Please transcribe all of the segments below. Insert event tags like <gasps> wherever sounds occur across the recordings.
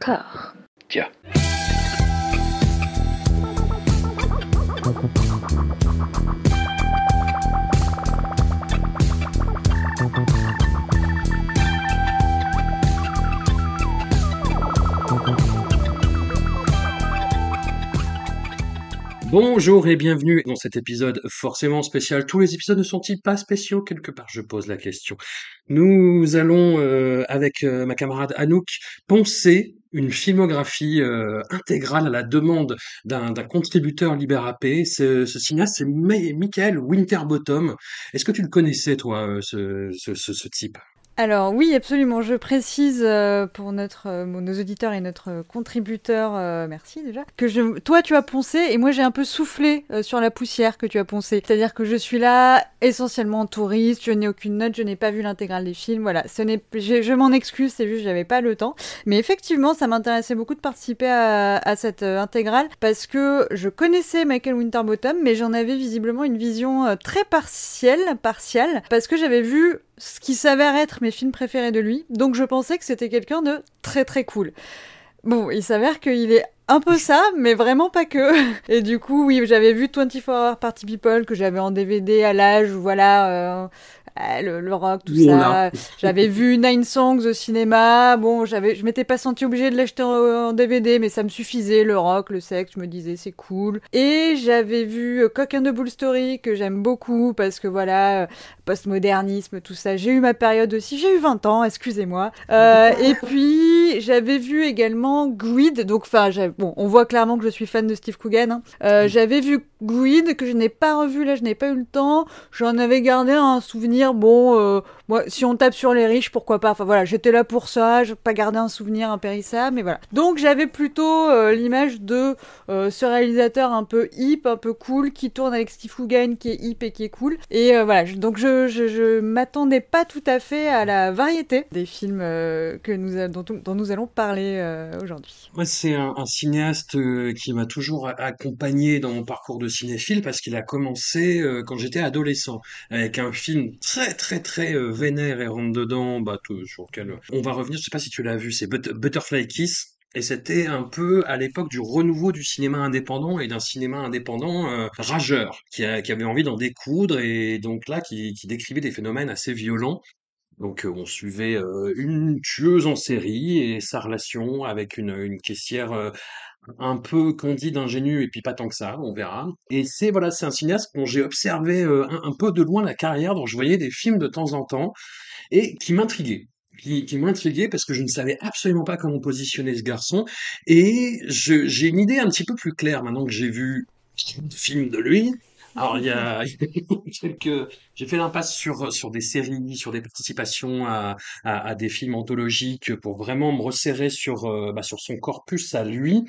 Tiens. Bonjour et bienvenue dans cet épisode forcément spécial. Tous les épisodes ne sont-ils pas spéciaux? Quelque part Je pose la question. Nous allons, euh, avec euh, ma camarade Anouk, poncer une filmographie euh, intégrale à la demande d'un contributeur libérapé. Ce, ce cinéaste, c'est Mi- Michael Winterbottom. Est-ce que tu le connaissais, toi, euh, ce type? Alors oui, absolument. Je précise euh, pour notre, euh, nos auditeurs et notre contributeur, euh, merci déjà, que je, toi tu as poncé et moi j'ai un peu soufflé euh, sur la poussière que tu as poncé. C'est-à-dire que je suis là essentiellement touriste, je n'ai aucune note, je n'ai pas vu l'intégrale des films. Voilà, ce n'est, je, je m'en excuse, c'est juste j'avais pas le temps. Mais effectivement, ça m'intéressait beaucoup de participer à, à cette euh, intégrale parce que je connaissais Michael Winterbottom, mais j'en avais visiblement une vision euh, très partielle, partiale, parce que j'avais vu ce qui s'avère être mes films préférés de lui, donc je pensais que c'était quelqu'un de très très cool. Bon, il s'avère qu'il est un peu ça, mais vraiment pas que. <laughs> Et du coup, oui, j'avais vu 24 Hour Party People que j'avais en DVD à l'âge où voilà, euh, le, le rock, tout Voilà. ça. J'avais vu Nine Songs au cinéma. Bon, j'avais, je m'étais pas senti obligée de l'acheter en, en DVD, mais ça me suffisait. Le rock, le sexe, je me disais c'est cool. Et j'avais vu euh, Cock and the Bull Story que j'aime beaucoup parce que voilà, euh, postmodernisme, tout ça. J'ai eu ma période aussi. J'ai eu 20 ans, excusez-moi. Euh, <laughs> et puis j'avais vu également Greed. Donc, enfin, bon, on voit clairement que je suis fan de Steve Coogan. hein. Euh, j'avais vu Greed que je n'ai pas revu là, je n'ai pas eu le temps. J'en avais gardé un souvenir. Bon, euh, moi, si on tape sur les riches, pourquoi pas? Enfin voilà, j'étais là pour ça. J'ai pas gardé un souvenir impérissable, mais voilà. Donc j'avais plutôt euh, l'image de euh, ce réalisateur un peu hip, un peu cool, qui tourne avec Steve Coogan, qui est hip et qui est cool. Et euh, voilà, je- donc je, je, je m'attendais pas tout à fait à la variété des films que nous dont, nous allons parler aujourd'hui. Moi, c'est un, un cinéaste qui m'a toujours accompagné dans mon parcours de cinéphile parce qu'il a commencé quand j'étais adolescent avec un film très très très euh, et rentre dedans, bah, sur lequel on va revenir. Je sais pas si tu l'as vu, c'est But- Butterfly Kiss. Et c'était un peu à l'époque du renouveau du cinéma indépendant et d'un cinéma indépendant euh, rageur qui, avait envie d'en découdre et donc là qui, décrivait des phénomènes assez violents. Donc euh, on suivait euh, une tueuse en série et sa relation avec une, caissière euh, un peu candide, ingénue et puis pas tant que ça, on verra. Et c'est voilà, c'est un cinéaste dont j'ai observé euh, un, peu de loin la carrière, dont je voyais des films de temps en temps et qui m'intriguait. Qui, qui m'intriguait parce que je ne savais absolument pas comment positionner ce garçon et j'ai une idée un petit peu plus claire maintenant que j'ai vu de films de lui. Alors il y a <laughs> quelques, j'ai fait l'impasse sur sur des séries, sur des participations à, à, à des films anthologiques pour vraiment me resserrer sur euh, bah, sur son corpus à lui.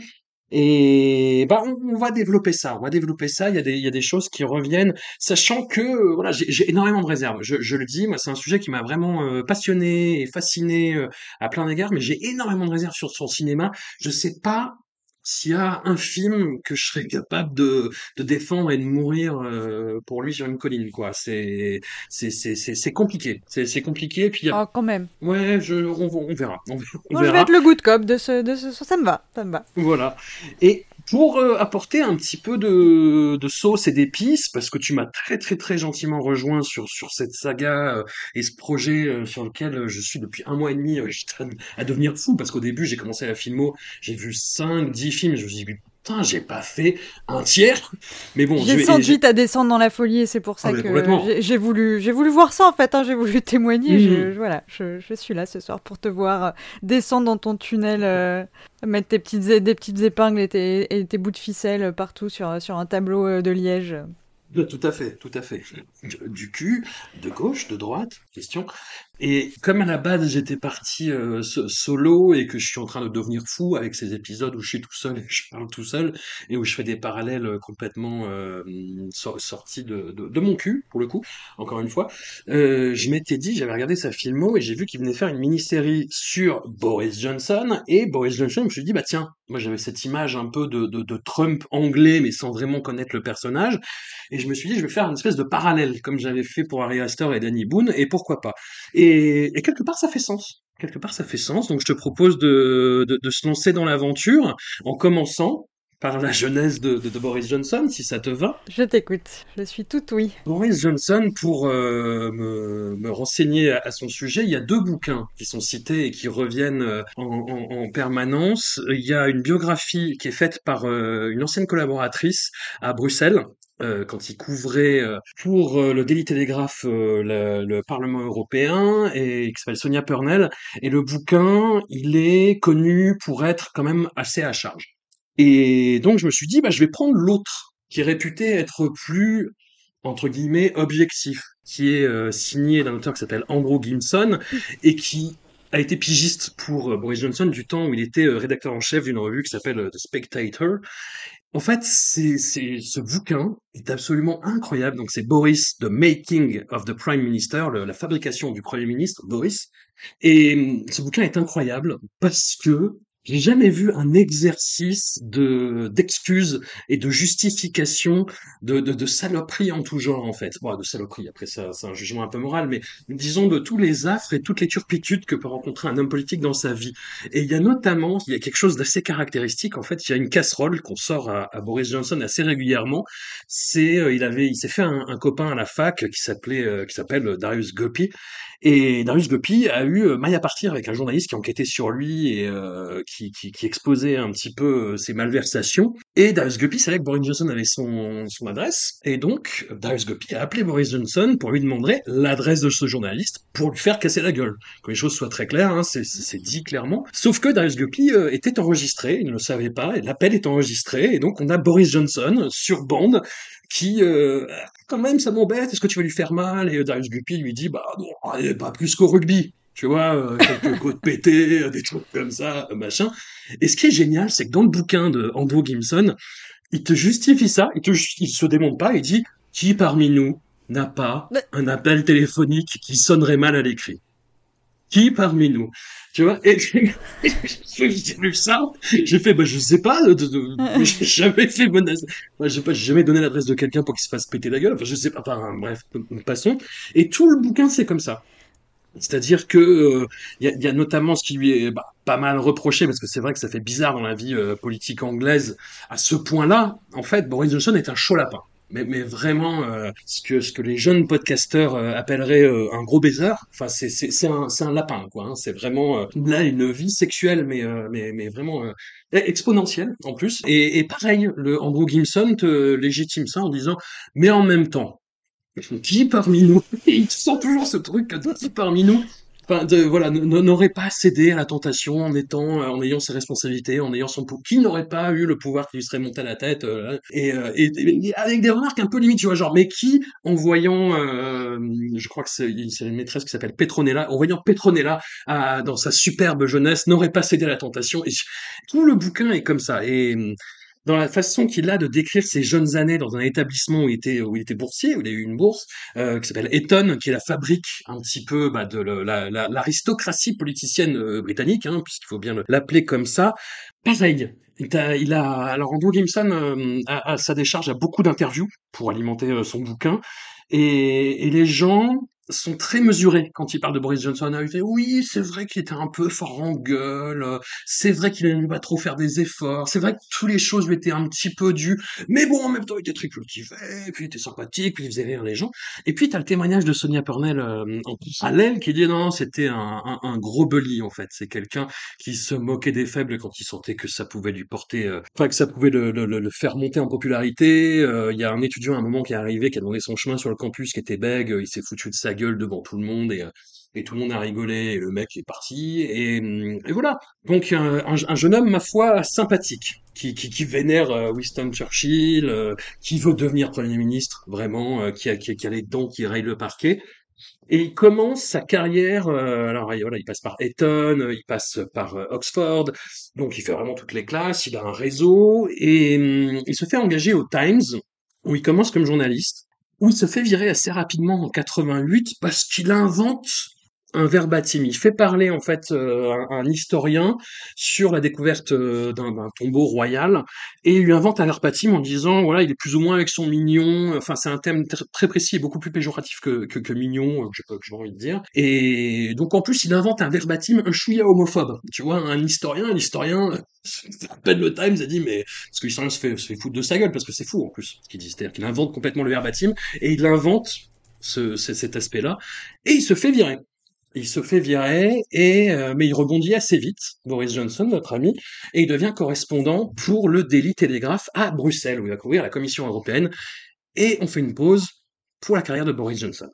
Et bah on, va développer ça, on va développer ça. Il y a des il y a des choses qui reviennent, sachant que voilà j'ai j'ai énormément de réserves. Je, je le dis, moi c'est un sujet qui m'a vraiment euh, passionné et fasciné euh, à plein d'égards, mais j'ai énormément de réserves sur son cinéma. Je sais pas s'il y a un film que je serais capable de, de défendre et de mourir euh, pour lui sur une colline, quoi. C'est c'est c'est compliqué. C'est c'est compliqué. Puis a- Oh, quand même. ouais, je on, on verra. On, on Non, je vais verra. être le good cop de ce, de ce, ça me va, ça me va. Voilà. Et pour euh, apporter un petit peu de, sauce et d'épices, parce que tu m'as très très très gentiment rejoint sur sur cette saga euh, et ce projet euh, sur lequel je suis depuis un mois et demi, à, à devenir fou, parce qu'au début j'ai commencé la filmo, j'ai vu 5, 10 films, je me suis dit putain j'ai pas fait un tiers, mais bon, je J'ai senti ta descendre dans la folie et c'est pour ça Ah, que j'ai- voulu, j'ai voulu voir ça en fait. hein, j'ai voulu <laughs> témoigner. Je, je- voilà, je, je suis là ce soir pour te voir euh, descendre dans ton tunnel, euh, mettre tes petites, des petites épingles et tes, et tes bouts de ficelle partout sur, sur un tableau euh, de liège. Euh, Tout à fait, tout à fait. Du, du cul, de gauche, de droite, question. Et comme à la base j'étais parti euh, so- solo et que je suis en train de devenir fou avec ces épisodes où je suis tout seul et <laughs> je parle tout seul et où je fais des parallèles euh, complètement euh, sor- sortis de, de, mon cul pour le coup, encore une fois, je m'étais dit, j'avais regardé sa filmo et j'ai vu qu'il venait faire une mini-série sur Boris Johnson et Boris Johnson, je me suis dit bah tiens, moi j'avais cette image un peu de, de, de Trump anglais mais sans vraiment connaître le personnage et je me suis dit, je vais faire une espèce de parallèle, comme j'avais fait pour Harry Astor et Danny Boone, et pourquoi pas. Et, et quelque part, ça fait sens. quelque part, ça fait sens. Donc, je te propose de, de, de se lancer dans l'aventure en commençant par la jeunesse de, de, de, Boris Johnson, si ça te va. Je t'écoute, je suis tout oui. Boris Johnson, pour euh, me, me, renseigner à, à, son sujet, il y a deux bouquins qui sont cités et qui reviennent euh, en, en, en permanence. Il y a une biographie qui est faite par euh, une ancienne collaboratrice à Bruxelles, euh, quand il couvrait euh, pour euh, le Daily Telegraph le, le, Parlement européen et qui s'appelle Sonia Purnell. Et le bouquin, il est connu pour être quand même assez à charge. Et donc je me suis dit, bah, je vais prendre l'autre, qui est réputé être plus, entre guillemets, objectif, qui est signé d'un auteur qui s'appelle Andrew Gimson, <laughs> et qui a été pigiste pour Boris Johnson du temps où il était rédacteur en chef d'une revue qui s'appelle The Spectator. En fait, c'est, ce bouquin est absolument incroyable. Donc, c'est Boris, The Making of the Prime Minister, la fabrication du Premier ministre, Boris. Et ce bouquin est incroyable parce que j'ai jamais vu un exercice de d'excuses et de justification de, de, de saloperie en tout genre en fait. Bon, de saloperie. Après ça, c'est un jugement un peu moral, mais disons de tous les affres et toutes les turpitudes que peut rencontrer un homme politique dans sa vie. Et il y a notamment, il y a quelque chose d'assez caractéristique. En fait, il y a une casserole qu'on sort à, à, Boris Johnson assez régulièrement. C'est, euh, il avait, il s'est fait un, un, copain à la fac qui s'appelait, euh, qui s'appelle Darius Gopi. Et Darius Gopi a eu euh, maille à partir avec un journaliste qui enquêtait sur lui et euh, qui, qui, qui, exposait un petit peu euh, ses malversations. Et Darius Guppy savait que Boris Johnson avait son, son adresse, et donc Darius Guppy a appelé Boris Johnson pour lui demander l'adresse de ce journaliste pour lui faire casser la gueule. Que les choses soient très claires, hein, c'est dit clairement. Sauf que Darius Guppy euh, était enregistré, il ne le savait pas, et l'appel est enregistré, et donc on a Boris Johnson sur bande qui euh, quand même ça m'embête, est-ce que tu vas lui faire mal? Et Darius Guppy lui dit bah non, pas plus qu'au rugby. Tu vois, euh, quelques <laughs> côtes pétées, des trucs comme ça, machin. Et ce qui est génial, c'est que dans le bouquin de Andrew Gimson, il te justifie ça, il, te, il se démonte pas, il dit qui parmi nous n'a pas un appel téléphonique qui sonnerait mal à l'écrit? Qui parmi nous Tu vois Et <laughs> j'ai lu ça, j'ai fait, bah je sais pas, de, de, j'ai <laughs> jamais fait menace. J'ai pas, jamais donné l'adresse de quelqu'un pour qu'il se fasse péter la gueule. Enfin, je sais pas. Enfin, bref, passons. Et tout le bouquin, c'est comme ça. C'est-à-dire que il euh, y, y, a notamment ce qui lui est bah, pas mal reproché, parce que c'est vrai que ça fait bizarre dans la vie euh, politique anglaise à ce point-là. En fait, Boris Johnson est un chaud lapin. Mais, mais vraiment, euh, ce que ce que les jeunes podcasteurs appelleraient un gros baiser, enfin c'est c'est c'est un c'est un lapin quoi. Hein. C'est vraiment là une vie sexuelle, mais mais mais vraiment exponentielle en plus. Et, et pareil, le Andrew Gimson te légitime ça en disant, mais en même temps qui parmi nous <laughs> Il sent toujours ce truc qui parmi nous Enfin, de, voilà, n'aurait pas cédé à la tentation en étant, euh, en ayant ses responsabilités, en ayant son pouvoir, qui n'aurait pas eu le pouvoir qui lui serait monté à la tête, euh, et, euh, et, et, avec des remarques un peu limites, tu vois, genre, mais qui, en voyant, euh, je crois que c'est une maîtresse qui s'appelle Petronella, en voyant Petronella à, dans sa superbe jeunesse, n'aurait pas cédé à la tentation, et tout le bouquin est comme ça, et dans la façon qu'il a de décrire ses jeunes années dans un établissement où il était, où il était boursier, où il a eu une bourse, euh, qui s'appelle Eton, qui est la fabrique un petit peu bah, de l'aristocratie la, la, politicienne euh, britannique, hein, puisqu'il faut bien l'appeler comme ça. Pareil, il a, il a alors Andrew Gimson euh, a, a, sa décharge à beaucoup d'interviews pour alimenter euh, son bouquin, et, et les gens sont très mesurés quand ils parlent de Boris Johnson. Il fait oui, c'est vrai qu'il était un peu fort en gueule, c'est vrai qu'il n'aimait pas trop faire des efforts, c'est vrai que toutes les choses lui étaient un petit peu dues, mais bon, en même temps, il était très cultivé, puis il était sympathique, puis il faisait rire les gens. Et puis, t'as le témoignage de Sonia Purnell euh, en parallèle qui dit non, c'était un, un, un, gros belly, en fait. C'est quelqu'un qui se moquait des faibles quand il sentait que ça pouvait lui porter, euh, enfin, que ça pouvait le, le, le, faire monter en popularité. Euh, il y a un étudiant à un moment qui est arrivé, qui a demandé son chemin sur le campus, qui était bègue, il s'est foutu de sa devant tout le monde et, et tout le monde a rigolé et le mec est parti et, et voilà. Donc un, un, un, jeune homme ma foi sympathique qui, qui, vénère Winston Churchill euh, qui veut devenir premier ministre vraiment euh, qui, a, qui, a les dents qui rayent le parquet. Et il commence sa carrière euh, alors voilà il passe par Eton il passe par Oxford. Donc il fait vraiment toutes les classes il a un réseau et il se fait engager au Times où il commence comme journaliste où il se fait virer assez rapidement en 88 parce qu'il invente un verbatim. Il fait parler en fait euh, un, historien sur la découverte euh, d'un tombeau royal et il lui invente un verbatim en disant voilà il est plus ou moins avec son mignon. Enfin c'est un thème tr- très précis et beaucoup plus péjoratif que, que, que mignon, euh, que j'ai envie de dire. Et donc en plus il invente un verbatim un chouïa homophobe. Tu vois un historien, un historien. À peine le Times a dit mais parce que l'historien se fait, se fait foutre de sa gueule parce que c'est fou en plus ce qu'il dit, c'est-à-dire qu'il invente complètement le verbatim et il invente ce, ce- cet aspect-là et il se fait virer. Il se fait virer, et, euh, mais il rebondit assez vite, Boris Johnson, notre ami, et il devient correspondant pour le Daily Telegraph à Bruxelles, où il va couvrir la Commission européenne, et on fait une pause pour la carrière de Boris Johnson.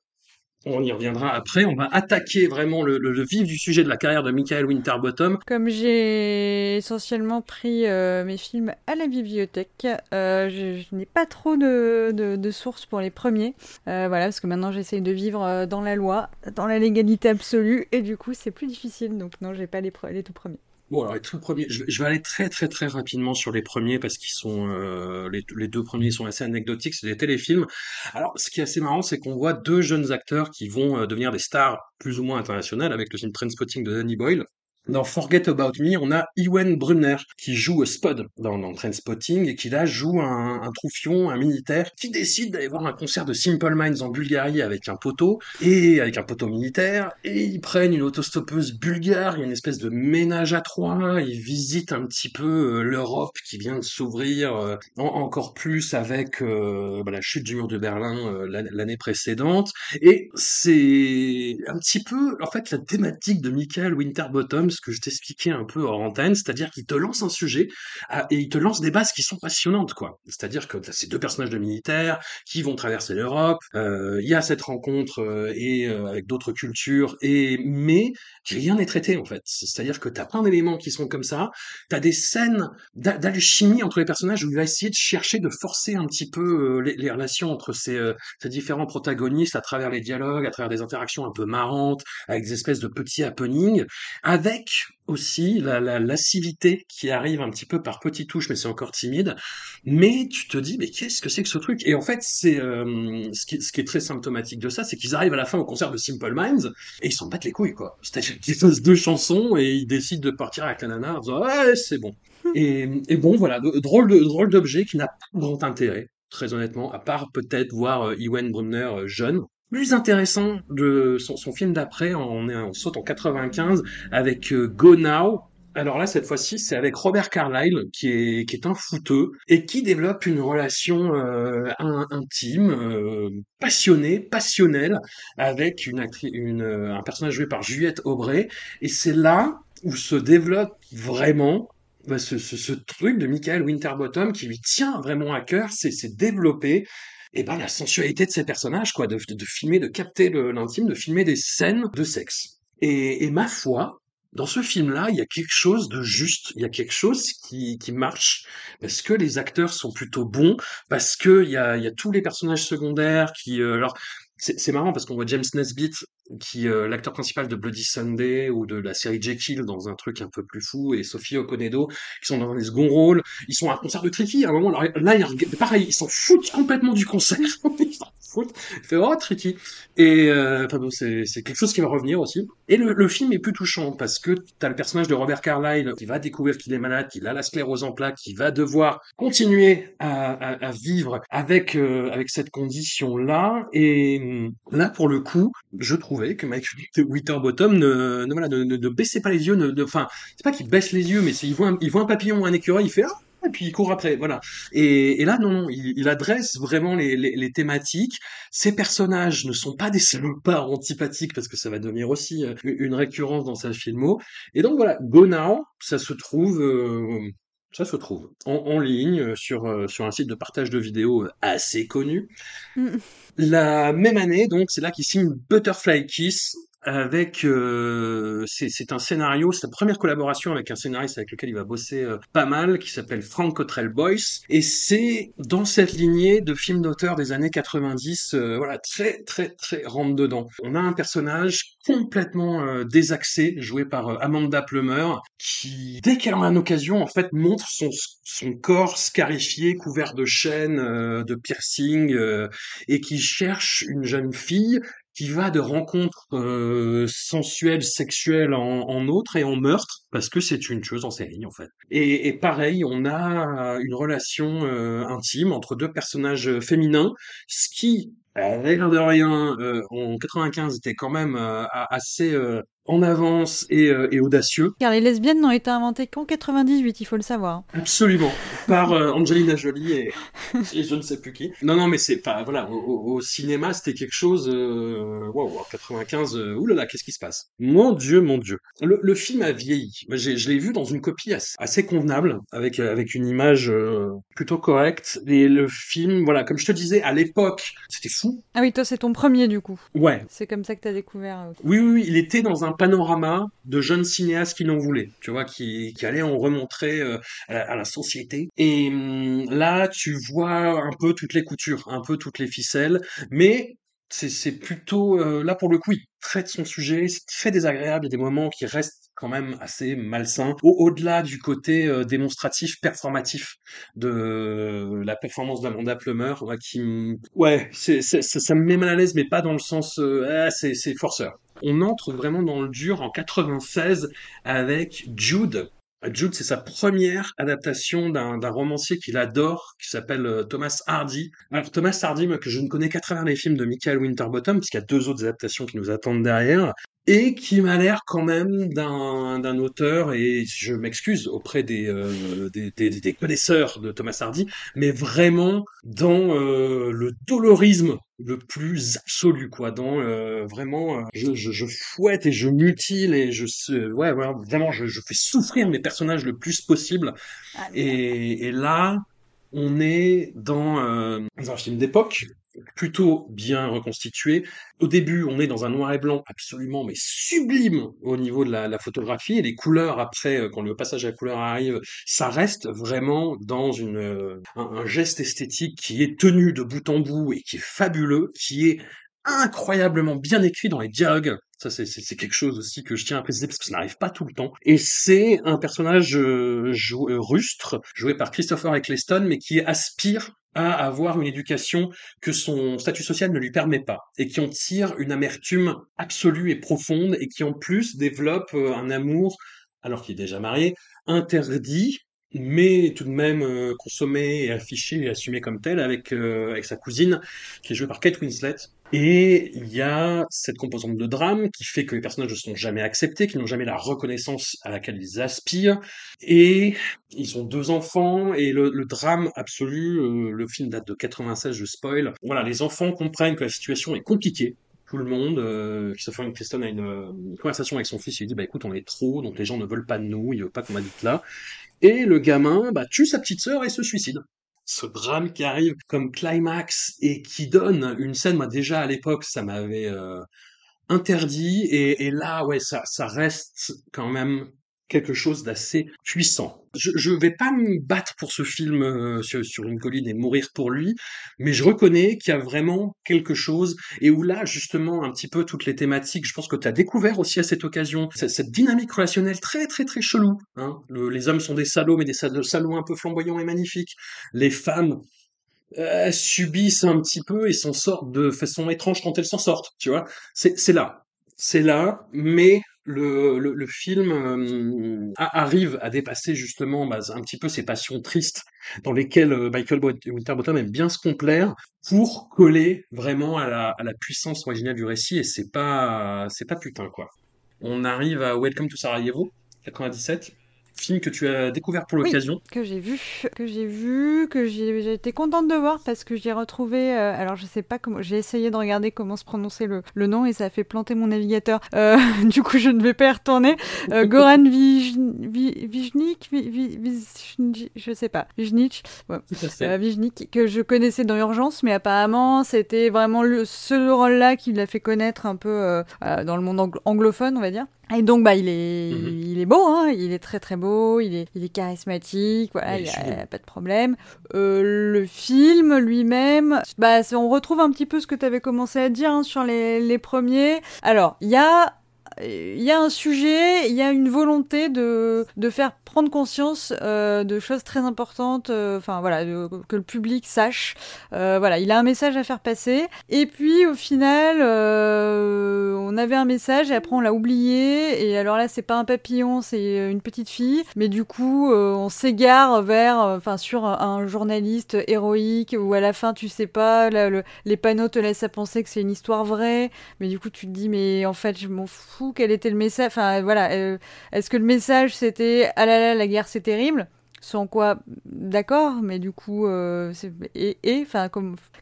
On y reviendra après, on va attaquer vraiment le, vif du sujet de la carrière de Michael Winterbottom. Comme j'ai essentiellement pris euh, mes films à la bibliothèque, euh, je, n'ai pas trop de, sources pour les premiers. Euh, voilà, parce que maintenant j'essaye de vivre dans la loi, dans la légalité absolue, et du coup c'est plus difficile. Donc non, j'ai pas les, les tout premiers. Bon, alors les tout premiers, je, vais aller très très très rapidement sur les premiers parce qu'ils sont euh, les, les deux premiers sont assez anecdotiques, c'est des téléfilms. Alors, ce qui est assez marrant, c'est qu'on voit deux jeunes acteurs qui vont euh, devenir des stars plus ou moins internationales avec le film Trainspotting de Danny Boyle. Dans Forget About Me, on a Ewan Brunner qui joue Spud dans, dans Trainspotting et qui là joue un, un troufion, un militaire qui décide d'aller voir un concert de Simple Minds en Bulgarie avec un poteau et avec un poteau militaire. Et ils prennent une autostoppeuse bulgare, il y a une espèce de ménage à trois, ils visitent un petit peu euh, l'Europe qui vient de s'ouvrir euh, en- encore plus avec euh, bah, la chute du mur de Berlin l'année précédente. Et c'est un petit peu en fait la thématique de Michael Winterbottom, ce que je t'expliquais un peu hors antenne, c'est-à-dire qu'il te lance un sujet ah, et il te lance des bases qui sont passionnantes quoi. C'est-à-dire que t'as ces deux personnages de militaires qui vont traverser l'Europe, euh, il y a cette rencontre euh, et euh, avec d'autres cultures et mais rien n'est traité en fait. C'est-à-dire que t'as plein d'éléments qui sont comme ça, t'as des scènes d'a- d'alchimie entre les personnages où il va essayer de chercher de forcer un petit peu euh, les, les relations entre ces, euh, ces différents protagonistes à travers les dialogues, à travers des interactions un peu marrantes, avec des espèces de petits happenings, avec aussi la, la lascivité qui arrive un petit peu par petites touches, mais c'est encore timide. Mais tu te dis, mais qu'est-ce que c'est que ce truc? Et en fait, c'est euh, ce, qui, ce qui est très symptomatique de ça, c'est qu'ils arrivent à la fin au concert de Simple Minds et ils s'en battent les couilles, quoi. C'est-à-dire qu'ils fassent deux chansons et ils décident de partir avec la nana en disant, ouais, c'est bon. Et, et bon, voilà, drôle de drôle d'objet qui n'a pas grand intérêt, très honnêtement, à part peut-être voir euh, Ewan Brumner euh, jeune. Plus intéressant de son, son film d'après, on, on saute en 95 avec euh, Go Now. Alors là, cette fois-ci, c'est avec Robert Carlyle, qui est, qui est un footeux, et qui développe une relation euh, in- intime, euh, passionnée, passionnelle, avec une actrice, une, euh, un personnage joué par Juliette Aubray. Et c'est là où se développe vraiment bah, ce, ce, ce truc de Michael Winterbottom qui lui tient vraiment à cœur, c'est développer et ben la sensualité de ces personnages, quoi, de, de, de filmer, de capter l'intime, de filmer des scènes de sexe. Et, et ma foi, dans ce film-là, il y a quelque chose de juste, il y a quelque chose qui, qui marche, parce que les acteurs sont plutôt bons, parce que il y a, il y a tous les personnages secondaires qui, euh, alors, c'est c'est marrant parce qu'on voit James Nesbitt, qui euh, l'acteur principal de Bloody Sunday ou de la série Jekyll dans un truc un peu plus fou, et Sophie Okonedo, qui sont dans des seconds rôles. Ils sont à un concert de Tricky. À un moment, là, ils pareil, ils s'en foutent complètement du concert. <laughs> Il fait oh Tricky. Et euh, c'est c'est quelque chose qui va revenir aussi. Et le, le film est plus touchant parce que t'as le personnage de Robert Carlyle qui va découvrir qu'il est malade, qu'il a la sclérose en plaques, qui va devoir continuer à, à, à vivre avec euh, avec cette condition là. Et hum, là, pour le coup, je trouvais que Mike Winterbottom ne, ne, voilà, ne, ne, ne baissait pas les yeux. Enfin, c'est pas qu'il baisse les yeux, mais il voit un, il voit un papillon un écureuil, il fait ah et puis il court après, voilà. Et, et là, non, non, il, il adresse vraiment les, les, les thématiques. Ces personnages ne sont pas des salopards antipathiques, parce que ça va devenir aussi euh, une récurrence dans sa filmo. Et donc voilà, Go Now, ça se trouve, euh, ça se trouve en, en ligne euh, sur, euh, sur un site de partage de vidéos assez connu. Mm. La même année, donc, c'est là qu'il signe Butterfly Kiss avec euh, c'est un scénario, c'est sa première collaboration avec un scénariste avec lequel il va bosser euh, pas mal, qui s'appelle Frank Cottrell Boyce, et c'est dans cette lignée de films d'auteur des années 90, euh, voilà, très très très rentre dedans. On a un personnage complètement euh, désaxé, joué par euh, Amanda Plummer, qui dès qu'elle a une occasion, en fait, montre son son corps scarifié, couvert de chaînes, de piercings, et qui cherche une jeune fille qui va de rencontres euh, sensuelles, sexuelles en, en autres et en meurtre, parce que c'est une chose en série en fait. Et, et pareil, on a une relation euh, intime entre deux personnages féminins, ce qui, l'air de rien, euh, en 95 était quand même euh, assez euh, en avance et, euh, et, audacieux. Car les lesbiennes n'ont été inventées qu'en 98, il faut le savoir. Absolument, par euh, Angelina Jolie et, <laughs> et, je ne sais plus qui. Non, non, mais c'est pas voilà, au, au cinéma c'était quelque chose. Euh, wow, en 95, euh, oulala, qu'est-ce qui se passe? Mon Dieu, mon Dieu. Le, le film a vieilli. Je l'ai vu dans une copie assez, assez convenable, avec avec une image plutôt correcte. Et le film, voilà, comme je te disais, à l'époque, c'était fou. Ah oui, toi c'est ton premier du coup. Ouais. C'est comme ça que t'as découvert. Oui, oui, oui, il était dans un panorama de jeunes cinéastes qui l'en voulaient, tu vois, qui, allaient en remontrer euh, à, la, à, la, société. Et hum, là, tu vois un peu toutes les coutures, un peu toutes les ficelles, mais c'est plutôt euh, là pour le coup, il traite son sujet, c'est très désagréable, il y a des moments qui restent quand même assez malsains, au-delà du côté euh, démonstratif, performatif de la performance d'Amanda Plummer, ouais, qui, ouais, c'est ça me met mal à l'aise, mais pas dans le sens, euh, ah, c'est forceur. On entre vraiment dans le dur en 96 avec Jude, Jude, c'est sa première adaptation d'un romancier qu'il adore, qui s'appelle Thomas Hardy. Alors Thomas Hardy, que je ne connais qu'à travers les films de Michael Winterbottom, puisqu'il y a deux autres adaptations qui nous attendent derrière, et qui m'a l'air quand même d'un auteur, et je m'excuse auprès des, euh, des, des, des, connaisseurs de Thomas Hardy, mais vraiment dans euh, le dolorisme le plus absolu, quoi, dans euh, vraiment, je, je, je, fouette et je mutile et je, ouais, ouais vraiment, je, je fais souffrir mes personnages le plus possible. Ah, et, et, là, on est dans, euh, dans un film d'époque, plutôt bien reconstitué. Au début, on est dans un noir et blanc absolument mais sublime au niveau de la, photographie et les couleurs après, euh, quand le passage à la couleur arrive, ça reste vraiment dans une euh, un geste esthétique qui est tenu de bout en bout et qui est fabuleux, qui est incroyablement bien écrit dans les dialogues. Ça, c'est quelque chose aussi que je tiens à préciser parce que ça n'arrive pas tout le temps. Et c'est un personnage euh, euh, rustre, joué par Christopher Eccleston, mais qui aspire à avoir une éducation que son statut social ne lui permet pas, et qui en tire une amertume absolue et profonde, et qui en plus développe euh, un amour, alors qu'il est déjà marié, interdit, mais tout de même euh, consommé et affiché et assumé comme tel avec, euh, avec sa cousine, qui est jouée par Kate Winslet. Et il y a cette composante de drame qui fait que les personnages ne sont jamais acceptés, qu'ils n'ont jamais la reconnaissance à laquelle ils aspirent, et ils ont deux enfants, et le, le drame absolu, euh, le film date de 96, je spoil, voilà, les enfants comprennent que la situation est compliquée, tout le monde. Euh, Christopher Eccleston a une, une, conversation avec son fils. Il dit bah écoute, on est trop, donc les gens ne veulent pas de nous. Il veut pas qu'on habite là. Et le gamin bah, tue sa petite sœur et se suicide. Ce drame qui arrive comme climax et qui donne une scène, moi déjà à l'époque, ça m'avait euh, interdit. Et, là, ouais, ça, ça reste quand même quelque chose d'assez puissant. Je, je vais pas me battre pour ce film euh, sur, sur, une colline et mourir pour lui, mais je reconnais qu'il y a vraiment quelque chose et où là justement un petit peu toutes les thématiques, je pense que tu as découvert aussi à cette occasion cette, cette dynamique relationnelle très très très chelou. Hein. Le, les hommes sont des salauds, mais des salauds un peu flamboyants et magnifiques. Les femmes euh, subissent un petit peu et s'en sortent de façon étrange quand elles s'en sortent, tu vois. C'est là, c'est là, mais le, le, le film euh, arrive à dépasser justement bah, un petit peu ces passions tristes dans lesquelles euh, Michael Winterbottom aime bien se complaire pour coller vraiment à la, puissance originale du récit et c'est pas c'est pas putain quoi. On arrive à Welcome to Sarajevo 97 film que tu as découvert pour l'occasion. Oui, que j'ai vu, que j'ai vu, que j'ai été contente de voir parce que j'ai retrouvé. Euh, alors je sais pas comment. J'ai essayé de regarder comment se prononcer le, le nom et ça a fait planter mon navigateur. Euh, <laughs> du coup, je ne vais pas y retourner. Euh, <laughs> Goran Vijnik, je sais pas, Vijnik, ouais. euh, Vijnik, que je connaissais dans Urgence, mais apparemment c'était vraiment le, ce rôle-là qui l'a fait connaître un peu dans le monde anglophone, on va dire. Et donc bah il est mmh. il est beau hein, il est très très beau, il est il est charismatique, voilà, il y a, pas de problème. Euh, le film lui-même, bah on retrouve un petit peu ce que tu avais commencé à dire hein, sur les les premiers. Alors, il y a il y a un sujet, il y a une volonté de, de faire prendre conscience euh, de choses très importantes, euh, enfin voilà, que le public sache. Euh, voilà, il a un message à faire passer. Et puis au final, on avait un message et après on l'a oublié. Et alors là, c'est pas un papillon, c'est une petite fille. Mais du coup, on s'égare vers, enfin sur un journaliste héroïque où à la fin, tu sais pas, les panneaux te laissent à penser que c'est une histoire vraie. Mais du coup, tu te dis, mais en fait, je m'en fous. Quel était le message Enfin voilà, est-ce que le message c'était ah là là, la guerre c'est terrible. Sans quoi, d'accord, mais du coup, euh, et, enfin,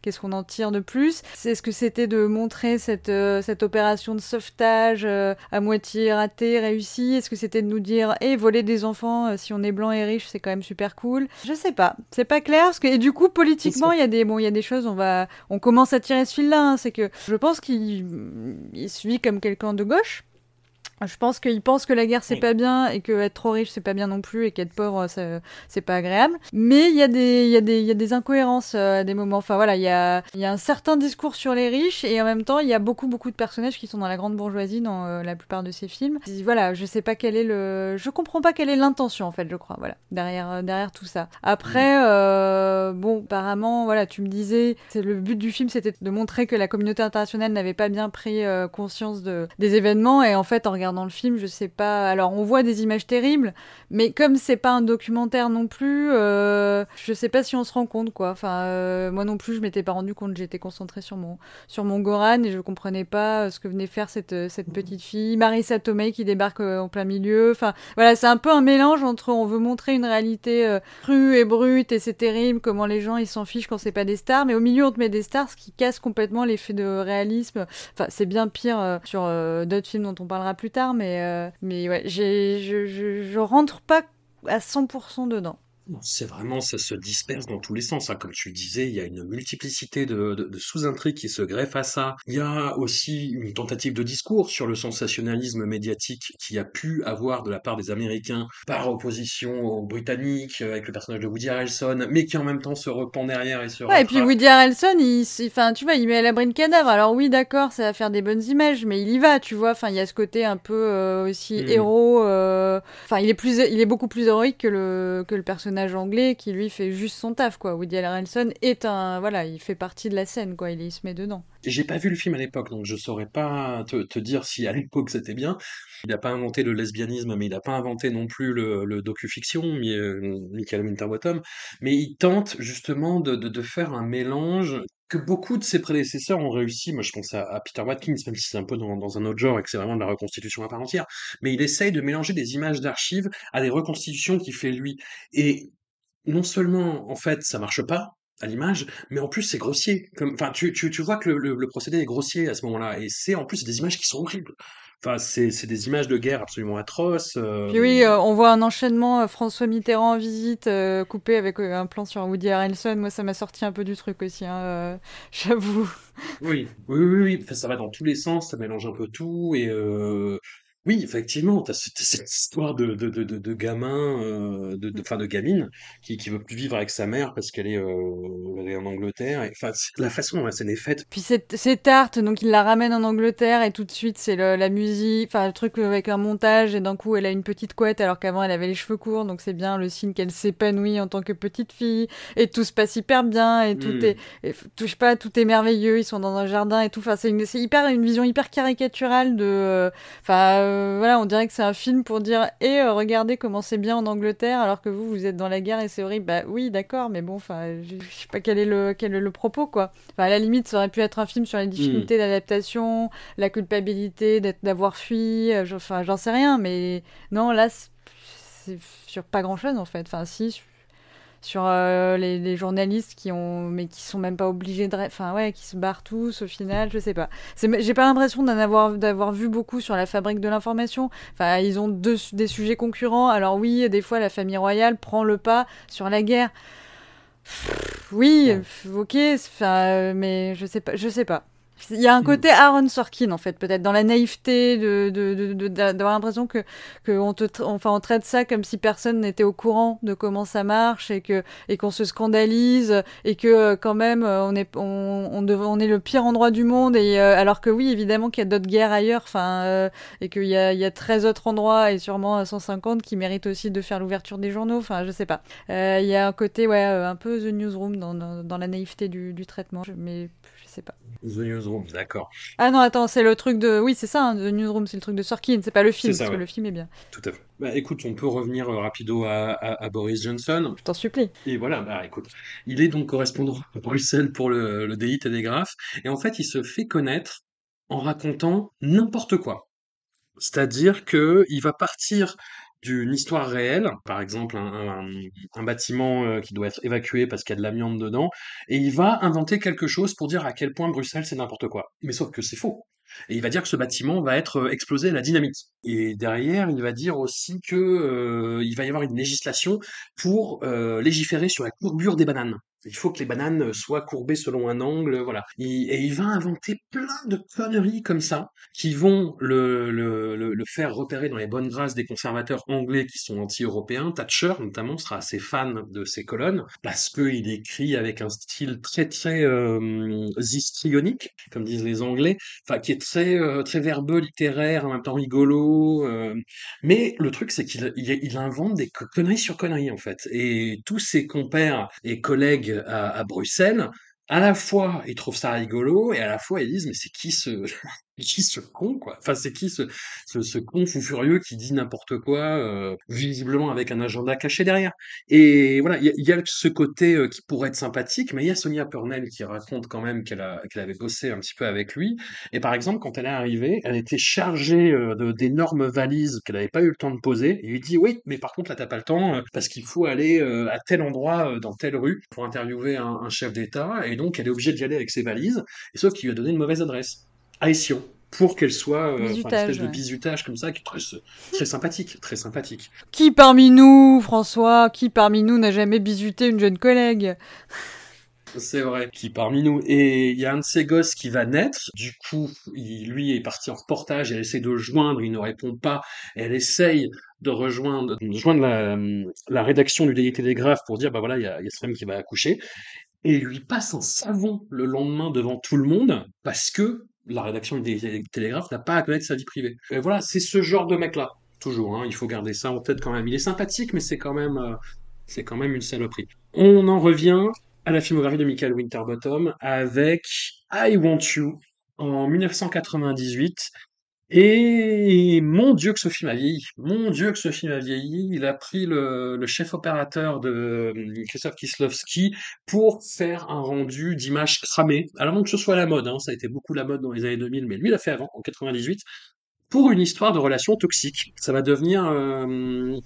qu'est-ce qu'on en tire de plus? C'est ce que c'était de montrer cette euh, cette opération de sauvetage euh, à moitié ratée, réussie? Est-ce que c'était de nous dire, et voler des enfants si on est blanc et riche, c'est quand même super cool? Je sais pas, c'est pas clair et du coup, politiquement, il y a des bon, y a des choses, on va, on commence à tirer ce fil-là. Hein. c'est que je pense qu'il vit comme quelqu'un de gauche je pense qu'il pense que la guerre c'est pas bien et que être trop riche c'est pas bien non plus et qu'être pauvre c'est pas agréable. Mais il y a des il y a des il y a des incohérences euh, à des moments. Enfin voilà, il y a il y a un certain discours sur les riches et en même temps il y a beaucoup beaucoup de personnages qui sont dans la grande bourgeoisie dans euh, la plupart de ces films. Voilà, je sais pas quel est le je comprends pas quelle est l'intention en fait, je crois. Voilà, derrière euh, derrière tout ça. Après bon, apparemment voilà, tu me disais c'est le but du film c'était de montrer que la communauté internationale n'avait pas bien pris conscience de des événements et en fait en regardant dans le film, je sais pas. Alors on voit des images terribles, mais comme c'est pas un documentaire non plus, euh, je sais pas si on se rend compte quoi. Enfin, euh, moi non plus, je m'étais pas rendu compte. J'étais concentrée sur mon sur mon Goran et je comprenais pas euh, ce que venait faire cette cette petite fille, Marissa Tomei qui débarque en plein milieu. Enfin, voilà, c'est un peu un mélange entre on veut montrer une réalité crue et brute et c'est terrible comment les gens ils s'en fichent quand c'est pas des stars, mais au milieu on te met des stars, ce qui casse complètement l'effet de réalisme. Enfin, c'est bien pire sur d'autres films dont on parlera plus tard mais, euh, mais ouais, je, je, je rentre pas à 100% dedans. C'est vraiment, ça se disperse dans tous les sens. Hein. Comme tu le disais, il y a une multiplicité de, de, de sous-intrigues qui se greffent à ça. Il y a aussi une tentative de discours sur le sensationnalisme médiatique qui a pu avoir de la part des Américains par opposition aux Britanniques, avec le personnage de Woody Harrelson, mais qui en même temps se repent derrière et se Ouais, et puis Woody Harrelson, il, enfin, tu vois, il met à l'abri de cadavre. Alors oui, d'accord, ça va faire des bonnes images, mais il y va, tu vois. Enfin, il y a ce côté un peu euh, aussi hmm. héros. Euh, enfin, il est plus, il est beaucoup plus héroïque que le que le anglais qui lui fait juste son taf quoi. Woody Harrelson est un voilà, il fait partie de la scène quoi, il, il se met dedans. J'ai pas vu le film à l'époque donc je saurais pas te, dire si à l'époque c'était bien. Il n'a pas inventé le lesbianisme mais il n'a pas inventé non plus le, le docu-fiction, euh, Michael Winterbottom, mais il tente justement de, de faire un mélange que beaucoup de ses prédécesseurs ont réussi. Moi, je pense à, Peter Watkins, même si c'est un peu dans, un autre genre et que c'est vraiment de la reconstitution à part entière. Mais il essaye de mélanger des images d'archives à des reconstitutions qu'il fait lui. Et non seulement, en fait, ça marche pas à l'image, mais en plus c'est grossier. Enfin, tu, tu, tu vois que le, procédé est grossier à ce moment-là. Et c'est en plus des images qui sont horribles. Enfin, c'est des images de guerre absolument atroces. Euh. Puis oui, euh, on voit un enchaînement euh, François Mitterrand en visite coupé avec un plan sur Woody Harrelson. Moi, ça m'a sorti un peu du truc aussi, hein, <laughs> j'avoue. Oui, oui, oui, oui. ça va dans tous les sens, ça mélange un peu tout et oui, effectivement, tu as cette histoire de de de de de gamin, heu, de de enfin de gamine qui qui veut plus vivre avec sa mère parce qu'elle est, elle est en Angleterre et enfin la façon dont la scène est faite. Puis c'est c'est tarte, donc il la ramène en Angleterre et tout de suite c'est la musique, enfin le truc avec un montage et d'un coup elle a une petite couette alors qu'avant elle avait les cheveux courts, donc c'est bien le signe qu'elle s'épanouit en tant que petite fille et tout se passe hyper bien et tout mmh. est touche pas, tout est merveilleux, ils sont dans un jardin et tout, enfin c'est hyper une vision hyper caricaturale de, enfin, euh, voilà, on dirait que c'est un film pour dire et eh, regardez comment c'est bien en Angleterre alors que vous vous êtes dans la guerre et c'est horrible. Bah oui, d'accord, mais bon, enfin, je, sais pas quel est le quel est le propos quoi. Enfin, à la limite, ça aurait pu être un film sur les difficultés hmm. d'adaptation, la culpabilité d'être d'avoir fui. Euh, enfin, j'en sais rien, mais non, là, c'est sur pas grand chose en fait. Enfin, si sur euh, les, journalistes qui ont mais qui sont même pas obligés de enfin ouais qui se barrent tous au final je sais pas. J'ai pas l'impression d'en avoir d'avoir vu beaucoup sur la fabrique de l'information. Enfin ils ont deux des sujets concurrents. Alors oui des fois la famille royale prend le pas sur la guerre. Oui ok enfin mais je sais pas je sais pas Il y a un mm. côté Aaron Sorkin en fait, peut-être dans la naïveté de d'avoir de, l'impression que que on te enfin on traite ça comme si personne n'était au courant de comment ça marche et que et qu'on se scandalise et que euh, quand même euh, on est on on, on est le pire endroit du monde et euh, alors que oui évidemment qu'il y a d'autres guerres ailleurs enfin et qu'il y a il y a 13 autres endroits et sûrement 150 qui méritent aussi de faire l'ouverture des journaux enfin je sais pas il y a un côté ouais un peu the newsroom dans dans, dans la naïveté du, du traitement mais pas. The Newsroom, d'accord. Ah non, attends, c'est le truc de. Oui, c'est ça, hein, The Newsroom, c'est le truc de Sorkin, c'est pas le film, parce que le film est bien. Tout à fait. Bah écoute, on peut revenir euh, rapido à, Boris Johnson. Je t'en supplie. Et voilà, bah écoute, il est donc correspondant à Bruxelles pour le, le Daily Telegraph, et en fait, il se fait connaître en racontant n'importe quoi. C'est-à-dire que il va partir d'une histoire réelle, par exemple un, bâtiment euh, qui doit être évacué parce qu'il y a de l'amiante dedans, et il va inventer quelque chose pour dire à quel point Bruxelles c'est n'importe quoi. Mais sauf que c'est faux. Et il va dire que ce bâtiment va être euh, explosé à la dynamite. Et derrière, il va dire aussi que euh, il va y avoir une législation pour légiférer sur la courbure des bananes. Il faut que les bananes soient courbées selon un angle, voilà. Et, il va inventer plein de conneries comme ça qui vont le, le, le, faire repérer dans les bonnes grâces des conservateurs anglais qui sont anti-européens. Thatcher, notamment, sera assez fan de ces colonnes parce qu'il écrit avec un style très très euh, histrionique, comme disent les Anglais, enfin qui est très euh, très verbeux, littéraire, en même temps rigolo. Euh. Mais le truc, c'est qu'il il invente des conneries sur conneries en fait. Et tous ses compères et collègues à, Bruxelles, à la fois ils trouvent ça rigolo et à la fois ils disent mais c'est qui ce qui ce con quoi? Enfin c'est qui ce, ce, ce con fou furieux qui dit n'importe quoi euh, visiblement avec un agenda caché derrière? Et voilà il y, a ce côté euh, qui pourrait être sympathique, mais il y a Sonia Purnell qui raconte quand même qu'elle qu'elle avait bossé un petit peu avec lui. Et par exemple quand elle est arrivée, elle était chargée euh, d'énormes valises qu'elle n'avait pas eu le temps de poser. Il lui dit oui mais par contre là t'as pas le temps parce qu'il faut aller à tel endroit dans telle rue pour interviewer un, un chef d'État et donc elle est obligée d'y aller avec ses valises. Et sauf qu'il lui a donné une mauvaise adresse à pour qu'elle soit euh, une espèce de bisutage comme ça, qui est très, sympathique, très sympathique. Qui parmi nous, François, qui parmi nous n'a jamais bisuté une jeune collègue? C'est vrai, qui parmi nous. Et il y a un de ces gosses qui va naître. Du coup, il, lui est parti en reportage. Elle essaie de le joindre. Il ne répond pas. Elle essaye de rejoindre, de rejoindre la, la, rédaction du Daily Telegraph pour dire, bah voilà, il y a, y a ce qui va accoucher. Et il lui passe un savon le lendemain devant tout le monde parce que la rédaction des télégraphes n'a pas à connaître sa vie privée. Et voilà, c'est ce genre de mec-là. Toujours, hein, il faut garder ça en tête quand même. Il est sympathique, mais c'est quand même, euh, c'est quand même une saloperie. On en revient à la filmographie de Michael Winterbottom avec I Want You en 1998 et mon Dieu que ce film a vieilli, mon Dieu que ce film a vieilli. Il a pris le, chef opérateur de euh, Christophe Kislovski pour faire un rendu d'image cramée. Alors que ce soit la mode, hein, ça a été beaucoup la mode dans les années 2000, mais lui il a fait avant, en 98, pour une histoire de relation toxique. Ça va devenir euh,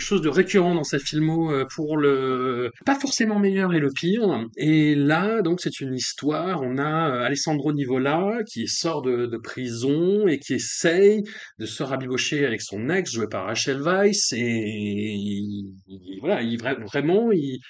chose de récurrent dans sa filmo euh, pour le pas forcément meilleur et le pire. Et là, donc, c'est une histoire. On a euh, Alessandro Nivola qui sort de, prison et qui essaye de se rabibocher avec son ex joué par Rachel Weisz. Et voilà, il, vraiment, il,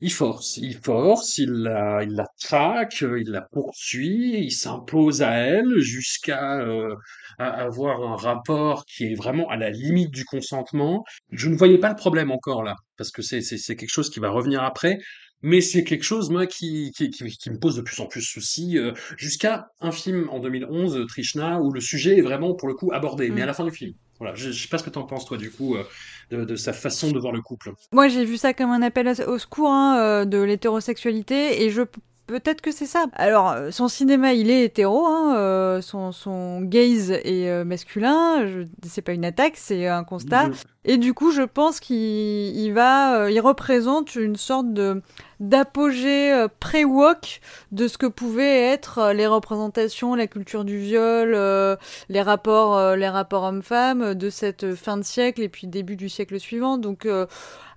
il force, il force, il la, il la traque, il la poursuit, il s'impose à elle jusqu'à euh, avoir un rapport qui est vraiment à la limite du consentement. Je ne voyais pas le problème encore là, parce que c'est, quelque chose qui va revenir après, mais c'est quelque chose moi qui, qui, qui, me pose de plus en plus souci, euh, jusqu'à un film en 2011, Trishna, où le sujet est vraiment pour le coup abordé, mais à mm. la fin du film. Voilà, je, je sais pas ce que tu en penses toi du coup. Euh, de, sa façon de voir le couple. Moi, j'ai vu ça comme un appel au secours hein, euh, de l'hétérosexualité et je Peut-être que c'est ça. Alors, euh, son cinéma, il est hétéro, hein, euh, son, son gaze est euh, masculin, c'est pas une attaque, c'est un constat. Et du coup, je pense qu'il va, il représente une sorte de d'apogée pré-woke de ce que pouvaient être les représentations, la culture du viol, les rapports, les rapports hommes-femmes de cette fin de siècle et puis début du siècle suivant. Donc,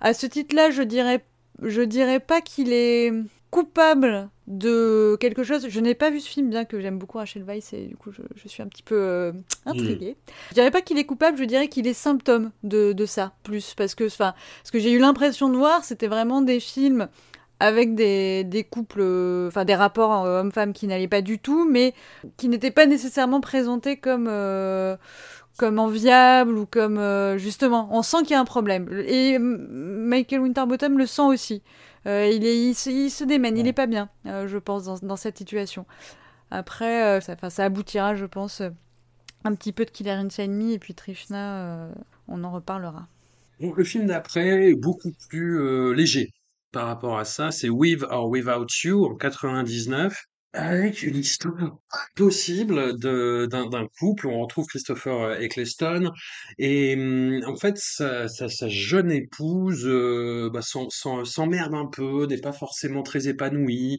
à ce titre-là, je dirais, je dirais pas qu'il est coupable de quelque chose. Je n'ai pas vu ce film, bien que j'aime beaucoup Rachel Weisz et du coup je, suis un petit peu euh, intriguée. Mm. Je dirais pas qu'il est coupable, je dirais qu'il est symptôme de, de ça, plus. Parce que, enfin, ce que j'ai eu l'impression de voir, c'était vraiment des films avec des, des couples, enfin des rapports hommes-femmes qui n'allaient pas du tout, mais qui n'étaient pas nécessairement présentés comme comme enviable ou comme justement on sent qu'il y a un problème et Michael Winterbottom le sent aussi il est il, se démène il est pas bien je pense dans, dans cette situation. Après ça, ça aboutira je pense un petit peu de Killer Inside Me et puis Trishna on en reparlera. Donc le film d'après est beaucoup plus euh, léger par rapport à ça. C'est With or Without You en 99 avec une histoire possible de d'un couple où on retrouve Christopher euh, Eccleston et hum, en fait sa, sa, sa jeune épouse euh, bah, s'emmerde un peu, n'est pas forcément très épanouie.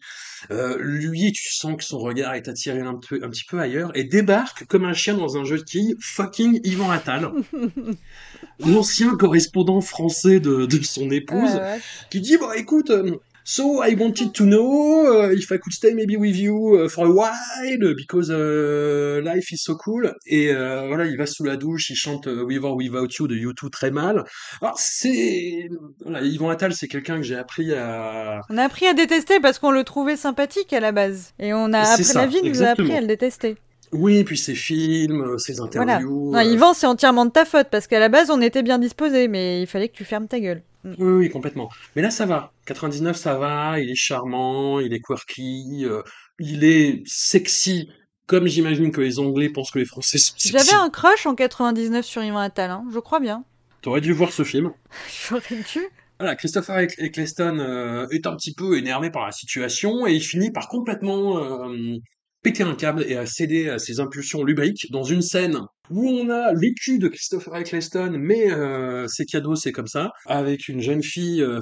Euh, lui, tu sens que son regard est attiré un, peu, un petit peu ailleurs et débarque comme un chien dans un jeu de quilles, fucking Yvan Attal, <laughs> l'ancien correspondant français de, de son épouse, qui dit bon écoute euh, So I wanted to know uh, if I could stay maybe with you uh, for a while because uh, life is so cool. Et euh, voilà, il va sous la douche, il chante With or Without You de U2 très mal. Alors c'est voilà, Yvan Attal, c'est quelqu'un que j'ai appris à. On a appris à détester parce qu'on le trouvait sympathique à la base, et on a après la vie nous a appris à le détester. Oui, puis ses films, ses interviews. Voilà. Non, Yvan, c'est entièrement de ta faute parce qu'à la base on était bien disposés, mais il fallait que tu fermes ta gueule. Oui, oui, complètement. Mais là, ça va. 99, ça va. Il est charmant, il est quirky, euh, il est sexy, comme j'imagine que les Anglais pensent que les Français sont sexy. J'avais un crush en 99 sur Yvan Attal, hein, je crois bien. T'aurais dû voir ce film. <laughs> J'aurais dû. Voilà, Christopher Eccleston euh, est un petit peu énervé par la situation et il finit par complètement euh, péter un câble et à céder à ses impulsions lubriques dans une scène où on a le cul de Christopher Eccleston, mais euh, c'est cadeau, c'est comme ça, avec une jeune fille euh,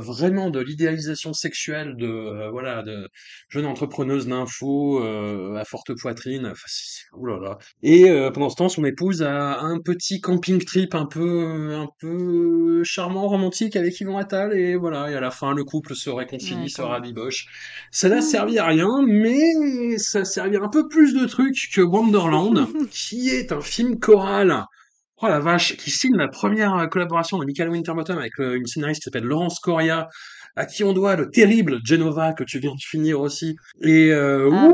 vraiment de l'idéalisation sexuelle de euh, voilà de jeune entrepreneuse d'info euh, à forte poitrine, enfin, oulala. Et euh, pendant ce temps, son épouse a un petit camping trip un peu un peu charmant, romantique avec Yvon Attal, et voilà. Et à la fin, le couple se réconcilie, se rabiboche. Ça n'a servi à rien, mais ça a servi un peu plus de trucs que Wonderland, <laughs> qui est un film choral. Oh la vache, qui signe la première collaboration de Michael Winterbottom avec euh, une scénariste qui s'appelle Laurence Coria, à qui on doit le terrible Genova que tu viens de finir aussi. Et euh, ah.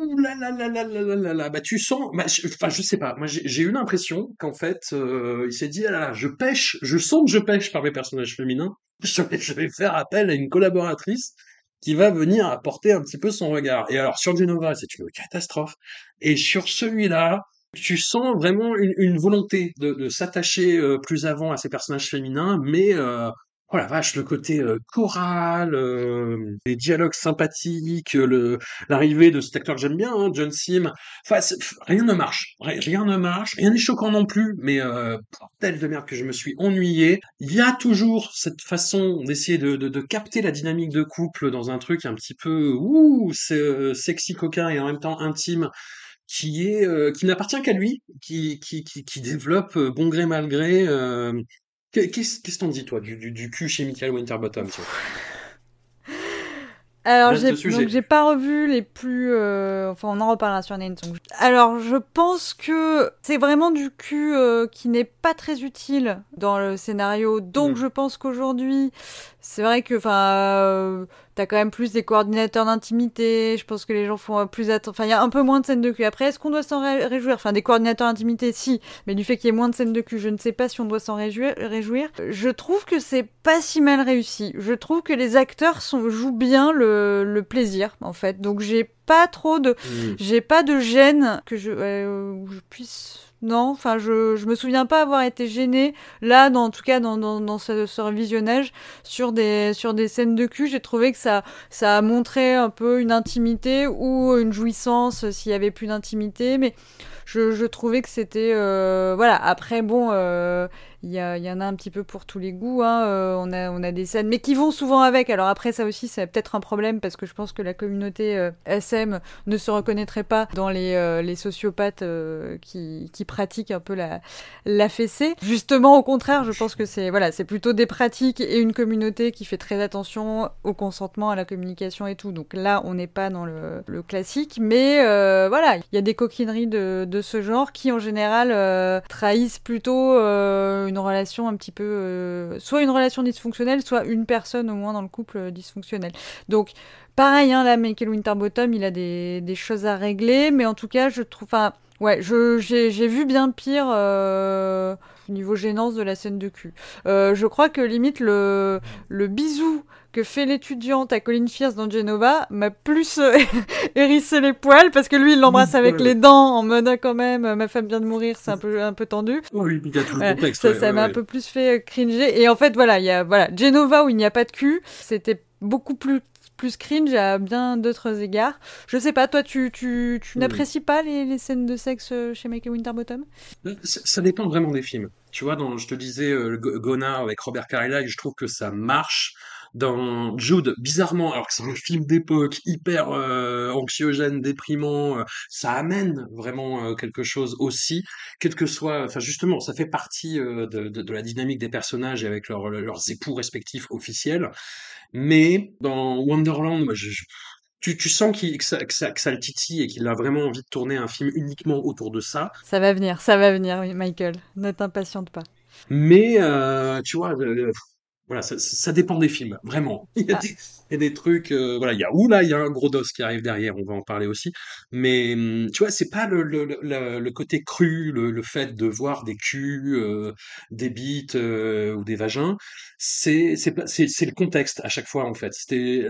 ouh, là, là, là, là, là, là, là, bah tu sens, bah, enfin je sais pas, moi j'ai eu l'impression qu'en fait euh, il s'est dit ah là là, je pêche, je sens que je pêche par mes personnages féminins, <laughs> je vais, je vais faire appel à une collaboratrice qui va venir apporter un petit peu son regard. Et alors sur Genova c'est une catastrophe, et sur celui-là tu sens vraiment une, volonté de, s'attacher euh, plus avant à ces personnages féminins, mais euh, oh la vache, le côté euh, choral, les dialogues sympathiques, le l'arrivée de cet acteur que j'aime bien, hein, John Sim. Enfin, rien ne marche, rien ne marche, rien n'est choquant non plus, mais tel de merde que je me suis ennuyé. Il y a toujours cette façon d'essayer de, de, capter la dynamique de couple dans un truc un petit peu ouh, sexy coquin et en même temps intime qui est euh, qui n'appartient qu'à lui, qui, qui, qui, qui développe euh, bon gré mal gré. Euh... Qu'est-ce que t'en dis toi du, du, du cul chez Michael Winterbottom Alors j'ai donc j'ai pas revu les plus euh, enfin on en reparlera sur Nine Alors je pense que c'est vraiment du cul qui n'est pas très utile dans le scénario. Donc mm. je pense qu'aujourd'hui c'est vrai que enfin T'as quand même plus des coordinateurs d'intimité. Je pense que les gens font plus attention. Enfin, il y a un peu moins de scènes de cul. Après, est-ce qu'on doit s'en réjouir? Enfin, des coordinateurs d'intimité, si. Mais du fait qu'il y ait moins de scènes de cul, je ne sais pas si on doit s'en réjouir. Je trouve que c'est pas si mal réussi. Je trouve que les acteurs sont, jouent bien le, le plaisir, en fait. Donc, j'ai pas trop de, mmh. j'ai pas de gêne que je, euh, je puisse non, enfin, je, je me souviens pas avoir été gênée, là, dans, en tout cas, dans, dans, dans ce, ce visionnage, sur des, sur des scènes de cul. J'ai trouvé que ça, ça a montré un peu une intimité ou une jouissance s'il y avait plus d'intimité, mais je, je trouvais que c'était, euh, voilà. Après, bon, euh, il y, en a un petit peu pour tous les goûts. Hein. Euh, on, a, des scènes, mais qui vont souvent avec. Alors après, ça aussi, c'est peut-être un problème parce que je pense que la communauté euh, SM ne se reconnaîtrait pas dans les, euh, sociopathes qui, pratiquent un peu la, fessée. Justement, au contraire, je pense que c'est voilà, c'est plutôt des pratiques et une communauté qui fait très attention au consentement, à la communication et tout. Donc là, on n'est pas dans le, le classique, mais voilà, il y a des coquineries de, de ce genre qui en général trahissent plutôt une relation un petit peu, euh, soit une relation dysfonctionnelle, soit une personne au moins dans le couple euh, dysfonctionnel. Donc pareil, hein, là, Michael Winterbottom, il a des, des choses à régler, mais en tout cas, je trouve, enfin, ouais, j'ai vu bien pire. Euh, niveau gênance de la scène de cul. Euh, je crois que limite le, le bisou que fait l'étudiante à Colin Fierce dans Genova m'a plus euh, <laughs> hérissé les poils parce que lui il l'embrasse avec les dents en mode ah, quand même ma femme vient de mourir c'est un peu un peu tendu. Oui, il y a tout le contexte. Ça ça m'a un peu plus fait cringer et en fait voilà il y a voilà Genova où il n'y a pas de cul c'était beaucoup plus plus cringe à bien d'autres égards. Je sais pas, toi, tu, tu, tu n'apprécies pas les, les, scènes de sexe euh, chez Michael Winterbottom? Euh, ça, dépend vraiment des films. Tu vois, dans, je te disais, euh, Gona avec Robert Carlyle, je trouve que ça marche. Dans Jude, bizarrement, alors que c'est un film d'époque hyper anxiogène, déprimant, ça amène vraiment quelque chose aussi, quel que soit, enfin justement, ça fait partie de, de, de, la dynamique des personnages et avec leurs époux respectifs officiels. Mais dans Wonderland, moi, je, tu, tu, sens que, ça, que, ça, que, ça, le titille et qu'il a vraiment envie de tourner un film uniquement autour de ça. Ça va venir, ça va venir, Michael. Ne t'impatiente pas. Mais, euh, tu vois, voilà, ça, ça, dépend des films, vraiment. <laughs> Il y a, ah. des, il y a des, trucs, euh, voilà, il y a où là, il y a un gros dos qui arrive derrière, on va en parler aussi. Mais hum, tu vois, c'est pas le, le, le, le, côté cru, le, fait de voir des culs, euh, des bites euh, ou des vagins. C'est c'est c'est le contexte à chaque fois en fait. C'était,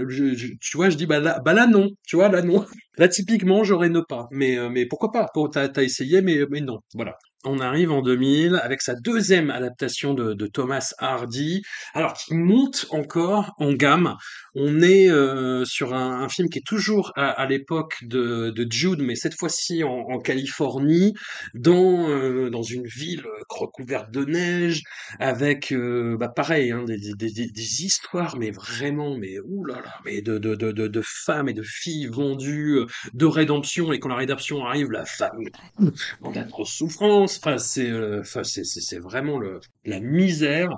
tu vois, je dis bah là, bah là non, tu vois là non. <laughs> Là typiquement j'aurais ne pas, mais mais pourquoi pas? T'as as essayé, mais mais non, voilà on arrive en 2000 avec sa deuxième adaptation de, Thomas Hardy, alors qui monte encore en gamme. On est euh, sur un, film qui est toujours à, l'époque de, Jude, mais cette fois-ci en, Californie, dans euh, dans une ville recouverte de neige, avec euh, bah pareil hein, des, histoires, mais vraiment, mais oulala, mais de, de, de, femmes et de filles vendues, de rédemption, et quand la rédemption arrive, la femme en atroce souffrance Enfin, c'est, euh, vraiment la misère.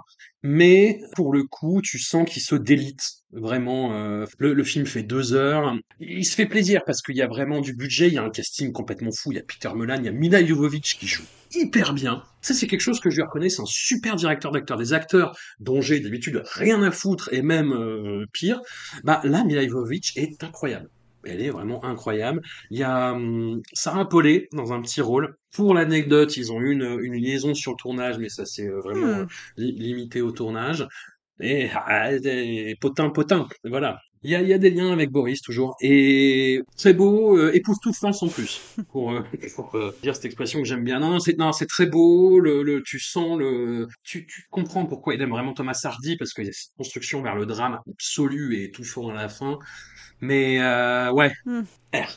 Mais pour le coup, tu sens qu'il se délite vraiment. Euh, le, film fait deux heures. Il se fait plaisir parce qu'il y a vraiment du budget. Il y a un casting complètement fou. Il y a Peter Melan, il y a Mila Jovovich qui joue hyper bien. Ça, c'est quelque chose que je lui reconnais. C'est un super directeur d'acteurs. Des acteurs dont j'ai d'habitude rien à foutre et même euh, pire. Bah là, Mila Jovovich est incroyable. Elle est vraiment incroyable. Il y a hum, Sarah Paulet dans un petit rôle. Pour l'anecdote, ils ont eu une, une, liaison sur le tournage, mais ça c'est euh, vraiment hmm. euh, limité au tournage. Et, ah, potin, potin, voilà. Il y a, y a, des liens avec Boris toujours. Et très beau, euh, France en plus, <laughs> pour, euh, pour dire cette expression que j'aime bien. Non, c'est non, c'est très beau. Le, le, tu sens le, tu, tu comprends pourquoi il aime vraiment Thomas Hardy parce qu'il y a cette construction vers le drame absolu et étouffant à la fin. Mais euh, ouais, hmm.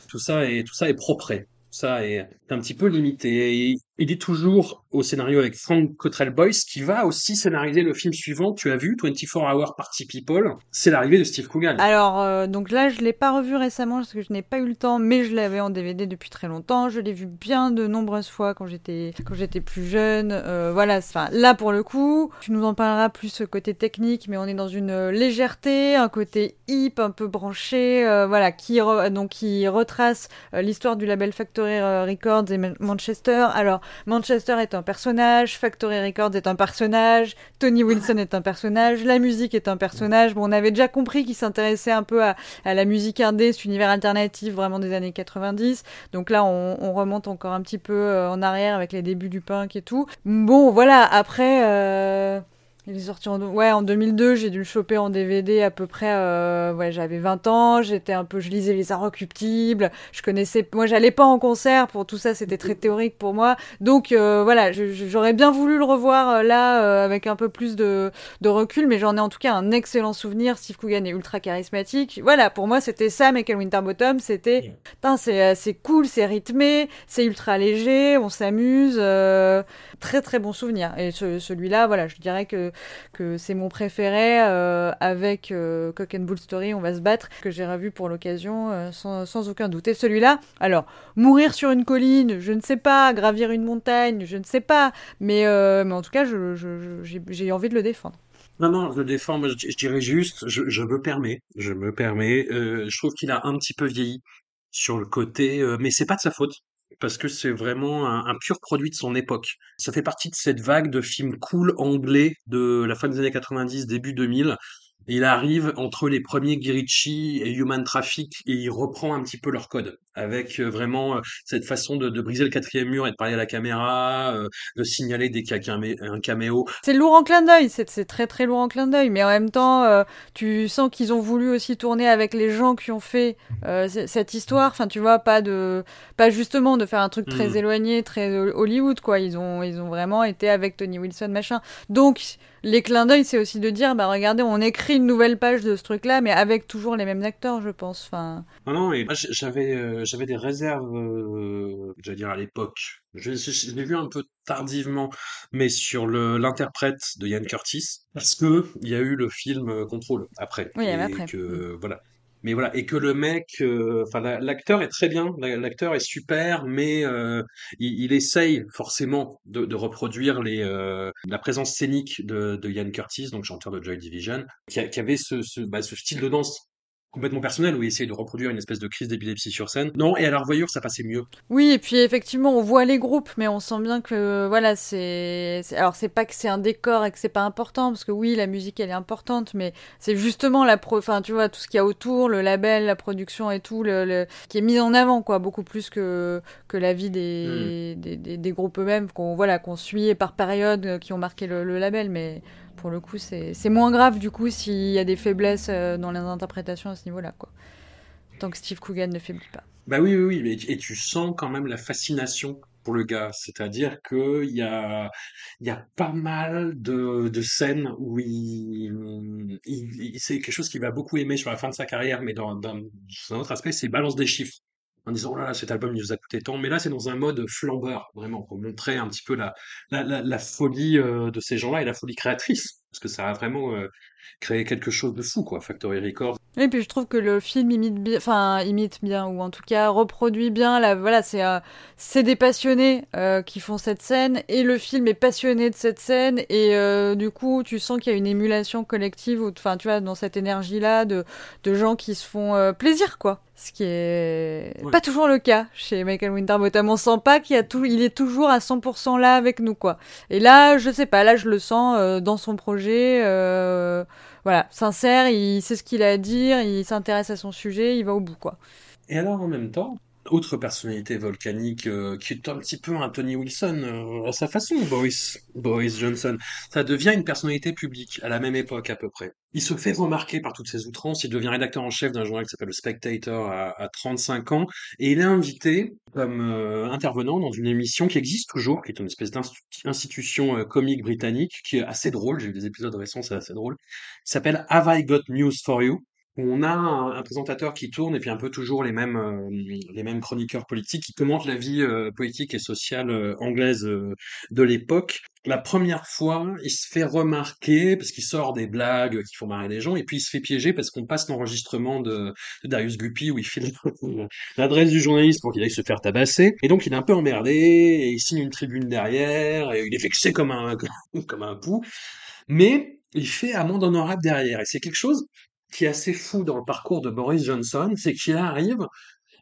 tout ça est tout ça est propre. Ça est un petit peu limité. Il est toujours au scénario avec Frank Cottrell Boyce, qui va aussi scénariser le film suivant. Tu as vu 24 Hour Party People C'est l'arrivée de Steve Coogan. Alors, euh, donc là, je l'ai pas revu récemment parce que je n'ai pas eu le temps, mais je l'avais en DVD depuis très longtemps. Je l'ai vu bien de nombreuses fois quand j'étais quand j'étais plus jeune. Euh, voilà, enfin là pour le coup, tu nous en parleras plus côté technique, mais on est dans une légèreté, un côté hip, un peu branché, euh, voilà, qui donc qui retrace l'histoire du label Factory Records et Manchester. Alors Manchester est un personnage, Factory Records est un personnage, Tony Wilson est un personnage, la musique est un personnage. Bon, on avait déjà compris qu'il s'intéressait un peu à, la musique indé, cet univers alternatif vraiment des années 90. Donc là, on, remonte encore un petit peu euh, en arrière avec les débuts du punk et tout. Bon, voilà, après... Euh, il est sorti en, ouais, en 2002, j'ai dû le choper en DVD à peu près, euh, ouais, j'avais 20 ans, j'étais un peu, je lisais les inrecuptibles, je connaissais, moi j'allais pas en concert, pour tout ça c'était très théorique pour moi, donc euh, voilà, j'aurais bien voulu le revoir euh, là euh, avec un peu plus de, de recul, mais j'en ai en tout cas un excellent souvenir, Steve Coogan est ultra charismatique, voilà, pour moi c'était ça, Michael Winterbottom, c'était, c'est c'est cool, c'est rythmé, c'est ultra léger, on s'amuse, très très bon souvenir, et ce, celui-là, voilà, je dirais que que, c'est mon préféré. Euh, avec euh, Cock and Bull Story, on va se battre, que j'ai revu pour l'occasion euh, sans, aucun doute. Et celui-là, alors, mourir sur une colline, je ne sais pas, gravir une montagne, je ne sais pas, mais, mais en tout cas, j'ai je, envie de le défendre. Non, non, je le défends, je, je, dirais juste, je, je, me permets, je me permets, je trouve qu'il a un petit peu vieilli sur le côté, mais c'est pas de sa faute parce que c'est vraiment un, pur produit de son époque. Ça fait partie de cette vague de films cool anglais de la fin des années 90, début 2000, il arrive entre les premiers Guy et Human Traffic et il reprend un petit peu leur code avec euh, vraiment euh, cette façon de, de, briser le quatrième mur et de parler à la caméra, euh, de signaler dès qu'il y a un caméo. C'est lourd en clin d'œil, c'est très très lourd en clin d'œil, mais en même temps, tu sens qu'ils ont voulu aussi tourner avec les gens qui ont fait euh, cette histoire. Enfin, tu vois, pas de, pas justement de faire un truc très mmh. éloigné, très Hollywood, quoi. Ils ont, ils ont vraiment été avec Tony Wilson, machin. Donc les clins d'œil, c'est aussi de dire, bah regardez, on écrit une nouvelle page de ce truc-là, mais avec toujours les mêmes acteurs, je pense. Enfin. Non, non, et j'avais, euh, j'avais des réserves, euh, j'allais dire à l'époque. Je, je, l'ai vu un peu tardivement, mais sur le l'interprète de Ian Curtis, parce que il y a eu le film euh, Contrôle après. Oui, et après. Que, mm. voilà. Mais voilà, et que le mec, euh, enfin l'acteur est très bien, l'acteur est super, mais euh, il, il, essaye forcément de, de reproduire les, euh, la présence scénique de, de Ian Curtis, donc chanteur de Joy Division, qui, qui avait ce, ce, bah, ce style de danse complètement personnel où il essayait de reproduire une espèce de crise d'épilepsie sur scène. Non, et à la revoyure, ça passait mieux. Oui, et puis effectivement, on voit les groupes, mais on sent bien que voilà, c'est alors c'est pas que c'est un décor et que c'est pas important parce que oui, la musique elle est importante, mais c'est justement la pro, enfin tu vois tout ce qu'il y a autour, le label, la production et tout, le, qui est mis en avant quoi, beaucoup plus que que la vie des, mm. des, des, des, groupes eux-mêmes qu'on voilà qu'on suit par période euh, qui ont marqué le, le label, mais pour le coup, c'est moins grave du coup s'il y a des faiblesses euh, dans les interprétations à ce niveau-là, quoi. Tant que Steve Coogan ne faiblit pas. Bah oui, oui, oui, et tu sens quand même la fascination pour le gars, c'est-à-dire que il y a y a pas mal de, de scènes où il, il, c'est quelque chose qu'il va beaucoup aimer sur la fin de sa carrière, mais dans, dans, un autre aspect, c'est balance des chiffres en disant oh là là cet album il nous a coûté tant. Mais là c'est dans un mode flambeur vraiment pour montrer un petit peu la la, la, folie euh, de ces gens-là et la folie créatrice parce que ça a vraiment euh, créé quelque chose de fou quoi Factory Records et puis je trouve que le film imite bien enfin imite bien ou en tout cas reproduit bien la voilà c'est euh, c'est des passionnés euh, qui font cette scène et le film est passionné de cette scène et du coup tu sens qu'il y a une émulation collective enfin tu vois dans cette énergie là de de gens qui se font plaisir quoi ce qui est ouais. pas toujours le cas chez Michael Winterbottom. On sent pas qu'il y a tout, il est toujours à 100% là avec nous, quoi. Et là, je sais pas, là, je le sens dans son projet, euh, voilà, sincère, il sait ce qu'il a à dire, il s'intéresse à son sujet, il va au bout, quoi. Et alors, en même temps, autre personnalité volcanique euh, qui est un petit peu un Tony Wilson euh, à sa façon, Boris, Boris Johnson. Ça devient une personnalité publique à la même époque à peu près. Il se fait remarquer par toutes ses outrances. Il devient rédacteur en chef d'un journal qui s'appelle le Spectator à, à, 35 ans et il est invité comme euh, intervenant dans une émission qui existe toujours, qui est une espèce d'institution euh, comique britannique qui est assez drôle. J'ai vu des épisodes récents, c'est assez drôle. S'appelle Have I Got News for You? On a un, présentateur qui tourne et puis un peu toujours les mêmes euh, les mêmes chroniqueurs politiques qui commentent la vie euh, politique et sociale euh, anglaise de l'époque. La première fois, il se fait remarquer parce qu'il sort des blagues qui font marrer les gens et puis il se fait piéger parce qu'on passe l'enregistrement de, Darius Guppy où il file <laughs> l'adresse du journaliste pour qu'il aille se faire tabasser et donc il est un peu emmerdé et il signe une tribune derrière et il est vexé comme un <laughs> comme un pou mais il fait amende honorable derrière et c'est quelque chose qui est assez fou dans le parcours de Boris Johnson, c'est qu'il arrive,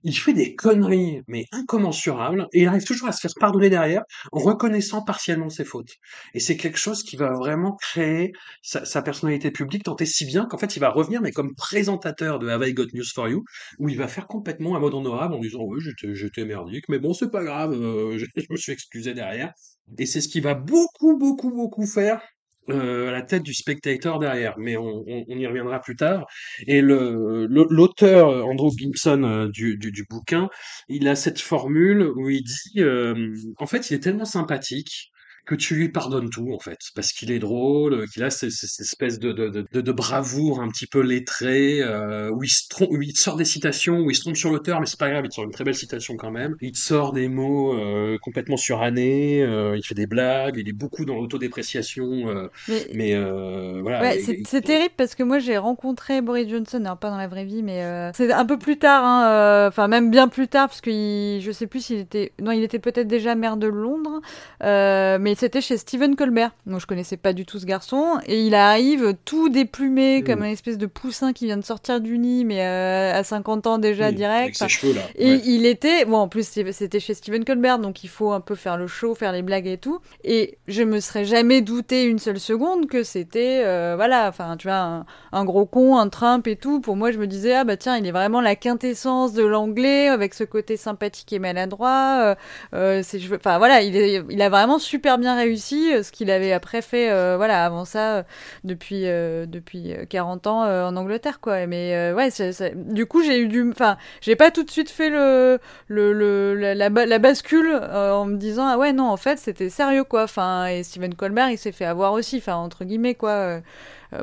il fait des conneries, mais incommensurables, et il arrive toujours à se faire pardonner derrière en reconnaissant partiellement ses fautes. Et c'est quelque chose qui va vraiment créer sa, personnalité publique, tant et si bien qu'en fait, il va revenir, mais comme présentateur de Have I Got News For You, où il va faire complètement un mode honorable en disant, oui, j'étais merdique, mais bon, c'est pas grave, euh, je, <laughs> je me suis excusé derrière. Et c'est ce qui va beaucoup, beaucoup, beaucoup faire euh, à la tête du spectateur derrière, mais on, on, on y reviendra plus tard. Et le l'auteur Andrew Gibson euh, du, du, du, bouquin, il a cette formule où il dit, euh, en fait, il est tellement sympathique que tu lui pardonnes tout en fait, parce qu'il est drôle, qu'il a cette, cette espèce de, de, de, de, bravoure un petit peu lettrée, euh, où, il se trompe, où il sort des citations, où il se trompe sur l'auteur, mais c'est pas grave, il te sort une très belle citation quand même. Il te sort des mots euh, complètement surannés, euh, il fait des blagues, il est beaucoup dans l'autodépréciation, euh, mais, mais euh, voilà. Ouais, c'est terrible parce que moi j'ai rencontré Boris Johnson, alors pas dans la vraie vie, mais euh, c'est un peu plus tard, hein, enfin même bien plus tard, parce que il, je sais plus s'il était, non, il était peut-être déjà maire de Londres, mais mais c'était chez Steven Colbert. Moi, je connaissais pas du tout ce garçon. Et il arrive tout déplumé, comme un espèce de poussin qui vient de sortir du nid, mais à 50 ans déjà direct. Avec ses cheveux, là. Et il était, bon, en plus, c'était chez Steven Colbert, donc il faut un peu faire le show, faire les blagues et tout. Et je me serais jamais douté une seule seconde que c'était, voilà, enfin, tu vois, un, un, gros con, un Trump et tout. Pour moi, je me disais, ah bah tiens, il est vraiment la quintessence de l'anglais, avec ce côté sympathique et maladroit. Euh, enfin voilà, il, est, il a vraiment super bien réussi euh, ce qu'il avait après fait, euh, voilà, avant ça, depuis depuis 40 ans en Angleterre, quoi. Mais ouais, du coup, j'ai eu du, enfin, j'ai pas tout de suite fait le, le, le la, la, bascule en me disant ah ouais non, en fait, c'était sérieux, quoi. Enfin, et Steven Colbert, il s'est fait avoir aussi, enfin entre guillemets, quoi.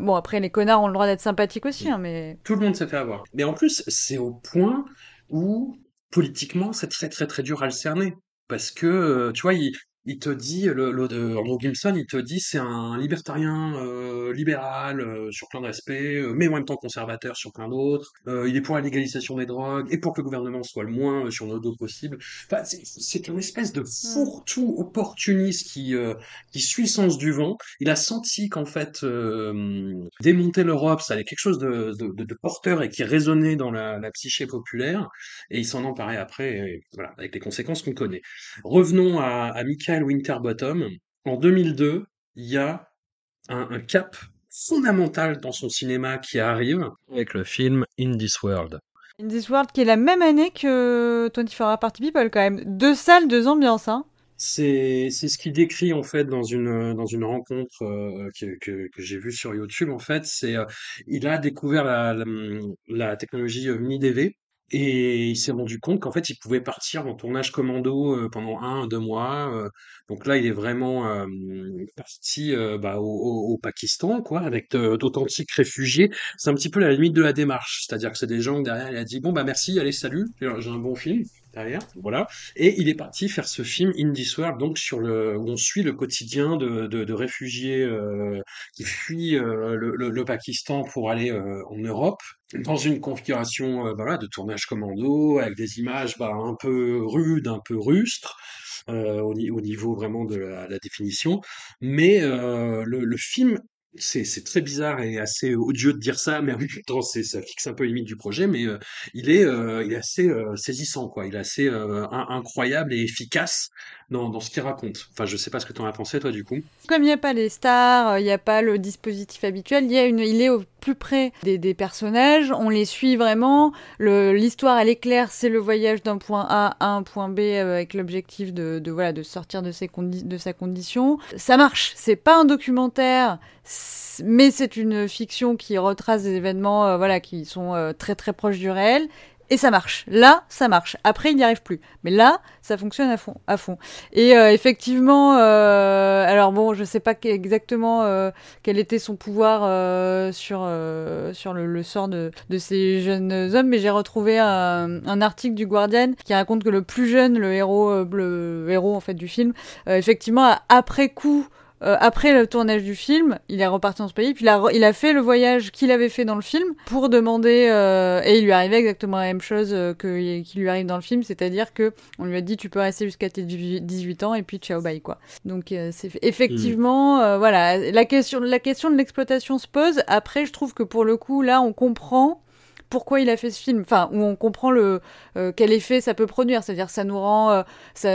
bon, après, les connards ont le droit d'être sympathiques aussi, hein, mais. Tout le monde s'est fait avoir. Mais en plus, c'est au point où, politiquement, c'est très, très, très dur à le cerner. Parce que, euh, tu vois, il, il te dit, le, le, Andrew Gimson, il te dit c'est un libertarien euh, libéral euh, sur plein d'aspects, euh, mais en même temps conservateur sur plein d'autres. il est pour la légalisation des drogues et pour que le gouvernement soit le moins sur nos dos possible. Enfin, c'est une espèce de mmh. fourre-tout opportuniste qui qui suit le sens du vent. Il a senti qu'en fait démonter l'Europe, ça allait quelque chose de, de, de, porteur et qui résonnait dans la, la psyché populaire, et il s'en emparait après, voilà, avec les conséquences qu'on connaît. Revenons à, à Michael Winterbottom, en 2002, il y a un, cap fondamental dans son cinéma qui arrive avec le film In This World. In This World qui est la même année que 24 Hour Party People quand même. Deux salles, deux ambiances. Hein. C'est ce qu'il décrit en fait dans une dans une rencontre euh, que, que, j'ai vue sur YouTube en fait c'est euh, il a découvert la, la, technologie euh, mini DV et il s'est rendu compte qu'en fait, il pouvait partir en tournage commando euh, pendant un, deux mois. euh. donc là, il est vraiment euh, parti bah, au, au- Pakistan, quoi, avec d'authentiques réfugiés. C'est un petit peu la limite de la démarche. C'est-à-dire que c'est des gens derrière, il a dit, bon, bah merci, allez, salut, j'ai un bon film voilà. Et il est parti faire ce film In This World, donc sur le, où on suit le quotidien de, de, de réfugiés euh, qui fuient euh, le, Pakistan pour aller euh, en Europe, dans une configuration voilà, de tournage commando, avec des images bah, un peu rudes, un peu rustres. Au, au, niveau vraiment de la, définition, mais le, le, film c'est très bizarre et assez odieux de dire ça, mais en même <laughs> temps, ça fixe un peu les limites du projet, mais euh, il, est, euh, il est assez euh, saisissant, quoi. Il est assez incroyable et efficace dans, dans ce qu'il raconte. Enfin, je sais pas ce que tu en as pensé, toi, du coup. Comme il n'y a pas les stars, il n'y a pas le dispositif habituel, il, y a une, il est au plus près des, des personnages, on les suit vraiment. L'histoire, elle est claire, c'est le voyage d'un point A à un point B avec l'objectif de, de, voilà, de sortir de, ses de sa condition. Ça marche, c'est pas un documentaire, mais c'est une fiction qui retrace des événements euh, voilà qui sont euh, très très proches du réel et ça marche. Là, ça marche. Après, il n'y arrive plus. Mais là, ça fonctionne à fond, à fond. Et euh, effectivement, alors bon, je sais pas exactement quel était son pouvoir sur sur le, le sort de, de, ces jeunes hommes, mais j'ai retrouvé un, un, article du Guardian qui raconte que le plus jeune, le héros, le héros en fait du film, effectivement, après coup euh, après le tournage du film, il est reparti dans ce pays, puis il a, il a fait le voyage qu'il avait fait dans le film pour demander, euh, et il lui arrivait exactement la même chose euh, que qui lui arrive dans le film, c'est-à-dire que on lui a dit tu peux rester jusqu'à tes 18 ans et puis ciao bye quoi. Donc euh, c'est effectivement mmh. voilà la question la question de l'exploitation se pose. Après je trouve que pour le coup là on comprend pourquoi il a fait ce film, enfin où on comprend le euh, quel effet ça peut produire, c'est-à-dire ça nous rend, euh,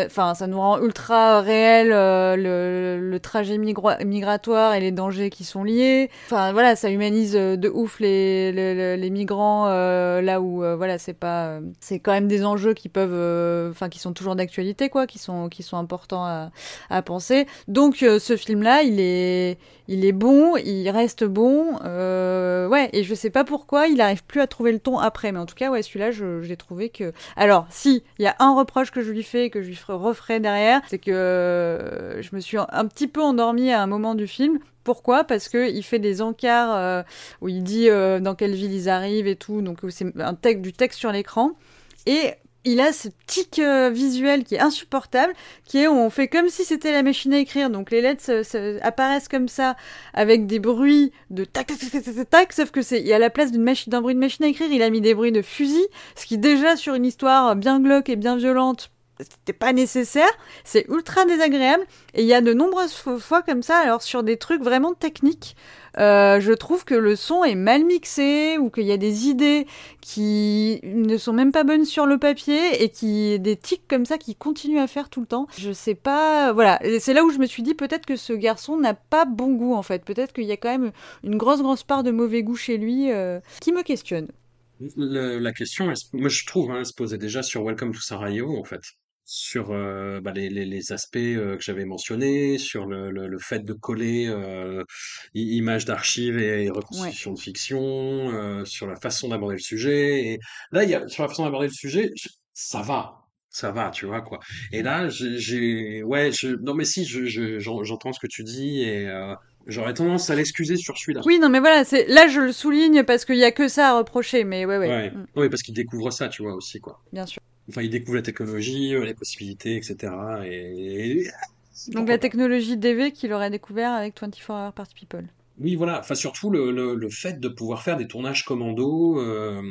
enfin ça, nous rend ultra réel euh, le, trajet migratoire et les dangers qui sont liés. Enfin voilà, ça humanise de ouf les les, les migrants là où voilà c'est pas, c'est quand même des enjeux qui peuvent, enfin qui sont toujours d'actualité quoi, qui sont qui sont importants à, à penser. Donc ce film là, il est il est bon, il reste bon, ouais et je sais pas pourquoi il arrive plus à trouver le ton après. Mais en tout cas, ouais, celui-là, j'ai trouvé que. Alors, si, il y a un reproche que je lui fais que je lui referai derrière, c'est que euh, je me suis un petit peu endormie à un moment du film. Pourquoi? Parce que il fait des encarts euh, où il dit euh, dans quelle ville ils arrivent et tout, donc c'est un texte du texte sur l'écran. Et il a ce tic euh, visuel qui est insupportable, qui est on fait comme si c'était la machine à écrire, donc les lettres apparaissent comme ça avec des bruits de tac tac tac tac tac, sauf que c'est a la place d'une machine d'un bruit de machine à écrire, il a mis des bruits de fusil, ce qui déjà sur une histoire bien glauque et bien violente c'était pas nécessaire, c'est ultra désagréable. Et il y a de nombreuses fois comme ça, alors sur des trucs vraiment techniques, euh, je trouve que le son est mal mixé ou qu'il y a des idées qui ne sont même pas bonnes sur le papier et qui des tics comme ça qui continuent à faire tout le temps. Je sais pas, voilà, c'est là où je me suis dit peut-être que ce garçon n'a pas bon goût en fait. Peut-être qu'il y a quand même une grosse grosse part de mauvais goût chez lui euh, qui me questionne. la question, moi je trouve, hein, elle se posait déjà sur Welcome to Sarajevo en fait sur euh, bah, les, les, les, aspects euh, que j'avais mentionnés, sur le, le, le, fait de coller euh, images d'archives et, reconstitutions de fiction, euh, sur la façon d'aborder le sujet. Et là, il y a, sur la façon d'aborder le sujet, ça va. Ça va, tu vois, quoi. Et là, j'ai, ouais, je, non, mais si, je, je, j'entends ce que tu dis et, J'aurais tendance à l'excuser sur celui-là. Oui, non, mais voilà, c'est là je le souligne parce qu'il y a que ça à reprocher, mais ouais, ouais. Ouais, mm. ouais parce qu'il découvre ça, tu vois aussi, quoi. Bien sûr. Enfin, il découvre la technologie, euh, les possibilités, etc. Et, Donc la technologie DV qu'il aurait découvert avec 24 Hour Party People. Oui, voilà. Enfin, surtout le, le, le, fait de pouvoir faire des tournages commando euh,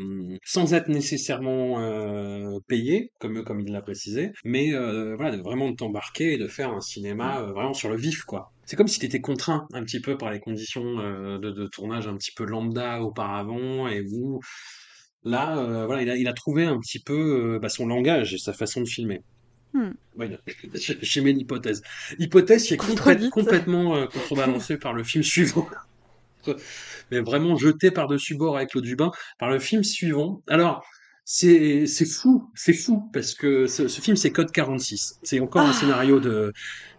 sans être nécessairement euh, payé, comme comme il l'a précisé, mais euh, voilà, de vraiment de t'embarquer et de faire un cinéma vraiment sur le vif, quoi. C'est comme si tu étais contraint un petit peu par les conditions de, de, tournage un petit peu lambda auparavant et où Là, euh, voilà, il a, il a, trouvé un petit peu euh, bah, son langage et sa façon de filmer. Hmm. Ouais, j'ai mis l'hypothèse. Hypothèse qui est complètement euh, contrebalancée par le film suivant. <laughs> Mais vraiment jeté par-dessus bord avec l'eau du bain par le film suivant. Alors, c'est fou, c'est fou, parce que ce, ce film, c'est Code 46. C'est encore un ah. scénario de,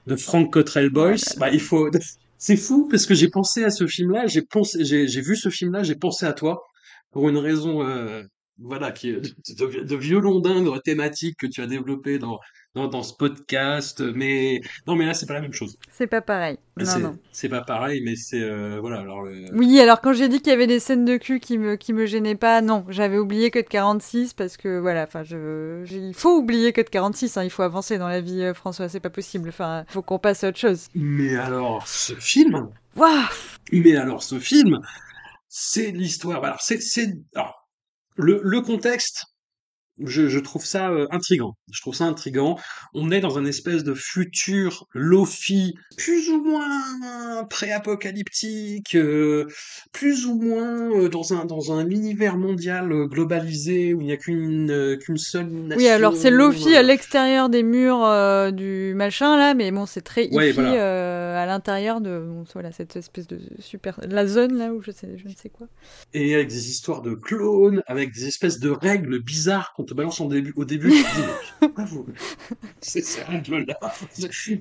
de Frank Cottrell Boyce. Bah, il faut... <laughs> C'est fou, parce que j'ai pensé à ce film-là, j'ai pensé, j'ai vu ce film-là, j'ai pensé à toi pour une raison euh, voilà qui est de, de violon d'ingre thématique que tu as développé dans, dans, dans ce podcast mais non mais là c'est pas la même chose. C'est pas pareil. Non non. c'est pas pareil mais c'est euh, voilà alors oui alors quand j'ai dit qu'il y avait des scènes de cul qui me qui me gênaient pas non j'avais oublié que de 46 parce que voilà enfin je, il faut oublier que de 46 hein, il faut avancer dans la vie euh, François c'est pas possible enfin faut qu'on passe à autre chose. Mais alors ce film waouh. Mais alors ce film c'est l'histoire. Alors, c'est, le, le contexte, je, je, trouve ça euh, intrigant. Je trouve ça intrigant. On est dans un espèce de futur Lofi, plus ou moins pré-apocalyptique, euh, plus ou moins euh, dans un dans un univers mondial globalisé où il n'y a qu'une qu'une seule nation. Oui, alors c'est Lofi à l'extérieur des murs du machin là, mais bon, c'est très hippie à l'intérieur de voilà cette espèce de super la zone là où je sais je ne sais quoi. Et avec des histoires de clones, avec des espèces de règles bizarres te balance en début, au début, c'est ces?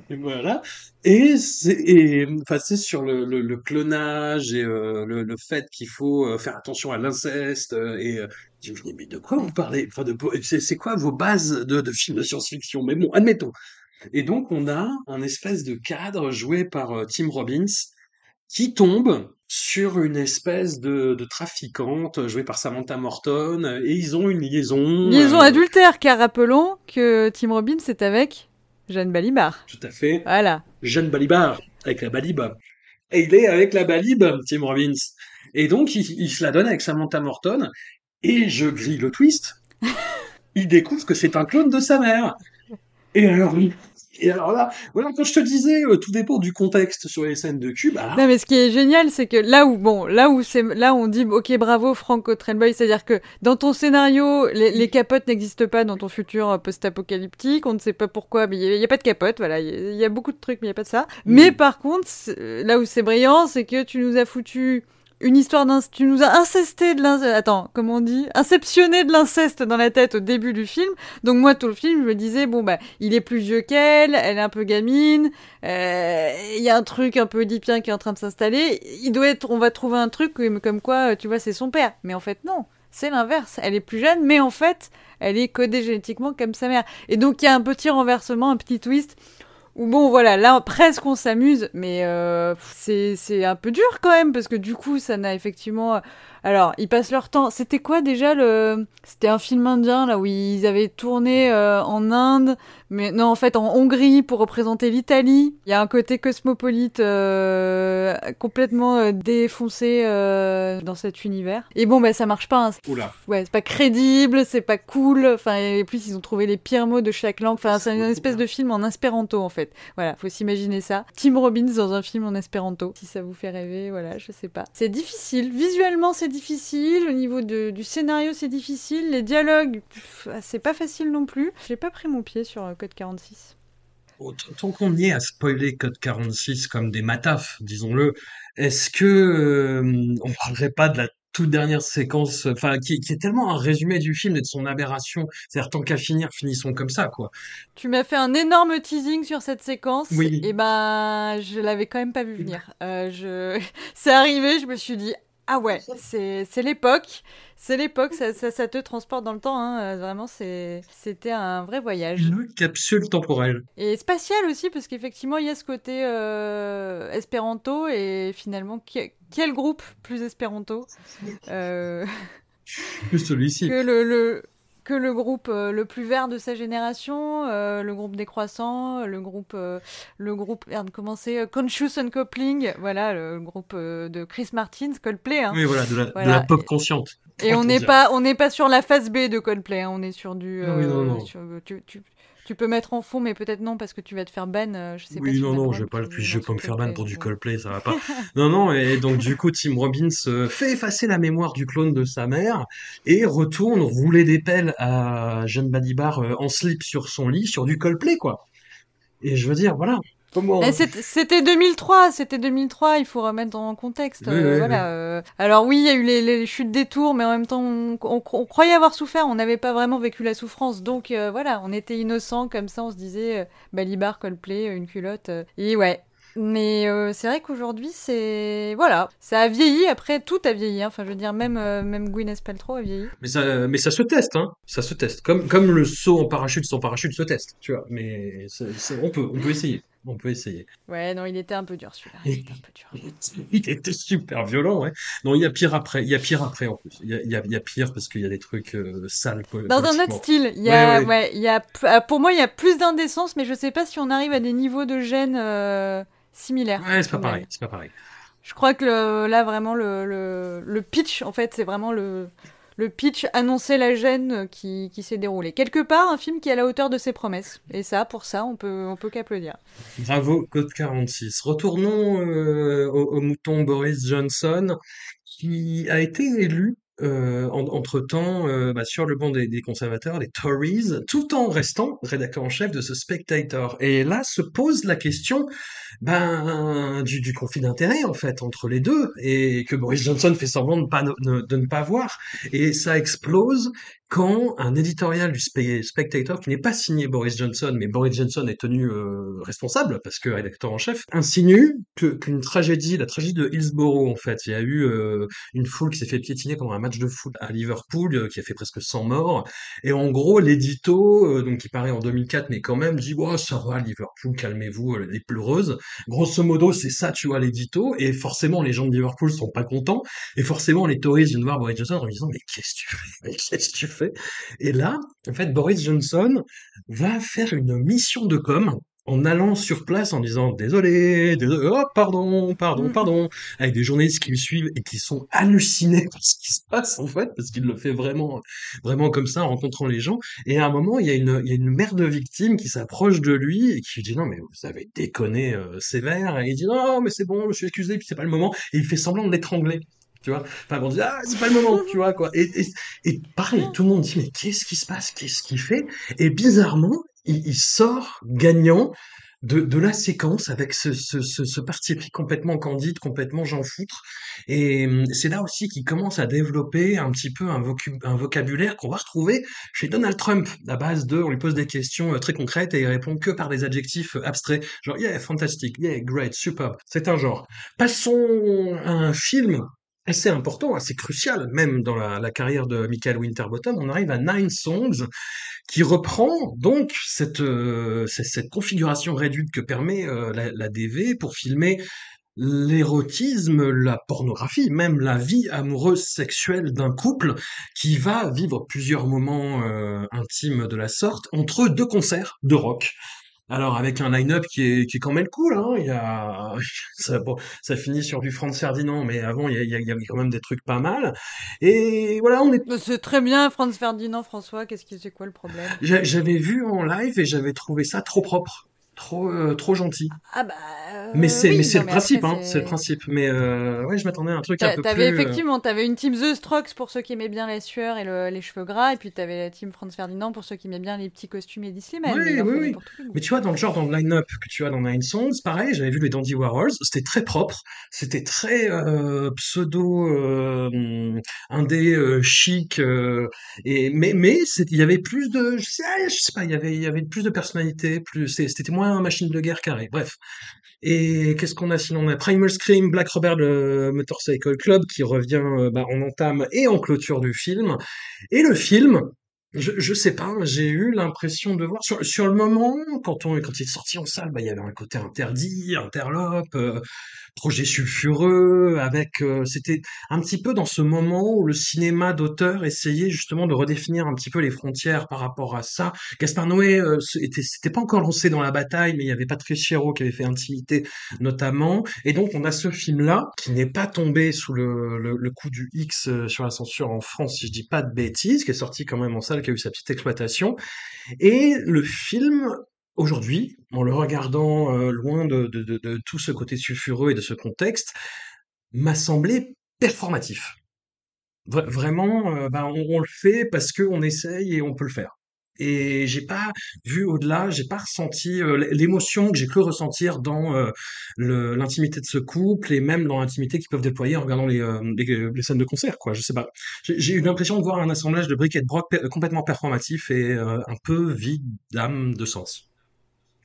Et <laughs> voilà. Et c'est, enfin, sur le, le, le, clonage et euh, le, le, fait qu'il faut euh, faire attention à l'inceste euh, et je me dis, mais de quoi vous parlez? Enfin, de, c'est, quoi vos bases de, de films de science-fiction? Mais bon, admettons. Et donc, on a un espèce de cadre joué par Tim Robbins qui tombe sur une espèce de, de, trafiquante jouée par Samantha Morton et ils ont une liaison. Liaison euh... adultère, car rappelons que Tim Robbins est avec Jeanne Balibar. Tout à fait. Voilà. Jeanne Balibar, avec la Balib. Et il est avec la Balib, Tim Robbins. Et donc, il, il se la donne avec Samantha Morton et je grille le twist. <laughs> il découvre que c'est un clone de sa mère. Et alors, et alors là, voilà, quand je te disais, euh, tout dépend du contexte sur les scènes de cube. Non, mais ce qui est génial, c'est que là où, bon, là où c'est, là on dit, ok, bravo, Franco Trellboy, c'est-à-dire que dans ton scénario, les, les capotes n'existent pas dans ton futur euh, post-apocalyptique, on ne sait pas pourquoi, mais il n'y a, pas de capote, voilà, il y, a beaucoup de trucs, mais il n'y a pas de ça. Mais par contre, là où c'est brillant, c'est que tu nous as foutu une histoire d'inceste. Tu nous as incesté de l'inceste. Attends, comment on dit? Inceptionné de l'inceste dans la tête au début du film. Donc moi, tout le film, je me disais, bon, bah, il est plus vieux qu'elle, elle est un peu gamine, euh, il y a un truc un peu oedipien qui est en train de s'installer. Il doit être, on va trouver un truc comme, comme quoi, tu vois, c'est son père. Mais en fait, non. C'est l'inverse. Elle est plus jeune, mais en fait, elle est codée génétiquement comme sa mère. Et donc, il y a un petit renversement, un petit twist ou bon, voilà, là, presque on s'amuse, mais euh, c'est un peu dur quand même, parce que du coup, ça n'a effectivement... Alors, ils passent leur temps... C'était quoi déjà le... C'était un film indien, là, où ils avaient tourné euh, en Inde, Mais non, en fait, en Hongrie, pour représenter l'Italie, il y a un côté cosmopolite euh, complètement euh, défoncé euh, dans cet univers. Et bon, bah ça marche pas. Hein. Oula. Ouais, c'est pas crédible, c'est pas cool. Enfin, et plus ils ont trouvé les pires mots de chaque langue. Enfin, c'est une espèce de film en espéranto en fait. Voilà, faut s'imaginer ça. Tim Robbins dans un film en espéranto. Si ça vous fait rêver, voilà, je sais pas. C'est difficile. Visuellement, c'est difficile. Au niveau de, du scénario, c'est difficile. Les dialogues, c'est pas facile non plus. J'ai pas pris mon pied sur Code 46. Tant qu'on y est à spoiler Code 46 comme des matafs, disons-le, est-ce que euh, on parlerait pas de la toute dernière séquence, enfin qui, est tellement un résumé du film et de son aberration, c'est-à-dire tant qu'à finir, finissons comme ça, quoi. Tu m'as fait un énorme teasing sur cette séquence, oui. et ben je l'avais quand même pas vu venir. Euh, je, <laughs> c'est arrivé, je me suis dit ah ouais, c'est l'époque. C'est l'époque, ça, ça, te transporte dans le temps. Hein. Euh, vraiment, c'était un vrai voyage. Une capsule temporelle. Et spatial aussi, parce qu'effectivement, il y a ce côté euh, espéranto. Et finalement, quel groupe plus espéranto euh... celui-ci. Que le, le, que le groupe euh, le plus vert de sa génération, euh, le groupe des croissants, le groupe, euh, le groupe, merde, comment c'est, Conscious Uncoupling, voilà, le groupe de Chris Martin, Coldplay. Hein. Oui, voilà, de la, de la pop consciente. Et on n'est pas, on n'est pas sur la phase B de Coldplay, hein, on est sur du. non, non. tu, tu, tu peux mettre en fond, mais peut-être non, parce que tu vas te faire ban. Euh, je sais oui, non, non, je vais pas, je vais pas me faire ban pour du Coldplay, ça va pas. <laughs> non, non, et donc du coup, Tim Robbins euh, fait effacer la mémoire du clone de sa mère et retourne rouler des pelles à Jeanne Badibar euh, en slip sur son lit, sur du Coldplay, quoi. Et je veux dire, voilà, c'était 2003, c'était 2003, il faut remettre en contexte. Euh, voilà. Euh. Alors oui, il y a eu les, chutes des tours, mais en même temps, on, croyait avoir souffert, on n'avait pas vraiment vécu la souffrance. Donc euh, voilà, on était innocents comme ça, on se disait, Balibar, Coldplay, une culotte. et ouais, mais euh, c'est vrai qu'aujourd'hui, c'est voilà, ça a vieilli. Après, tout a vieilli. Hein. Enfin, je veux dire, même euh, même Gwyneth Paltrow a vieilli. Mais ça, mais ça se teste, hein. Ça se teste. Comme comme le saut en parachute sans parachute se teste, tu vois. Mais on peut on peut essayer. On peut essayer. Ouais, non, il était un peu dur celui-là. Il, était un peu dur. <laughs> il était super violent, ouais. Non, il y a pire après. Il y a pire après en plus. Il y a, il y a, pire parce qu'il y a des trucs euh, sales. Dans un autre style, il y a, ouais, il y a, pour moi, il y a plus d'indécence, mais je sais pas si on arrive à des niveaux de gêne similaire. Ouais, c'est pas pareil, c'est pas pareil. Je crois que là, vraiment, le, le, pitch, en fait, c'est vraiment le, le pitch annonçait la gêne qui, s'est déroulée. Quelque part, un film qui est à la hauteur de ses promesses. Et ça, pour ça, on peut, peut qu'applaudir. Bravo, Code 46. Retournons euh, au, mouton Boris Johnson, qui a été élu euh, entre-temps euh, bah, sur le banc des, conservateurs, les Tories, tout en restant rédacteur en chef de ce Spectator. Et là se pose la question ben, du, du conflit d'intérêts en fait entre les deux et que Boris Johnson fait semblant de, pas, de ne pas voir. Et ça explose quand un éditorial du Spectator, qui n'est pas signé Boris Johnson, mais Boris Johnson est tenu euh, responsable, parce que rédacteur en chef, insinue qu'une tragédie, la tragédie de Hillsborough, en fait, il y a eu euh, une foule qui s'est fait piétiner pendant un match de foot à Liverpool, euh, qui a fait presque 100 morts, et en gros, l'édito, donc qui paraît en 2004, mais quand même, dit, oh, ça va, Liverpool, calmez-vous, les pleureuses. Grosso modo, c'est ça, tu vois, l'édito, et forcément, les gens de Liverpool sont pas contents, et forcément, les Tories viennent voir Boris Johnson en disant, mais qu'est-ce que tu fais? Qu'est-ce que tu fais? Et là, en fait, Boris Johnson va faire une mission de com en allant sur place en disant désolé, désolé oh, pardon, pardon, mm. pardon, avec des journalistes qui le suivent et qui sont hallucinés par ce qui se passe en fait, parce qu'il le fait vraiment, vraiment comme ça en rencontrant les gens. Et à un moment, il y a une, il y a une mère de victime qui s'approche de lui et qui lui dit non mais vous avez déconné euh, sévère. Et il dit non mais c'est bon, je suis excusé, puis c'est pas le moment. Et il fait semblant de l'étrangler tu vois. Enfin, on dit, ah, c'est pas le moment, tu vois, quoi. Et, pareil, tout le monde dit, mais qu'est-ce qui se passe? Qu'est-ce qu'il fait? Et bizarrement, il, sort gagnant de, de, la séquence avec ce, ce, ce, parti pris complètement candide, complètement j'en foutre. Et hum, c'est là aussi qu'il commence à développer un petit peu un, vocabulaire qu'on va retrouver chez Donald Trump, à base de, on lui pose des questions euh, très concrètes et il répond que par des adjectifs euh, abstraits, genre yeah, fantastique, yeah, great, superb. C'est un genre. Passons à un film assez important, assez crucial, même dans la, carrière de Michael Winterbottom, on arrive à Nine Songs, qui reprend donc cette, euh, configuration réduite que permet euh, la, DV pour filmer l'érotisme, la pornographie, même la vie amoureuse sexuelle d'un couple qui va vivre plusieurs moments euh, intimes de la sorte entre deux concerts de rock. Alors avec un line-up qui est, qui est quand même cool, hein. Il y a <laughs> ça, bon, ça finit sur du Franz Ferdinand, mais avant il y, a, il y avait quand même des trucs pas mal. Et voilà, on est. C'est très bien, Franz Ferdinand, François. Qu'est-ce que c'est quoi le problème? J'a- J'avais vu en live et j'avais trouvé ça trop propre, trop euh, trop gentil. Ah bah euh, Mais c'est oui, mais c'est le principe, hein, c'est le principe. Mais euh, ouais, je m'attendais à un truc un peu plus. effectivement, t'avais une team The Strokes pour ceux qui aimaient bien la sueur et le- les cheveux gras, et puis t'avais la team Franz Ferdinand pour ceux qui aimaient bien les petits costumes et Slimane. Oui, oui, oui. les. Mais tu vois, dans le genre, dans le line-up que tu as dans Nine Songs, pareil, j'avais vu les Dandy Warhols, c'était très propre, c'était très pseudo indé chic, et mais mais il y avait plus de, je sais, je sais pas, il y avait il y avait plus de personnalité, plus c'était moins machine de guerre carré. Bref. Et qu'est-ce qu'on a sinon? On a Primal Scream, Black Robert, le Motorcycle Club qui revient euh, bah, en entame et en clôture du film. Et le film, je, je sais pas, j'ai eu l'impression de voir sur, sur le moment quand on quand il est sorti en salle, bah il y avait un côté interdit, interlope, euh, projet sulfureux, avec euh, c'était un petit peu dans ce moment où le cinéma d'auteur essayait justement de redéfinir un petit peu les frontières par rapport à ça. Gaspard Noé euh, était c'était pas encore lancé dans la bataille, mais il y avait Patrice Chéreau qui avait fait Intimité notamment, et donc on a ce film là qui n'est pas tombé sous le, le, le coup du X euh, sur la censure en France, si je dis pas de bêtises, qui est sorti quand même en salle, qui a eu sa petite exploitation. Et le film, aujourd'hui, en le regardant euh, loin de, tout ce côté sulfureux et de ce contexte, m'a semblé performatif. Vra- vraiment, euh, ben, on, on le fait parce qu'on essaye et on peut le faire. Et j'ai pas vu au-delà, j'ai pas ressenti euh, l'émotion que j'ai cru ressentir dans euh, l'intimité de ce couple et même dans l'intimité qu'ils peuvent déployer en regardant les, euh, les, scènes de concert. Je sais pas. J'ai eu l'impression de voir un assemblage de briques et de broc complètement performatif et euh, un peu vide d'âme, de sens.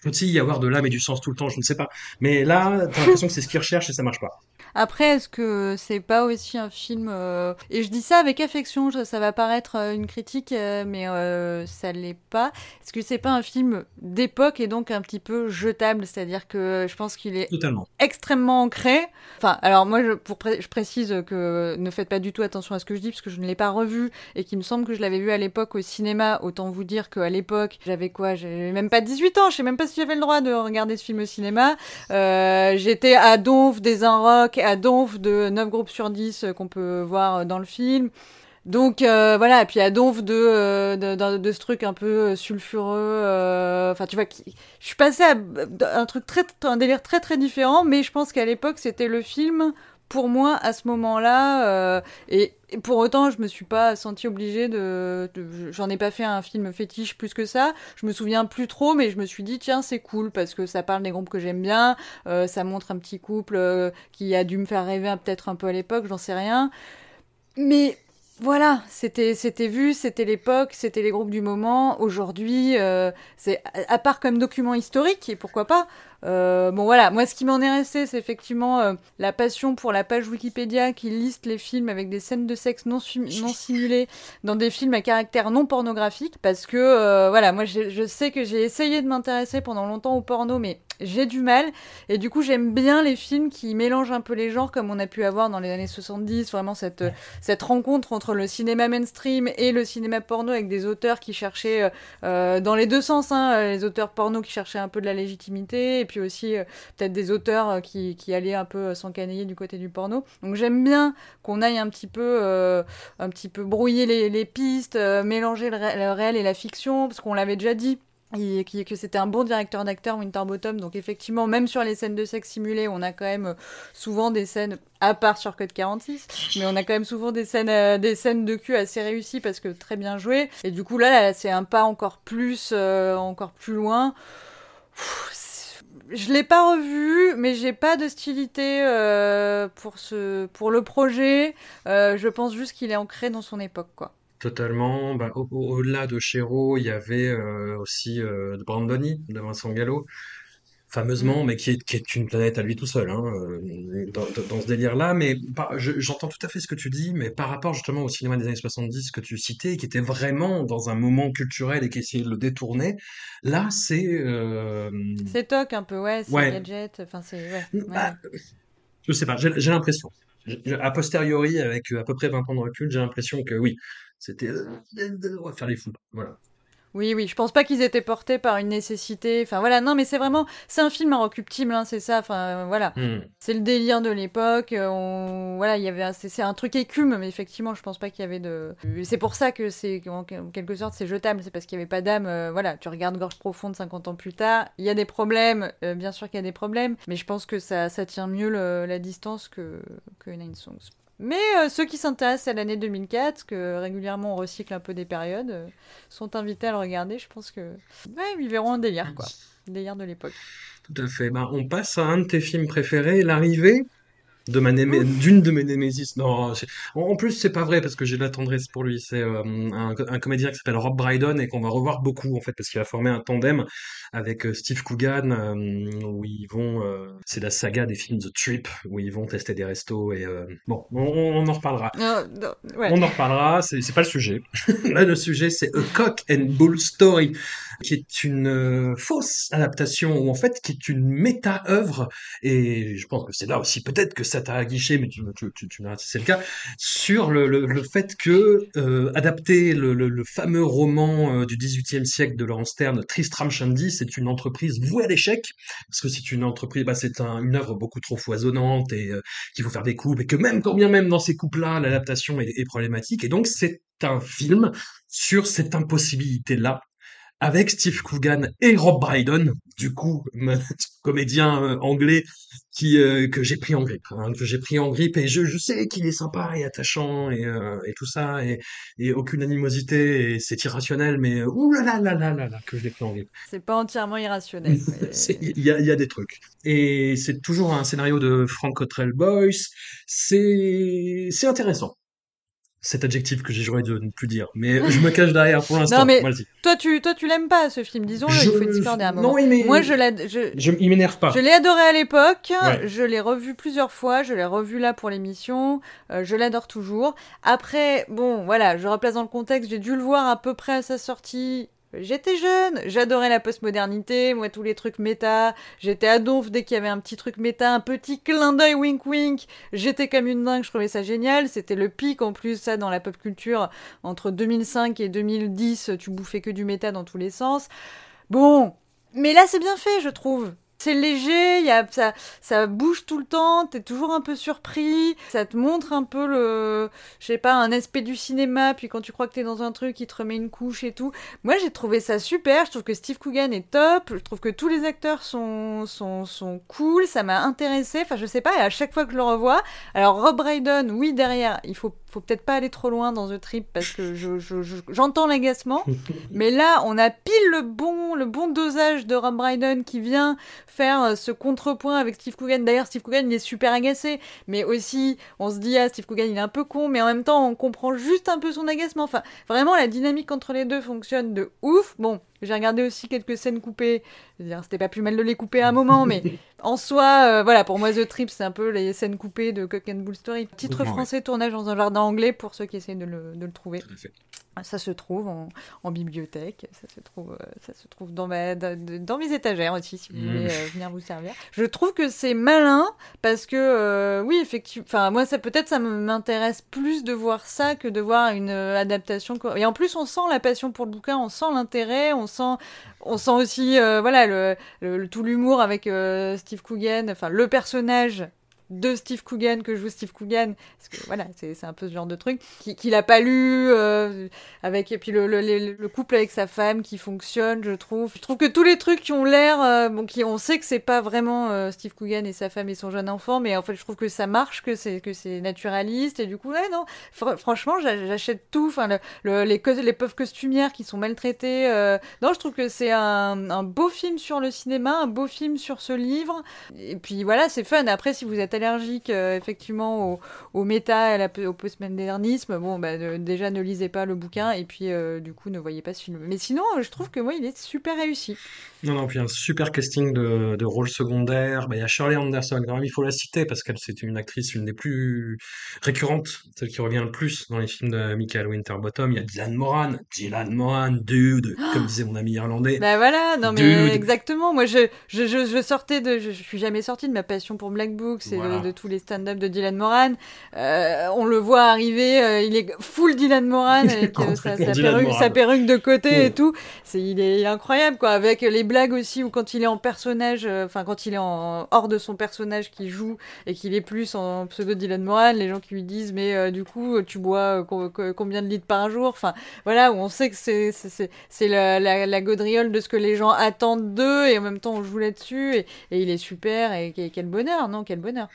Faut-il y avoir de l'âme et du sens tout le temps, je ne sais pas. Mais là, t'as l'impression que c'est ce qu'ils recherchent et ça marche pas. Après, est-ce que c'est pas aussi un film euh, Et je dis ça avec affection, ça, va paraître euh, une critique, euh, mais euh, ça l'est pas. Est-ce que c'est pas un film d'époque et donc un petit peu jetable? C'est-à-dire que je pense qu'il est Totalement. extrêmement ancré. Enfin, alors moi, je, pour pré- je précise que ne faites pas du tout attention à ce que je dis, parce que je ne l'ai pas revu et qu'il me semble que je l'avais vu à l'époque au cinéma. Autant vous dire qu'à l'époque, j'avais quoi? J'avais même pas 18 ans, je sais même pas si j'avais le droit de regarder ce film au cinéma. Euh, J'étais à donf des rock, à donf de 9 groupes sur 10 euh, qu'on peut voir dans le film. Donc euh, voilà, et puis à donf de, euh, de, de, ce truc un peu euh, sulfureux. euh, Enfin, tu vois, qui, je suis passée à un truc très, un délire très très différent, mais je pense qu'à l'époque c'était le film pour moi à ce moment-là. euh, et, pour autant, je me suis pas sentie obligée de, j'en ai pas fait un film fétiche plus que ça. Je me souviens plus trop, mais je me suis dit tiens c'est cool parce que ça parle des groupes que j'aime bien, euh, ça montre un petit couple euh, qui a dû me faire rêver peut-être un peu à l'époque, j'en sais rien. Mais voilà, c'était c'était vu, c'était l'époque, c'était les groupes du moment. Aujourd'hui, c'est à part comme document historique et pourquoi pas. Euh, bon voilà, moi ce qui m'en est resté, c'est effectivement euh, la passion pour la page Wikipédia qui liste les films avec des scènes de sexe non, sim- non simulées dans des films à caractère non pornographique, parce que euh, voilà, moi je, sais que j'ai essayé de m'intéresser pendant longtemps au porno, mais j'ai du mal. Et du coup, j'aime bien les films qui mélangent un peu les genres, comme on a pu avoir dans les années 70, vraiment cette, cette rencontre entre le cinéma mainstream et le cinéma porno avec des auteurs qui cherchaient, dans les deux sens, hein, les auteurs porno qui cherchaient un peu de la légitimité, et puis aussi euh, peut-être des auteurs euh, qui, qui allaient un peu euh, s'encanailler du côté du porno. Donc j'aime bien qu'on aille un petit peu, un petit peu brouiller les, pistes, mélanger le, ré- le réel et la fiction, parce qu'on l'avait déjà dit. Qui- que c'était un bon directeur d'acteur Winterbottom donc effectivement même sur les scènes de sexe simulées on a quand même souvent des scènes à part sur Code 46 mais on a quand même souvent des scènes des scènes de cul assez réussies parce que très bien jouées et du coup là, c'est un pas encore plus encore plus loin je l'ai pas revu, mais j'ai pas d'hostilité euh, pour pour le projet. Euh, je pense juste qu'il est ancré dans son époque, quoi. Totalement. Bah, au- au- au-delà de Chéreau, il y avait euh, aussi Brandoni, de Vincent Gallo, fameusement, Mm. mais qui est, qui est une planète à lui tout seul, hein, euh, dans, ce délire-là. Mais j'entends tout à fait ce que tu dis, mais par rapport justement au cinéma des années 70 que tu citais, qui était vraiment dans un moment culturel et qui essayait de le détourner, là, c'est... euh, C'est toc un peu, ouais, c'est ouais. gadget, enfin c'est ouais, ouais, Bah. Je sais pas, j'ai l'impression. A posteriori, avec à peu près 20 ans de recul, j'ai l'impression que oui, c'était on va faire les fous. Voilà. Oui, oui, je pense pas qu'ils étaient portés par une nécessité. Enfin voilà, non, mais c'est vraiment, c'est un film inrecuptible, hein, c'est ça. Enfin voilà, hmm. c'est le délire de l'époque. Euh, on... Voilà, il y avait, c'est un truc écume, mais effectivement, je pense pas qu'il y avait de. C'est pour ça que c'est en quelque sorte c'est jetable, c'est parce qu'il y avait pas d'âme. Euh, voilà, tu regardes Gorge profonde 50 ans plus tard, il y a des problèmes, euh, bien sûr qu'il y a des problèmes, mais je pense que ça, ça tient mieux la distance que que Nine Songs. Mais euh, ceux qui s'intéressent à l'année 2004, que régulièrement on recycle un peu des périodes, euh, sont invités à le regarder. Je pense que ils verront un délire, quoi. Délire de l'époque. Tout à fait. Ben, on passe à un de tes films préférés, L'arrivée de ma d'une de mes némésis. Non, en plus c'est pas vrai parce que j'ai de la tendresse pour lui. C'est euh, un, un, comédien qui s'appelle Rob Brydon et qu'on va revoir beaucoup en fait parce qu'il a formé un tandem avec euh, Steve Coogan euh, où ils vont. c'est la saga des films The Trip où ils vont tester des restos et bon, on, en reparlera. On en reparlera. C'est pas le sujet. <laughs> Là le sujet c'est A Cock and Bull Story qui est une fausse adaptation ou en fait qui est une méta-œuvre et je pense que c'est là aussi peut-être que ça ça t'a aguiché, mais tu, tu si c'est le cas, sur le, fait que euh, adapter le, fameux roman euh, du XVIIIe siècle de Laurence Stern, Tristram Shandy, c'est une entreprise vouée à l'échec, parce que c'est une entreprise, bah, c'est un, une œuvre beaucoup trop foisonnante et euh, qu'il faut faire des coupes, et que même quand bien même dans ces coupes-là, l'adaptation est problématique, et donc c'est un film sur cette impossibilité-là avec Steve Coogan et Rob Brydon, du coup, <laughs> comédien euh, anglais qui euh, que j'ai pris en grippe, hein, que j'ai pris en grippe et je, je sais qu'il est sympa et attachant et, euh, et tout ça et, et, aucune animosité et c'est irrationnel mais ouh là là là là là, là que je l'ai pris en grippe. C'est pas entièrement irrationnel. <laughs> Il y, a, y a des trucs et c'est toujours un scénario de Frank Cottrell Boyce. C'est c'est intéressant cet adjectif que j'ai joué de ne plus dire. Mais je me cache derrière pour <laughs> l'instant. Non, mais toi, tu, toi, tu l'aimes pas, ce film, disons-le, il faut discorder un moment. Non, Moi, je l'ai, je, je il m'énerve pas. Je l'ai adoré à l'époque, je l'ai revu plusieurs fois, je l'ai revu là pour l'émission, euh, je l'adore toujours. Après, bon, voilà, je replace dans le contexte, j'ai dû le voir à peu près à sa sortie, J'étais jeune, j'adorais la postmodernité, moi tous les trucs méta, j'étais à donf dès qu'il y avait un petit truc méta, un petit clin d'œil wink wink, j'étais comme une dingue, je trouvais ça génial, c'était le pic en plus ça dans la pop culture, entre 2005 et 2010 tu bouffais que du méta dans tous les sens. Bon, mais là c'est bien fait je trouve, c'est léger, y a, ça, ça bouge tout le temps, t'es toujours un peu surpris, ça te montre un peu le, je sais pas, un aspect du cinéma, puis quand tu crois que t'es dans un truc, il te remet une couche et tout. Moi, j'ai trouvé ça super, je trouve que Steve Coogan est top, je trouve que tous les acteurs sont, sont, sont cool, ça m'a intéressé, enfin, je sais pas, et à chaque fois que je le revois, alors Rob Brydon, oui, derrière, il faut faut peut-être pas aller trop loin dans The Trip parce que j'entends je, l'agacement. <laughs> mais là, on a pile le bon, le bon dosage de Rob Brydon qui vient faire euh, ce contrepoint avec Steve Coogan. D'ailleurs, Steve Coogan, il est super agacé. Mais aussi, on se dit, ah, Steve Coogan, il est un peu con. Mais en même temps, on comprend juste un peu son agacement. Enfin, vraiment, la dynamique entre les deux fonctionne de ouf. Bon, j'ai regardé aussi quelques scènes coupées. C'était pas plus mal de les couper à un moment, mais <laughs> en soi, euh, voilà, pour moi, The Trip, c'est un peu les scènes coupées de Cock and Bull Story. Titre français, tournage dans un jardin anglais pour ceux qui de le, de le trouver. Ça se trouve en, bibliothèque, ça se trouve, euh, ça se trouve dans, ma, dans, mes étagères aussi, si vous mmh. voulez euh, venir vous servir. Je trouve que c'est malin parce que, oui, effectivement, enfin, moi, ça peut-être ça m'intéresse plus de voir ça que de voir une adaptation. Et en plus, on sent la passion pour le bouquin, on sent l'intérêt, on sent, on sent aussi, voilà, le, tout l'humour avec Steve Coogan, enfin, le personnage de Steve Coogan que joue Steve Coogan parce que voilà c'est un peu ce genre de truc qu'il a pas lu euh, avec et puis le, le, le, couple avec sa femme qui fonctionne je trouve. Je trouve que tous les trucs qui ont l'air euh, bon qui on sait que c'est pas vraiment euh, Steve Coogan et sa femme et son jeune enfant mais en fait je trouve que ça marche que c'est que c'est naturaliste et du coup ouais non franchement j'achète tout enfin le, les les pauvres costumières qui sont maltraitées non je trouve que c'est un, un beau film sur le cinéma un beau film sur ce livre et puis voilà c'est fun. Après si vous êtes allergique euh, effectivement au, au méta la, au postmodernisme, bon, bah, déjà ne lisez pas le bouquin et puis euh, du coup ne voyez pas ce film. Mais sinon, je trouve que moi, il est super réussi. Non, non, puis un super casting de, de rôles secondaires. Bah, il y a Shirley Anderson, quand même, il faut la citer parce qu'elle c'est une actrice, une des plus récurrentes, celle qui revient le plus dans les films de Michael Winterbottom. Il y a Dylan Moran, Dylan Moran, dude, comme disait mon ami irlandais. Bah voilà, non mais exactement. Moi, je, je, je, sortais de, je, suis jamais sorti de ma passion pour Black Book. C'est de, tous les stand-up de Dylan Moran. Euh, on le voit arriver, euh, il est full Dylan Moran <laughs> avec euh, sa, perruque, sa, perruque, de côté et tout. C'est il est incroyable quoi, avec les blagues aussi où quand il est en personnage, enfin quand il est en hors de son personnage qui joue et qu'il est plus en pseudo Dylan Moran, les gens qui lui disent mais du coup tu bois combien de litres par jour, enfin voilà où on sait que c'est c'est la, la, la gaudriole de ce que les gens attendent d'eux et en même temps on joue là-dessus et, et il est super et quel bonheur, non? Quel bonheur.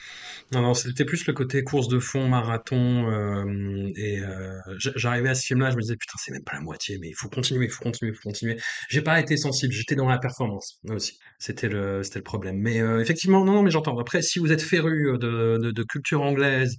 Non, non, c'était plus le côté course de fond, marathon. Euh, et euh, j'arrivais à ce film-là, je me disais, putain, c'est même pas la moitié, mais il faut continuer, il faut continuer, il faut continuer. J'ai pas été sensible, j'étais dans la performance aussi. C'était le, problème. Mais euh, effectivement, non, non, mais j'entends. Après, si vous êtes féru de, de, de culture anglaise,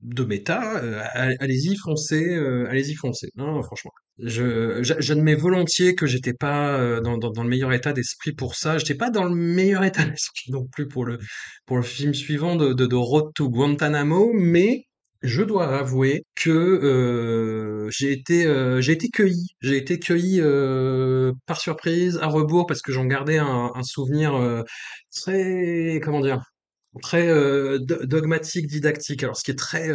de méta, euh, allez-y foncez, euh, allez-y foncez. Non, franchement, je j'admets volontiers que j'étais pas euh, dans, le meilleur état d'esprit pour ça. J'étais pas dans le meilleur état <laughs> d'esprit non plus pour le pour le film suivant de, de, de Road to Guantanamo, mais je dois avouer que j'ai été j'ai été cueilli, j'ai été cueilli par surprise à rebours parce que j'en gardais un, un souvenir très comment dire très euh, dogmatique, didactique. Alors, ce qui est très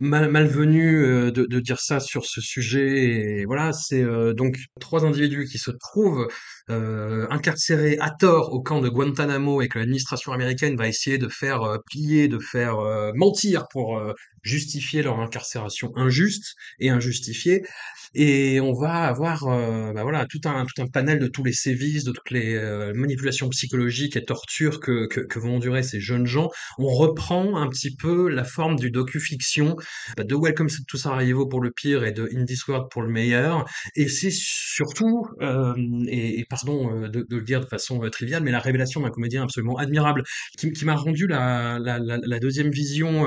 mal, malvenu euh, de, dire ça sur ce sujet. Et voilà, c'est donc trois individus qui se trouvent incarcérés à tort au camp de Guantanamo et que l'administration américaine va essayer de faire plier, de faire mentir pour justifier leur incarcération injuste et injustifiée et on va avoir euh, bah voilà tout un tout un panel de tous les sévices, de toutes les euh, manipulations psychologiques et tortures que, que, vont endurer ces jeunes gens. On reprend un petit peu la forme du docu-fiction de Welcome to Sarajevo pour le pire et de In World pour le meilleur. Et c'est surtout euh, et, pardon euh, de, le dire de façon euh, triviale, mais la révélation d'un comédien absolument admirable qui, m'a rendu la, deuxième vision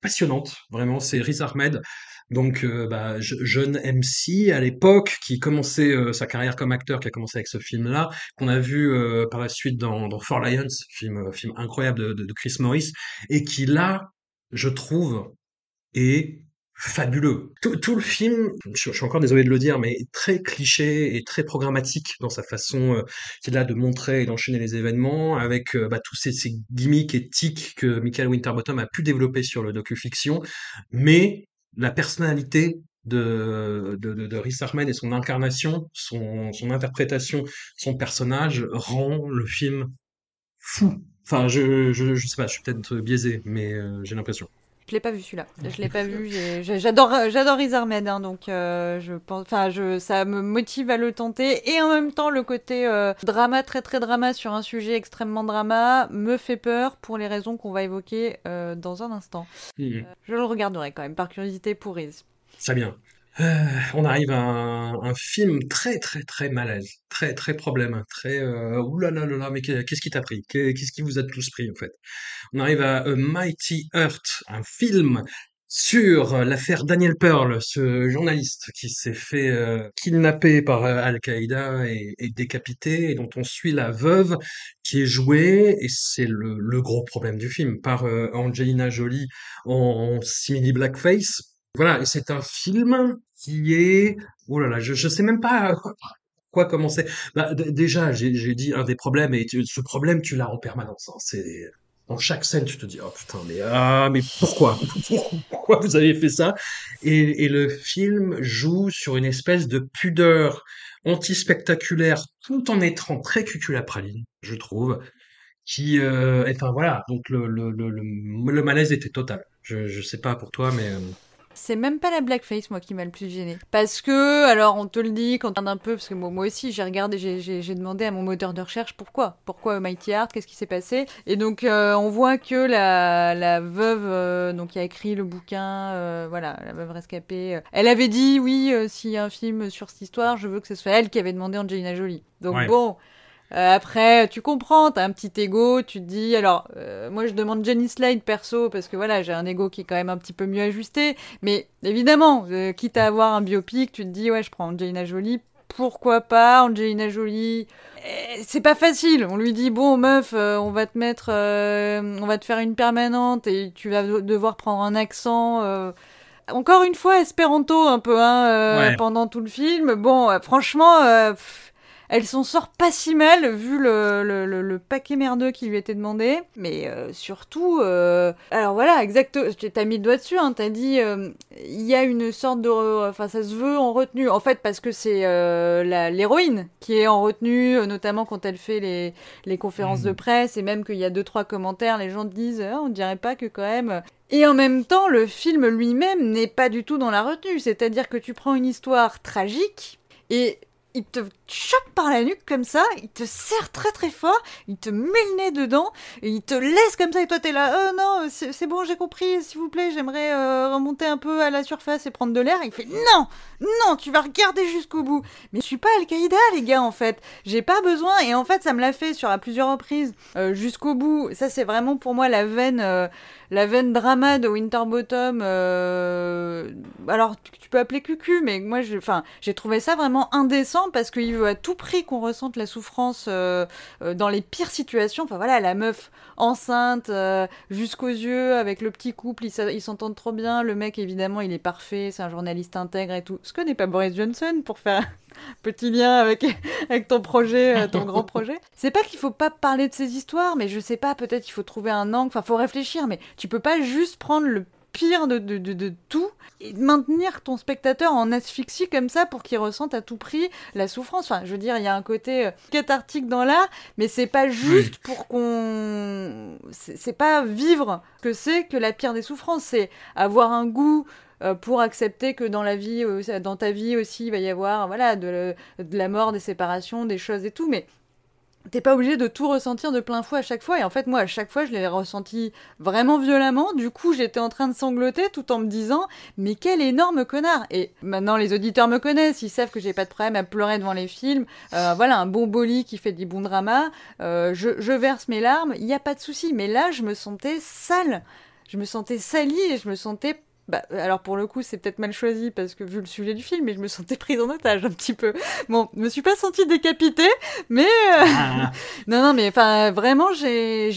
passionnante. Vraiment, c'est Riz Ahmed. Donc, bah, jeune MC à l'époque, qui commençait sa carrière comme acteur, qui a commencé avec ce film-là, qu'on a vu par la suite dans, dans Four Lions, film, film incroyable de, Chris Morris, et qui là, je trouve, est fabuleux. Tout, le film, je, suis encore désolé de le dire, mais très cliché et très programmatique dans sa façon qu'il a de montrer et d'enchaîner les événements, avec bah, tous ces, gimmicks éthiques que Michael Winterbottom a pu développer sur le docu-fiction, mais la personnalité de, de, de, Rhys et son incarnation, son, son interprétation, son personnage rend le film fou. Enfin, je, je, je sais pas, je suis peut-être biaisé, mais euh, j'ai l'impression. Je l'ai pas vu celui-là. Je l'ai pas vu. J'adore, j'adore Riz Ahmed, hein, donc euh, je pense, enfin, je, ça me motive à le tenter. Et en même temps, le côté euh, drama, très très drama sur un sujet extrêmement drama, me fait peur pour les raisons qu'on va évoquer euh, dans un instant. Mmh. je le regarderai quand même par curiosité pour Riz. Ça bien. Euh, on arrive à un, film très très très malaise, très très problème, très euh, oulala mais qu'est-ce qui t'a pris? Qu'est-ce qui vous a tous pris en fait? On arrive à A Mighty Earth, un film sur l'affaire Daniel Pearl, ce journaliste qui s'est fait euh, kidnapper par euh, Al-Qaïda et, décapité, et dont on suit la veuve qui est jouée, et c'est le, le, gros problème du film, par Angelina Jolie en, en simili blackface. Voilà, c'est un film qui est, oh là là, je, je sais même pas quoi commencer. Bah, déjà, j'ai dit un des problèmes, et ce problème, tu l'as en permanence. Hein, c'est dans chaque scène, tu te dis, oh putain, mais ah, mais pourquoi Pourquoi vous avez fait ça? Et, le film joue sur une espèce de pudeur anti-spectaculaire, tout en étant très cuculapraline, je trouve, qui, euh, enfin voilà, donc le, le, malaise était total. Je, je sais pas pour toi, mais... C'est même pas la blackface, moi, qui m'a le plus gêné. Parce que, alors, on te le dit quand on regarde un peu, parce que moi, moi aussi, j'ai regardé, j'ai demandé à mon moteur de recherche pourquoi. Pourquoi Mighty Heart Qu'est-ce qui s'est passé? Et donc, euh, on voit que la, la veuve, euh, donc, qui a écrit le bouquin, euh, voilà, la veuve rescapée, elle avait dit, oui, s'il y a un film sur cette histoire, je veux que ce soit elle qui avait demandé Angelina Jolie. Donc, bon. Euh, après, tu comprends, t'as un petit ego, tu te dis, alors, euh, moi je demande Jenny Slade perso, parce que voilà, j'ai un ego qui est quand même un petit peu mieux ajusté, mais évidemment, euh, quitte à avoir un biopic, tu te dis, ouais, je prends Angelina Jolie, pourquoi pas Angelina Jolie? Eh, c'est pas facile. On lui dit bon meuf, on va te mettre, on va te faire une permanente et tu vas devoir prendre un accent. Encore une fois, espéranto un peu hein, pendant tout le film. Bon, franchement, elle s'en sort pas si mal vu le, le, le, paquet merdeux qui lui était demandé. Mais euh, surtout, euh, alors voilà, exact. T'as mis le doigt dessus. Hein, T'as dit, euh, il y a une sorte de, enfin, ça se veut en retenue. En fait, parce que c'est l'héroïne qui est en retenue, notamment quand elle fait les, les conférences de mmh. presse et même qu'il y a deux trois commentaires, les gens disent, ah, on dirait pas que quand même et en même temps, le film lui-même n'est pas du tout dans la retenue. C'est-à-dire que tu prends une histoire tragique et il te chope par la nuque comme ça, il te serre très très fort, il te met le nez dedans, il te laisse comme ça, et toi t'es là, oh non, c'est bon, j'ai compris, s'il vous plaît, j'aimerais euh, remonter un peu à la surface et prendre de l'air. Il fait, non, non, tu vas regarder jusqu'au bout. Mais je suis pas Al-Qaïda, les gars, en fait. J'ai pas besoin, et en fait, ça me l'a fait sur à plusieurs reprises, euh, jusqu'au bout. Ça, c'est vraiment pour moi la veine, la veine drama de Winterbottom. alors, tu, peux appeler cucu, mais moi, j'ai trouvé ça vraiment indécent parce qu'il veut à tout prix qu'on ressente la souffrance euh, euh, dans les pires situations. Enfin voilà, la meuf enceinte euh, jusqu'aux yeux avec le petit couple, ils s'entendent trop bien. Le mec évidemment, il est parfait, c'est un journaliste intègre et tout. Ce que n'est pas Boris Johnson pour faire petit lien avec avec ton projet, ton grand projet. C'est pas qu'il faut pas parler de ces histoires, mais je sais pas, peut-être il faut trouver un angle. Enfin, faut réfléchir, mais tu peux pas juste prendre le pire de, de, de, tout et maintenir ton spectateur en asphyxie comme ça pour qu'il ressente à tout prix la souffrance. Enfin, je veux dire, il y a un côté euh, cathartique dans l'art, mais c'est pas juste pour qu'on. C'est pas vivre que c'est que la pire des souffrances, c'est avoir un goût euh, pour accepter que dans la vie, dans ta vie aussi, il va y avoir voilà de, de la mort, des séparations, des choses et tout, mais t'es pas obligé de tout ressentir de plein fouet à chaque fois. Et en fait, moi, à chaque fois, je l'ai ressenti vraiment violemment. Du coup, j'étais en train de sangloter tout en me disant, mais quel énorme connard. Et maintenant, les auditeurs me connaissent, ils savent que j'ai pas de problème à pleurer devant les films. Euh, voilà, un bon boli qui fait du bon drama. Euh, je, je, verse mes larmes, il n'y a pas de souci. Mais là, je me sentais sale. Je me sentais salie et je me sentais bah, alors pour le coup, c'est peut-être mal choisi parce que vu le sujet du film, mais je me sentais prise en otage un petit peu. Bon, je me suis pas sentie décapitée, mais euh, ah. <laughs> non, non, mais enfin vraiment, j'ai,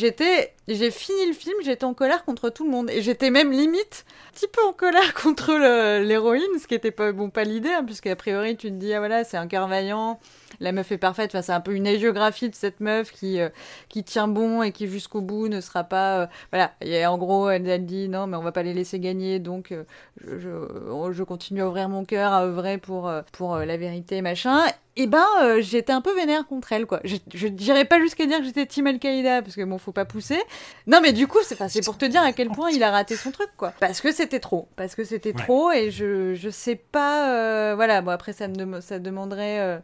j'étais, j'ai fini le film, j'étais en colère contre tout le monde et j'étais même limite un petit peu en colère <laughs> contre l'héroïne, ce qui était pas bon, pas l'idée, hein, priori tu te dis ah voilà, c'est un cœur vaillant la meuf est parfaite. Enfin, c'est un peu une hagiographie de cette meuf qui, euh, qui tient bon et qui jusqu'au bout ne sera pas. Euh, voilà. Et en gros, elle, elle, dit non, mais on va pas les laisser gagner, donc euh, je, je, continue à ouvrir mon cœur, à œuvrer pour, pour la vérité, machin. Et ben, j'étais un peu vénère contre elle, quoi. Je, je dirais pas jusqu'à dire que j'étais Team Al-Qaïda, parce que bon, faut pas pousser. Non, mais du coup, c'est pour te dire à quel point il a raté son truc, quoi. Parce que c'était trop. Parce que c'était trop, et je, je sais pas. voilà, bon, après, ça, me, ça demanderait.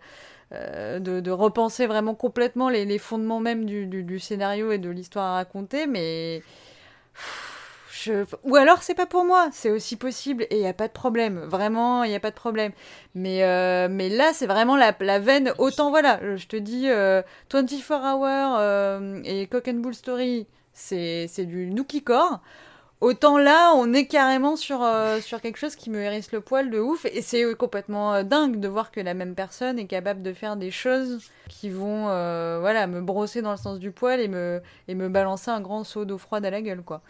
Euh, de, repenser vraiment complètement les, fondements même du, scénario et de l'histoire à raconter, mais. Ou alors c'est pas pour moi, c'est aussi possible et il n'y a pas de problème, vraiment il n'y a pas de problème. Mais, euh, mais là c'est vraiment la, la, veine, autant voilà, je te dis 24 euh, Hours et Cock and Bull Story, c'est du Nookie Core. Autant là, on est carrément sur, euh, sur quelque chose qui me hérisse le poil de ouf. Et c'est complètement euh, dingue de voir que la même personne est capable de faire des choses qui vont euh, voilà, me brosser dans le sens du poil et me, et me balancer un grand seau d'eau froide à la gueule. quoi.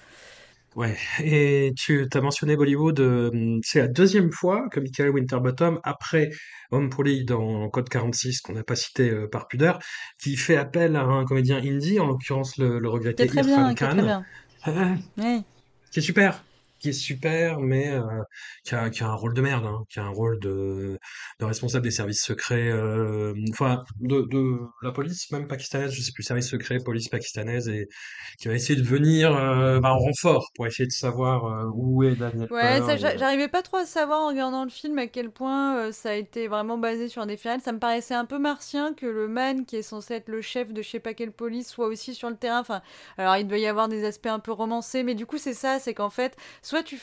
Ouais, et tu as mentionné Bollywood, c'est la deuxième fois que Michael Winterbottom, après Homme Poly dans Code 46, qu'on n'a pas cité par pudeur, qui fait appel à un comédien indie, en l'occurrence le, le regretté Irfan Khan. Oui. C'est super qui est super, mais euh, qui, a, qui, a, un rôle de merde, hein, qui a un rôle de, de responsable des services secrets, euh, enfin de, de, la police même pakistanaise, je sais plus, service secret, police pakistanaise, et qui va essayer de venir euh, bah, en renfort pour essayer de savoir euh, où est Daniel. Ouais, j'arrivais pas trop à savoir en regardant le film à quel point euh, ça a été vraiment basé sur des faits Ça me paraissait un peu martien que le man qui est censé être le chef de je sais pas quelle police soit aussi sur le terrain. Enfin, alors il doit y avoir des aspects un peu romancés, mais du coup c'est ça, c'est qu'en fait soit tu...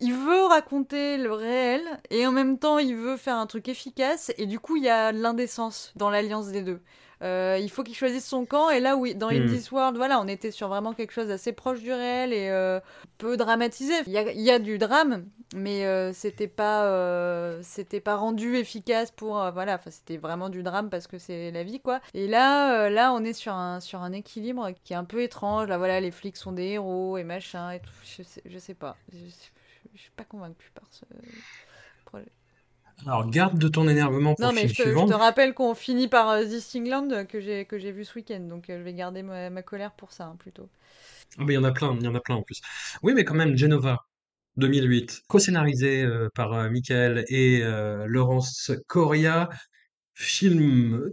Il veut raconter le réel et en même temps il veut faire un truc efficace et du coup il y a l'indécence dans l'alliance des deux. Euh, il faut qu'il choisisse son camp. Et là oui dans In hmm. This World voilà on était sur vraiment quelque chose d'assez proche du réel et euh, peu dramatisé. Il y a, du drame mais euh, c'était pas c'était pas rendu efficace pour voilà enfin c'était vraiment du drame parce que c'est la vie quoi. Et là là on est sur un sur un équilibre qui est un peu étrange. Là voilà les flics sont des héros et machin et tout. Je sais, je sais pas. Je, je, suis pas convaincue par ce Alors, garde de ton énervement pour Non, mais je te, je suivant. te rappelle qu'on finit par euh, This England euh, que j'ai que j'ai vu ce week-end, donc euh, je vais garder ma, ma colère pour ça hein, plutôt. Ah, mais il y en a plein, il y en a plein en plus. Oui, mais quand même, Genova, 2008, co-scénarisé euh, par euh, Michael et Laurence Correa. Film,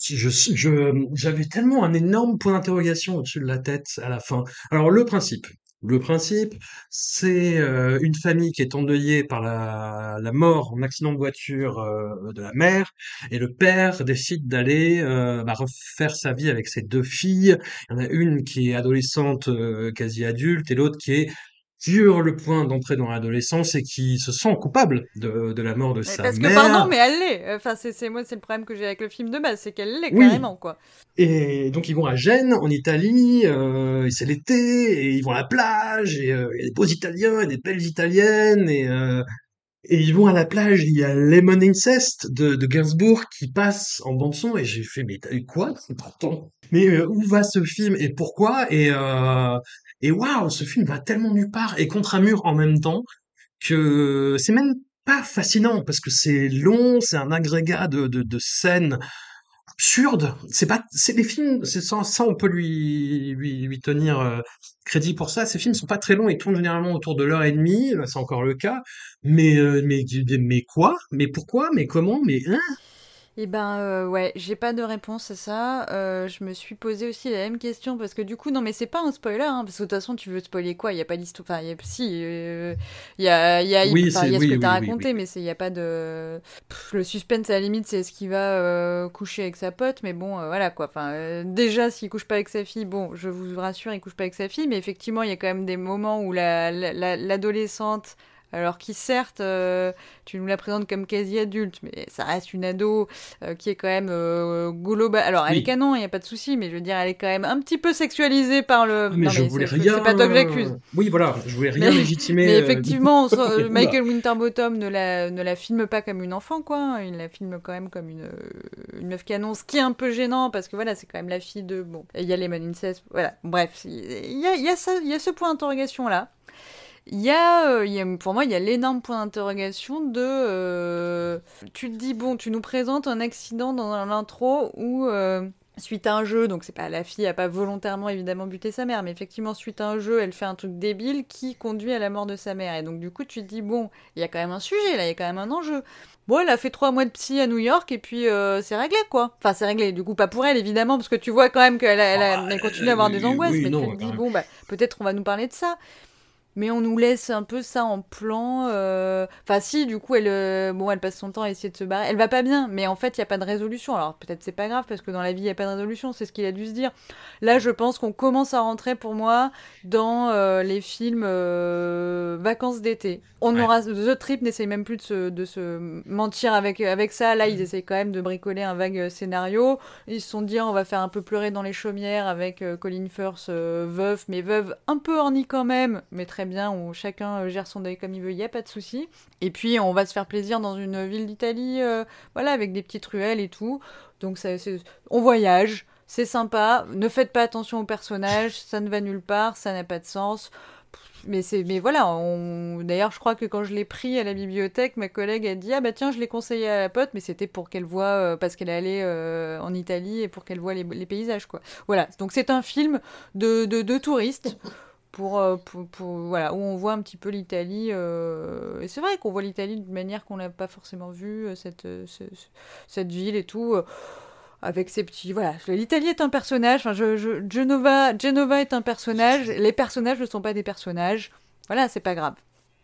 je, je, j'avais tellement un énorme point d'interrogation au-dessus de la tête à la fin. Alors le principe, le principe, c'est euh, une famille qui est endeuillée par la, mort en accident de voiture euh, de la mère, et le père décide d'aller euh, bah, refaire sa vie avec ses deux filles. Il y en a une qui est adolescente, euh, quasi adulte, et l'autre qui est sur le point d'entrer dans l'adolescence et qui se sent coupable de, de la mort de sa Parce que pardon, mère. mais elle l'est. Enfin, c'est c'est- moi, c'est le problème que j'ai avec le film de base, c'est qu'elle l'est Oui, carrément, quoi. Et donc ils vont à Gênes, en Italie, euh, et c'est l'été, et ils vont à la plage, et euh, il y a des beaux Italiens et des belles Italiennes, et, euh, et ils vont à la plage, il y a Lemon Incest de, de Gainsbourg qui passe en bande-son, et j'ai fait, mais t'as eu quoi? Pourtant. Mais euh, où va ce film, et pourquoi? Et, euh, et waouh, ce film va tellement nulle part, et contre un mur en même temps, que c'est même pas fascinant, parce que c'est long, c'est un agrégat de, de, scènes absurde. C'est pas, c'est les films, c'est ça, on peut lui, lui, lui tenir euh, crédit pour ça. Ces films sont pas très longs, ils tournent généralement autour de l'heure et demie, là, c'est encore le cas. Mais, euh, mais, mais quoi? Mais pourquoi? Mais comment? Mais hein? Eh ben euh, ouais, j'ai pas de réponse à ça. Euh, je me suis posé aussi la même question parce que du coup non mais c'est pas un spoiler hein, parce que de toute façon tu veux spoiler quoi? Il y a pas d'histoire. Enfin il y a si euh, il y a il y a Oui, y a ce que oui, t'as oui, raconté mais c'est il y a pas de Pff, le suspense à la limite c'est ce qui va euh, coucher avec sa pote mais bon euh, voilà quoi. Enfin euh, déjà s'il couche pas avec sa fille bon je vous rassure il couche pas avec sa fille mais effectivement il y a quand même des moments où la la- la- l'adolescente alors qui certes, euh, tu nous la présentes comme quasi adulte, mais ça reste une ado euh, qui est quand même euh, globale. Alors, elle est canon, il n'y a pas de souci, mais je veux dire, elle est quand même un petit peu sexualisée par le. Ah, mais Non, je mais voulais rien. c'est pas toi que j'accuse. Oui, voilà, je voulais rien Mais, légitimer. mais euh, effectivement. <laughs> Michael Winterbottom ne la, ne la filme pas comme une enfant, quoi. Il la filme quand même comme une, euh, une meuf canon, ce qui est un peu gênant parce que voilà, c'est quand même la fille de. Bon, il y a les Incest, voilà. Bref, il y a, y, a y a ce point d'interrogation là. Il y a, euh, il y a- pour moi, il y a l'énorme point d'interrogation de. euh, tu te dis, bon, tu nous présentes un accident dans l'intro où. euh, Suite à un jeu, donc c'est pas la fille a pas volontairement évidemment buté sa mère, mais effectivement suite à un jeu, elle fait un truc débile qui conduit à la mort de sa mère. Et donc du coup tu te dis bon, il y a quand même un sujet là, il y a quand même un enjeu. Bon, elle a fait trois mois de psy à New York et puis euh, c'est réglé quoi. Enfin c'est réglé, du coup pas pour elle évidemment parce que tu vois quand même qu'elle elle, a- Ah, elle continue à avoir des angoisses, oui, mais non, tu te dis bon bah peut-être on va nous parler de ça. Mais on nous laisse un peu ça en plan. euh, Enfin, si, du coup, elle, euh, bon, elle passe son temps à essayer de se barrer. Elle va pas bien, mais en fait, il y a pas de résolution. Alors peut-être c'est pas grave parce que dans la vie, il y a pas de résolution. C'est ce qu'il a dû se dire. Là, je pense qu'on commence à rentrer pour moi dans euh, les films vacances d'été. On Ouais. aura The Trip n'essaye même plus de se, de se mentir avec avec ça. Là, ils essayent quand même de bricoler un vague scénario. Ils se sont dit, on va faire un peu pleurer dans les chaumières avec Colin Firth, euh, veuf, mais veuve un peu ornie quand même, mais très bien, où chacun euh, gère son deuil comme il veut, il a pas de souci. Et puis, on va se faire plaisir dans une ville d'Italie, euh, voilà, avec des petites ruelles et tout. Donc, ça, on voyage, c'est sympa. Ne faites pas attention aux personnages, ça ne va nulle part, ça n'a pas de sens. Mais c'est, mais voilà, on... d'ailleurs, je crois que quand je l'ai pris à la bibliothèque, ma collègue a dit ah bah tiens, je l'ai conseillé à la pote, mais c'était pour qu'elle voit euh, parce qu'elle est allée en Italie et pour qu'elle voit les, les paysages quoi. Voilà, donc c'est un film de, de, de touristes pour, euh, pour, pour- voilà où on voit un petit peu l'Italie. euh, et c'est vrai qu'on voit l'Italie d'une manière qu'on n'a pas forcément vue, euh, cette ce- ce- cette ville et tout. avec ses petits voilà l'Italie est un personnage enfin Genova Genova est un personnage les personnages ne sont pas des personnages voilà c'est pas grave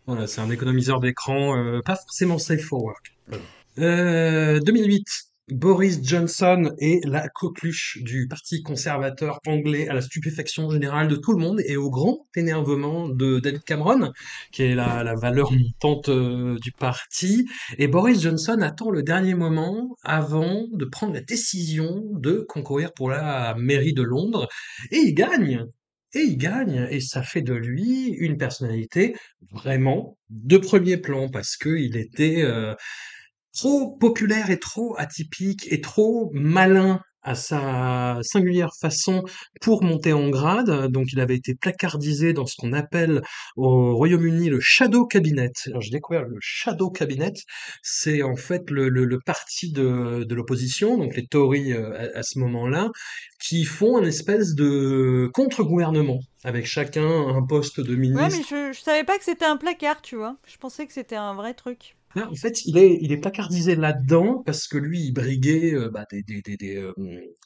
Voilà, c'est un économiseur d'écran, pas forcément safe for work. Voilà. Euh, 2008, Boris Johnson est la coqueluche du parti conservateur anglais à la stupéfaction générale de tout le monde et au grand énervement de David Cameron, qui est la, valeur montante euh, du parti. Et Boris Johnson attend le dernier moment avant de prendre la décision de concourir pour la mairie de Londres. Et il gagne. Et il gagne, et ça fait de lui une personnalité vraiment de premier plan parce que il était euh, trop populaire et trop atypique et trop malin à sa singulière façon pour monter en grade. Donc il avait été placardisé dans ce qu'on appelle au Royaume-Uni le Shadow Cabinet. Alors j'ai découvert le Shadow Cabinet, c'est en fait le, le, le parti de, de l'opposition, donc les Tories euh, à, à ce moment-là, qui font un espèce de contre-gouvernement avec chacun un poste de ministre. Ouais, mais je, je savais pas que c'était un placard, tu vois. Je pensais que c'était un vrai truc. En fait, il est, il est placardisé là-dedans parce que lui, il briguait euh, bah, des, des, des, des, euh,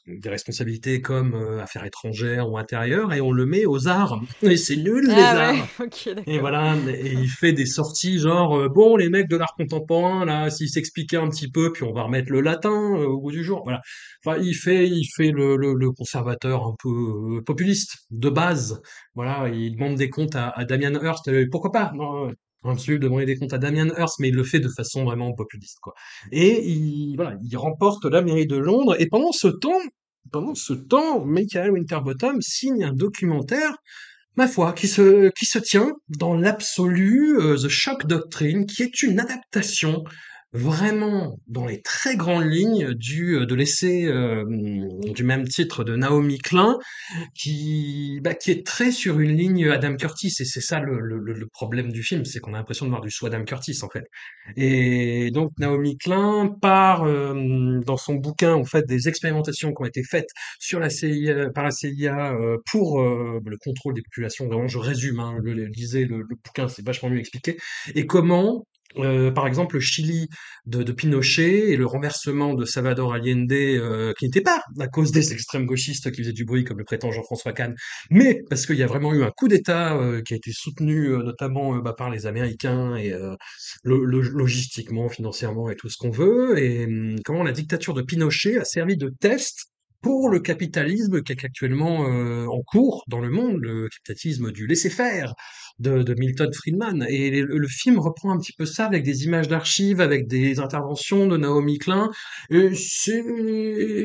des responsabilités comme euh, affaires étrangères ou intérieures et on le met aux arts. <laughs> Et c'est nul, les Ah ouais, arts. <laughs> Et voilà, et il fait des sorties genre, euh, bon, les mecs de l'art contemporain, là, s'ils s'expliquaient un petit peu, puis on va remettre le latin euh, au bout du jour. Voilà. Enfin, il fait, il fait le, le, le conservateur un peu populiste, de base. Voilà, il demande des comptes à, à Damien Hirst. Pourquoi pas? Non, Absolument, demander des comptes à Damien Hirst, mais il le fait de façon vraiment populiste, quoi. Et il, voilà, il remporte la mairie de Londres, et pendant ce temps, pendant ce temps, Michael Winterbottom signe un documentaire, ma foi, qui se, qui se tient dans l'absolu, euh, The Shock Doctrine, qui est une adaptation vraiment dans les très grandes lignes du, euh, de l'essai euh, du même titre de Naomi Klein, qui, bah, qui est très sur une ligne Adam Curtis, et c'est ça le, le, le problème du film, c'est qu'on a l'impression de voir du sous Adam Curtis en fait. Et donc Naomi Klein part euh, dans son bouquin en fait des expérimentations qui ont été faites sur la CIA, par la CIA euh, pour euh, le contrôle des populations. Vraiment, je résume, hein, le, le- lisez le, le bouquin, c'est vachement mieux expliqué. Et comment euh, par exemple, le Chili de, Pinochet et le renversement de Salvador Allende, euh, qui n'était pas à cause des extrêmes gauchistes qui faisaient du bruit, comme le prétend Jean-François Kahn, mais parce qu'il y a vraiment eu un coup d'État euh, qui a été soutenu euh, notamment euh, bah, par les Américains et lo- lo- logistiquement, financièrement et tout ce qu'on veut, et hum, comment la dictature de Pinochet a servi de test pour le capitalisme qui est actuellement euh, en cours dans le monde, le capitalisme du laisser-faire de, Milton Friedman. Et le, film reprend un petit peu ça avec des images d'archives, avec des interventions de Naomi Klein. Et c'est,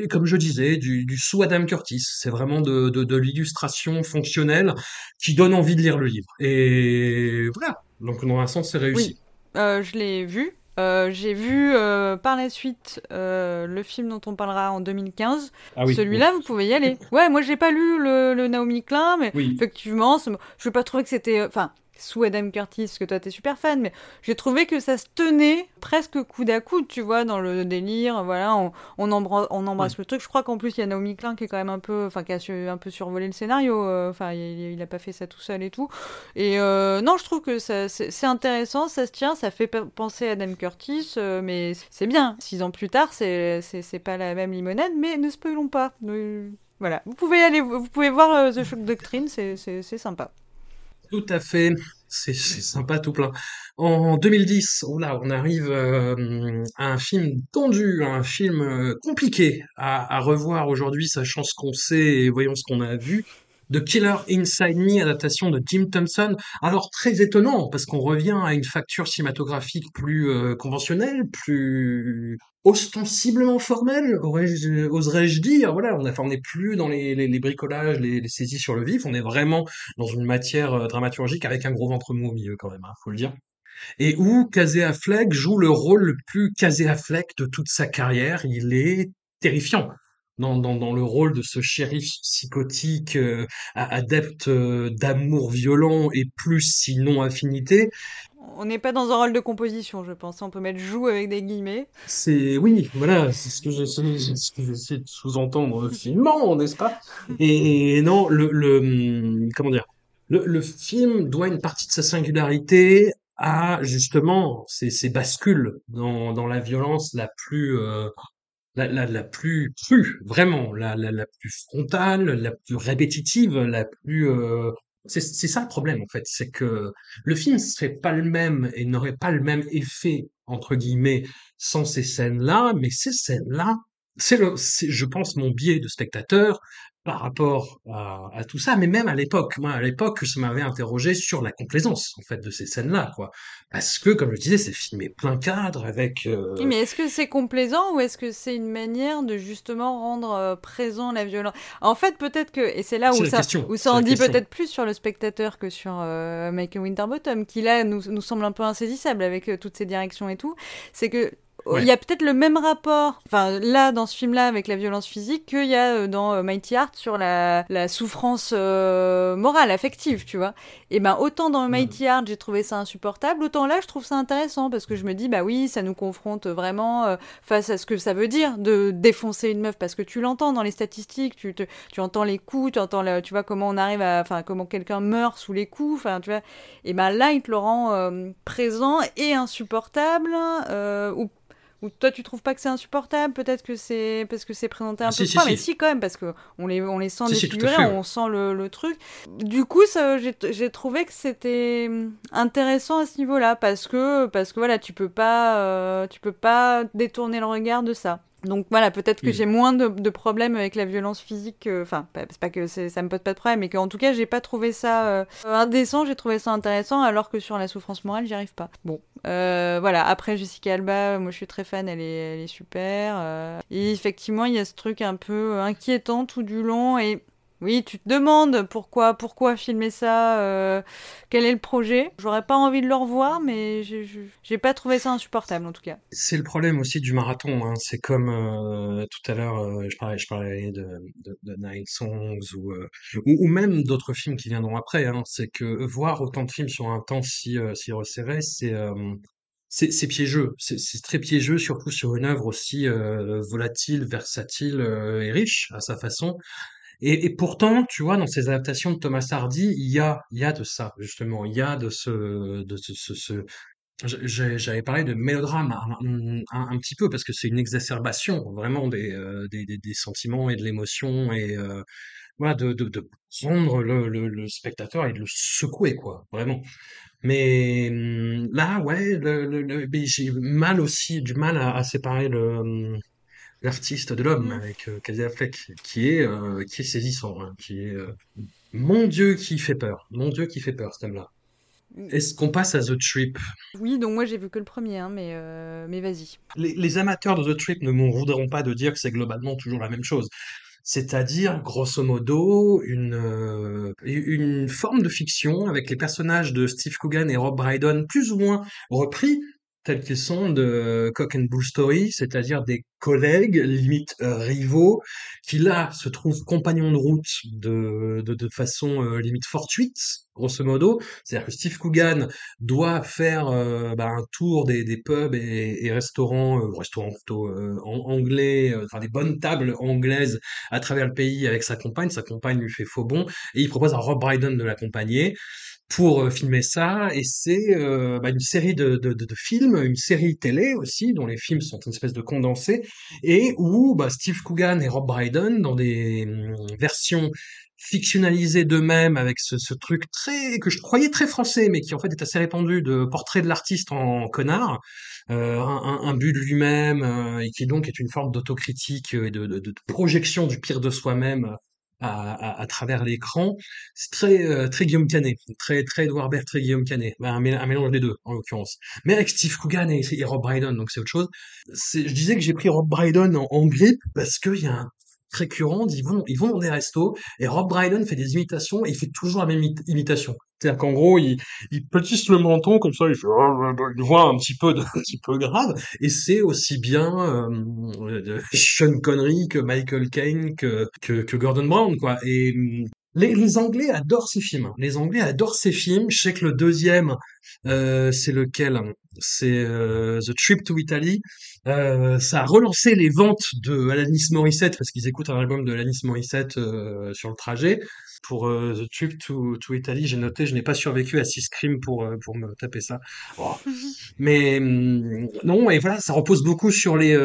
comme je disais, du, sous Adam Curtis. C'est vraiment de l'illustration fonctionnelle qui donne envie de lire le livre. Et voilà. Donc, dans un sens, c'est réussi. Oui, euh, je l'ai vu. Euh, j'ai vu euh, par la suite euh, le film dont on parlera en 2015. Ah oui. Celui-là, vous pouvez y aller. Ouais, moi j'ai pas lu le, le Naomi Klein, mais Oui. effectivement, je n'ai pas trouvé que c'était. Enfin, sous Adam Curtis, que toi t'es super fan, mais j'ai trouvé que ça se tenait presque coude à coude, tu vois, dans le délire. Voilà, on, on, embra- on embrasse le truc. Je crois qu'en plus il y a Naomi Klein qui est quand même un peu, enfin, qui a su- un peu survolé le scénario. euh, Enfin, il, il a pas fait ça tout seul et tout. Et euh, non, je trouve que c'est intéressant, ça se tient, ça fait pe- penser à Adam Curtis, euh, mais c'est bien. Six ans plus tard, c'est pas la même limonade, mais ne spoilons pas. Voilà, vous pouvez aller, vous pouvez voir The Shock Doctrine, c'est sympa. Tout à fait. C'est sympa tout plein. En 2010, oh là, on arrive euh, à un film tendu, un film euh, compliqué à, à revoir aujourd'hui, sachant ce qu'on sait et voyons ce qu'on a vu. The Killer Inside Me, adaptation de Jim Thompson. Alors très étonnant parce qu'on revient à une facture cinématographique plus euh, conventionnelle, plus ostensiblement formelle, oserais-je dire. Voilà, on n'est plus dans les, bricolages, les, les saisies sur le vif. On est vraiment dans une matière euh, dramaturgique avec un gros ventre mou au milieu quand même, hein, faut le dire. Et où Casey Affleck joue le rôle le plus Casey Affleck de toute sa carrière. Il est terrifiant. Dans, dans, dans le rôle de ce shérif psychotique, euh, adepte euh, d'amour violent et plus sinon affinité, On n'est pas dans un rôle de composition, je pense. On peut mettre joue avec des guillemets. c'est oui, voilà, c'est ce que j'essaie de sous-entendre finement, n'est-ce pas? Et, non, le, le hum, comment dire, le, le film doit une partie de sa singularité à justement ces, ces bascules dans, dans la violence la plus euh, la, plus crue, vraiment, la, plus frontale, la plus répétitive, la plus... euh, C'est ça le problème, en fait, c'est que le film serait pas le même et n'aurait pas le même effet, entre guillemets, sans ces scènes-là, mais ces scènes-là, c'est je pense, mon biais de spectateur par rapport à, à tout ça, mais même à l'époque, moi, à l'époque, ça m'avait interrogé sur la complaisance, en fait, de ces scènes-là, quoi. Parce que, comme je disais, c'est filmé plein cadre avec... euh, Oui, mais est-ce que c'est complaisant ou est-ce que c'est une manière de justement rendre euh, présent la violence? En fait, peut-être que, et c'est là où ça, où ça en dit peut-être plus sur le spectateur que sur euh, Michael Winterbottom, qui là nous, nous semble un peu insaisissable avec euh, toutes ces directions et tout, c'est que il y a peut-être le même rapport, enfin là dans ce film-là avec la violence physique qu'il y a dans Mighty Heart sur la, la souffrance morale, affective, tu vois. Et ben autant dans Mighty Heart j'ai trouvé ça insupportable, autant là je trouve ça intéressant parce que je me dis bah oui ça nous confronte vraiment face à ce que ça veut dire de défoncer une meuf parce que tu l'entends dans les statistiques, tu, tu entends les coups, tu entends tu vois comment on arrive à, enfin comment quelqu'un meurt sous les coups, enfin tu vois. Et ben là il te le rend euh, présent et insupportable euh, ou ou toi tu trouves pas que c'est insupportable Peut-être que c'est parce que c'est présenté un ah, peu si, mais si quand même parce que on les on les sent défigurer, on sent le, le, truc. Du coup, j'ai trouvé que c'était intéressant à ce niveau-là parce que parce que voilà, tu peux pas euh, tu peux pas détourner le regard de ça. Donc voilà, peut-être que j'ai moins de, problèmes avec la violence physique. Enfin, c'est pas que ça me pose pas de problème, mais qu'en tout cas, j'ai pas trouvé ça euh, indécent. J'ai trouvé ça intéressant, alors que sur la souffrance morale, j'y arrive pas. Bon, euh, voilà. Après Jessica Alba, moi, je suis très fan. Elle est, elle est super. Euh. et effectivement, il y a ce truc un peu inquiétant tout du long et oui, tu te demandes pourquoi, pourquoi filmer ça, euh, quel est le projet. J'aurais pas envie de le revoir, mais j'ai pas trouvé ça insupportable en tout cas. C'est le problème aussi du marathon. Hein. C'est comme euh, tout à l'heure, euh, je parlais, de, de, Nine Songs ou, même d'autres films qui viendront après. Hein. C'est que voir autant de films sur un temps si, si resserré, c'est c'est piégeux, c'est très piégeux, surtout sur une œuvre aussi volatile, versatile et riche à sa façon. Et, pourtant, tu vois, dans ces adaptations de Thomas Hardy, il y a, il y a de ça, justement. Il y a de ce, de ce, j'avais parlé de mélodrame un, petit peu parce que c'est une exacerbation vraiment des, euh, des, sentiments et de l'émotion et euh, voilà de, de, prendre le, le, spectateur et de le secouer quoi vraiment mais hum, là ouais le, j'ai mal aussi du mal à, à séparer le hum, l'artiste de l'homme avec euh, Casey Affleck, qui est euh, qui est saisissant, hein, qui est euh, mon Dieu qui fait peur, mon Dieu qui fait peur ce thème-là. Est-ce qu'on passe à The Trip? Oui, donc moi j'ai vu que le premier, hein, mais, mais vas-y. Les, amateurs de The Trip ne m'en voudront pas de dire que c'est globalement toujours la même chose. C'est-à-dire, grosso modo, une, une forme de fiction avec les personnages de Steve Coogan et Rob Brydon plus ou moins repris tels qu'ils sont de Cock and Bull Story, c'est-à-dire des collègues, limite euh, rivaux, qui là se trouvent compagnons de route de, de, de façon euh, limite fortuite, grosso modo. C'est-à-dire que Steve Coogan doit faire euh, bah, un tour des, des pubs et, et restaurants, restaurants plutôt anglais, enfin des bonnes tables anglaises à travers le pays avec sa compagne. Sa compagne lui fait faux bon et il propose à Rob Brydon de l'accompagner pour euh, filmer ça, et c'est euh, bah, une série de, films, une série télé aussi, dont les films sont une espèce de condensé, et où bah, Steve Coogan et Rob Brydon, dans des hum, versions fictionnalisées d'eux-mêmes, avec ce, truc très que je croyais très français, mais qui en fait est assez répandu, de portrait de l'artiste en connard, euh, un, but de lui-même, et qui donc est une forme d'autocritique et de, projection du pire de soi-même à, travers l'écran. C'est très euh, très Guillaume Canet, très très Edouard Baird, très Guillaume Canet, un, mélange des deux en l'occurrence. Mais avec Steve Coogan et, Rob Brydon, donc c'est autre chose. Je disais que j'ai pris Rob Brydon en, en grippe parce qu'il y a un récurrent, ils vont, ils vont dans des restos, et Rob Brydon fait des imitations, et il fait toujours la même imitation. C'est-à-dire qu'en gros, il, il petisse le menton comme ça, il fait une voix un petit peu, <laughs> un petit peu grave, et c'est aussi bien euh, Sean Connery que Michael Caine que, que, que Gordon Brown, quoi. Et les, Anglais adorent ces films. Les Anglais adorent ces films. Je sais que le deuxième, euh, c'est lequel? C'est euh, The Trip to Italy. Euh, ça a relancé les ventes de Alanis Morissette parce qu'ils écoutent un album de Alanis Morissette sur le trajet. Pour euh, The Trip to, to Italy, j'ai noté, je n'ai pas survécu à Six Cream pour euh, pour me taper ça. Oh. <laughs> Mais hum, non, et voilà, ça repose beaucoup sur les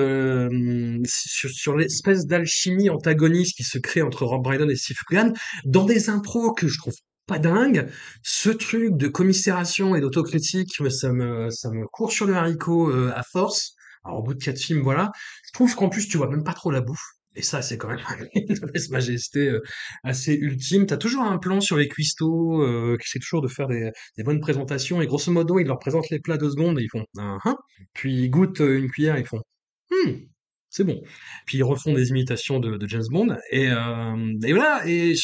sur, sur l'espèce d'alchimie antagoniste qui se crée entre Rob Brydon et Steve Coogan dans des impros que je trouve pas dingue. Ce truc de commisération et d'autocritique, ça me, ça me court sur le haricot euh, à force. Alors, au bout de quatre films, voilà. Je trouve qu'en plus, tu vois même pas trop la bouffe. Et ça, c'est quand même <laughs> une majesté euh, assez ultime. T'as toujours un plan sur les cuistots euh, qui toujours de faire des, bonnes présentations. Et grosso modo, ils leur présentent les plats deux secondes et ils font un uh Puis ils goûtent une cuillère et ils font hmm, c'est bon. Puis ils refont des imitations de, James Bond. Et, et voilà. Et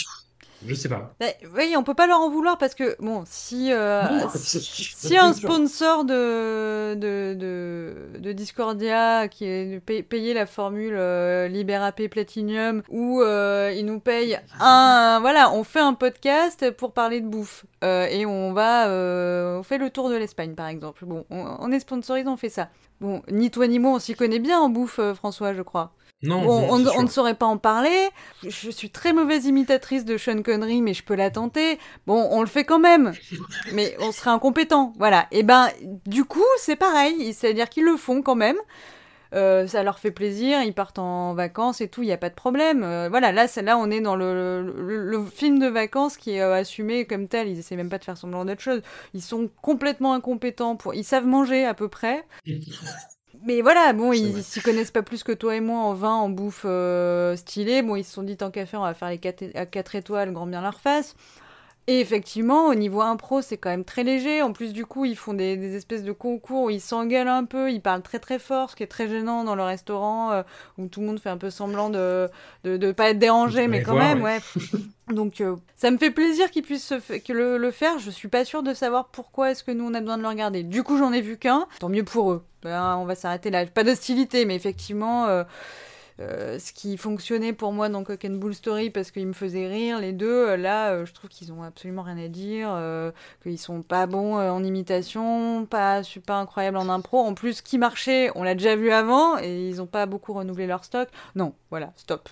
Je sais pas. Bah, oui, on peut pas leur en vouloir parce que, bon, si, euh, Non, si, un sponsor de, de, de, de Discordia qui est de pay- payer la formule euh, LibreAP Platinum ou euh, il nous paye un. Voilà, on fait un podcast pour parler de bouffe Euh, et on va. euh, on fait le tour de l'Espagne par exemple. Bon, on, on est sponsorisé, on fait ça. Bon, ni toi ni moi, on s'y connaît bien en bouffe, François, je crois. Non, Bon, on, ne saurait pas en parler. Je, suis très mauvaise imitatrice de Sean Connery, mais je peux la tenter. Bon, on le fait quand même. <laughs> Mais on serait incompétent. Voilà. Et ben, du coup, c'est pareil. C'est-à-dire qu'ils le font quand même. Euh, ça leur fait plaisir, ils partent en vacances et tout, il n'y a pas de problème. Euh, voilà, là, là, on est dans le, le, le film de vacances qui est euh, assumé comme tel. Ils essaient même pas de faire semblant d'autre chose. Ils sont complètement incompétents pour. Ils savent manger à peu près. <laughs> Mais voilà, bon, ils s'y connaissent pas plus que toi et moi en vin, en bouffe euh, stylée. Bon, ils se sont dit tant qu'à faire, on va faire les 4, étoiles, grand bien leur face. Et effectivement, au niveau impro, c'est quand même très léger. En plus, du coup, ils font des, des espèces de concours où ils s'engueulent un peu, ils parlent très très fort, ce qui est très gênant dans le restaurant, euh, où tout le monde fait un peu semblant de de, de pas être dérangé, mais quand voir, même, ouais. Donc, euh, ça me fait plaisir qu'ils puissent que le, le faire. Je suis pas sûre de savoir pourquoi est-ce que nous on a besoin de le regarder. Du coup, j'en ai vu qu'un. Tant mieux pour eux. Ben, on va s'arrêter là. Pas d'hostilité, mais effectivement. euh, euh, ce qui fonctionnait pour moi dans Cock and Bull Story parce qu'ils me faisaient rire, les deux, euh, là, euh, je trouve qu'ils ont absolument rien à dire, qu'ils sont pas bons en imitation, pas super incroyables en impro. En plus, qui marchait, on l'a déjà vu avant et ils ont pas beaucoup renouvelé leur stock. Non, voilà, stop.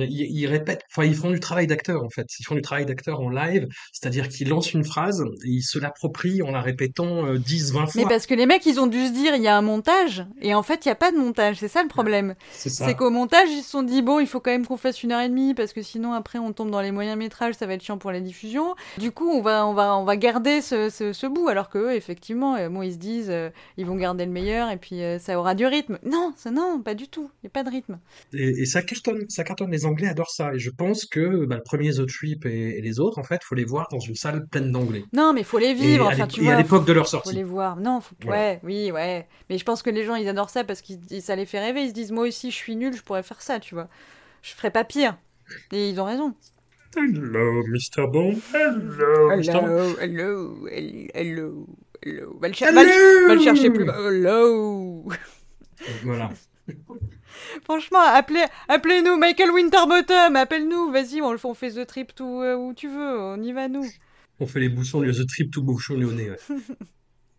Ils, ils répètent, enfin, ils font du travail d'acteur, en fait. Ils font du travail d'acteur en live, c'est-à-dire qu'ils lancent une phrase et ils se l'approprient en la répétant euh, 10, 20 fois. Mais parce que les mecs, ils ont dû se dire, il y a un montage, et en fait, il y a pas de montage. C'est ça le problème. C'est qu'au montage, ils se sont dit, bon, il faut quand même qu'on fasse une heure et demie, parce que sinon, après, on tombe dans les moyens métrages, ça va être chiant pour la diffusion. Du coup, on va, on va, on va garder ce, ce, ce bout, alors que eux, effectivement, euh, bon, ils se disent, euh, ils vont garder le meilleur, et puis euh, ça aura du rythme. Non, ça, non, pas du tout. Il n'y a pas de rythme. Et, et ça cartonne, ça cartonne. Les Anglais adorent ça. Et je pense que bah, le premier The Trip et, et les autres, en fait, faut les voir dans une salle pleine d'anglais. Non, mais faut les vivre, enfin, tu et vois. à l'époque de leur faut sortie. les voir. Non, faut... Voilà. ouais, oui, ouais. Mais je pense que les gens, ils adorent ça parce que ça les fait rêver. Ils se disent, moi aussi, je suis nul, je pourrais faire ça, tu vois. Je ferais pas pire. Et ils ont raison. Hello, Mr. Bond. Hello, Mr. Bond. Hello, hello, hello, hello, hello. Va le, cher- le- va le chercher plus bas. Hello. Voilà. <laughs> Franchement, appelez, appelez-nous Michael Winterbottom, appelle-nous, vas-y, on, le fait- on fait The Trip tout euh, où tu veux, on y va nous. On fait les bouchons, le The Trip tout bouchon nez. Ouais. <laughs>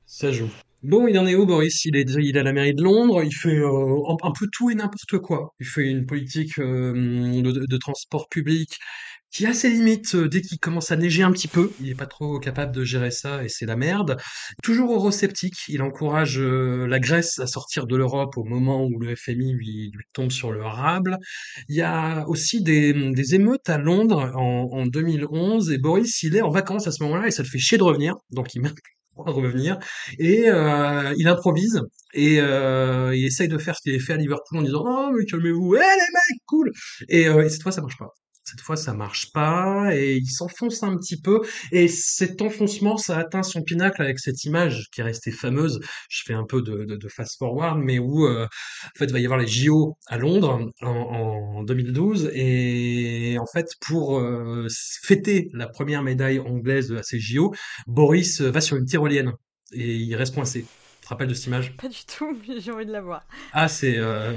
Ça joue. Bon, il en est où, Boris? Il est, il est à la mairie de Londres. Il fait euh, un, un peu tout et n'importe quoi. Il fait une politique euh, de, de transport public qui a ses limites euh, dès qu'il commence à neiger un petit peu. Il est pas trop capable de gérer ça et c'est la merde. Toujours eurosceptique. Il encourage euh, la Grèce à sortir de l'Europe au moment où le FMI lui, tombe sur le rable. Il y a aussi des, des émeutes à Londres en, en 2011 et Boris, il est en vacances à ce moment-là et ça le fait chier de revenir. Donc il à <laughs> revenir et euh, il improvise et euh, il essaye de faire ce qu'il avait fait à Liverpool en disant oh mais calmez-vous, eh les mecs, cool et, euh, et cette fois ça marche pas. Cette fois, ça marche pas et il s'enfonce un petit peu. Et cet enfoncement, ça atteint son pinacle avec cette image qui est restée fameuse. Je fais un peu de, fast forward, mais où euh, en il va y avoir les JO à Londres en, en 2012 et en fait, pour euh, fêter la première médaille anglaise à ces JO, Boris va sur une tyrolienne et il reste coincé. Te rappelles de cette image? Pas du tout, <laughs> mais j'ai envie de la voir. Ah, c'est euh,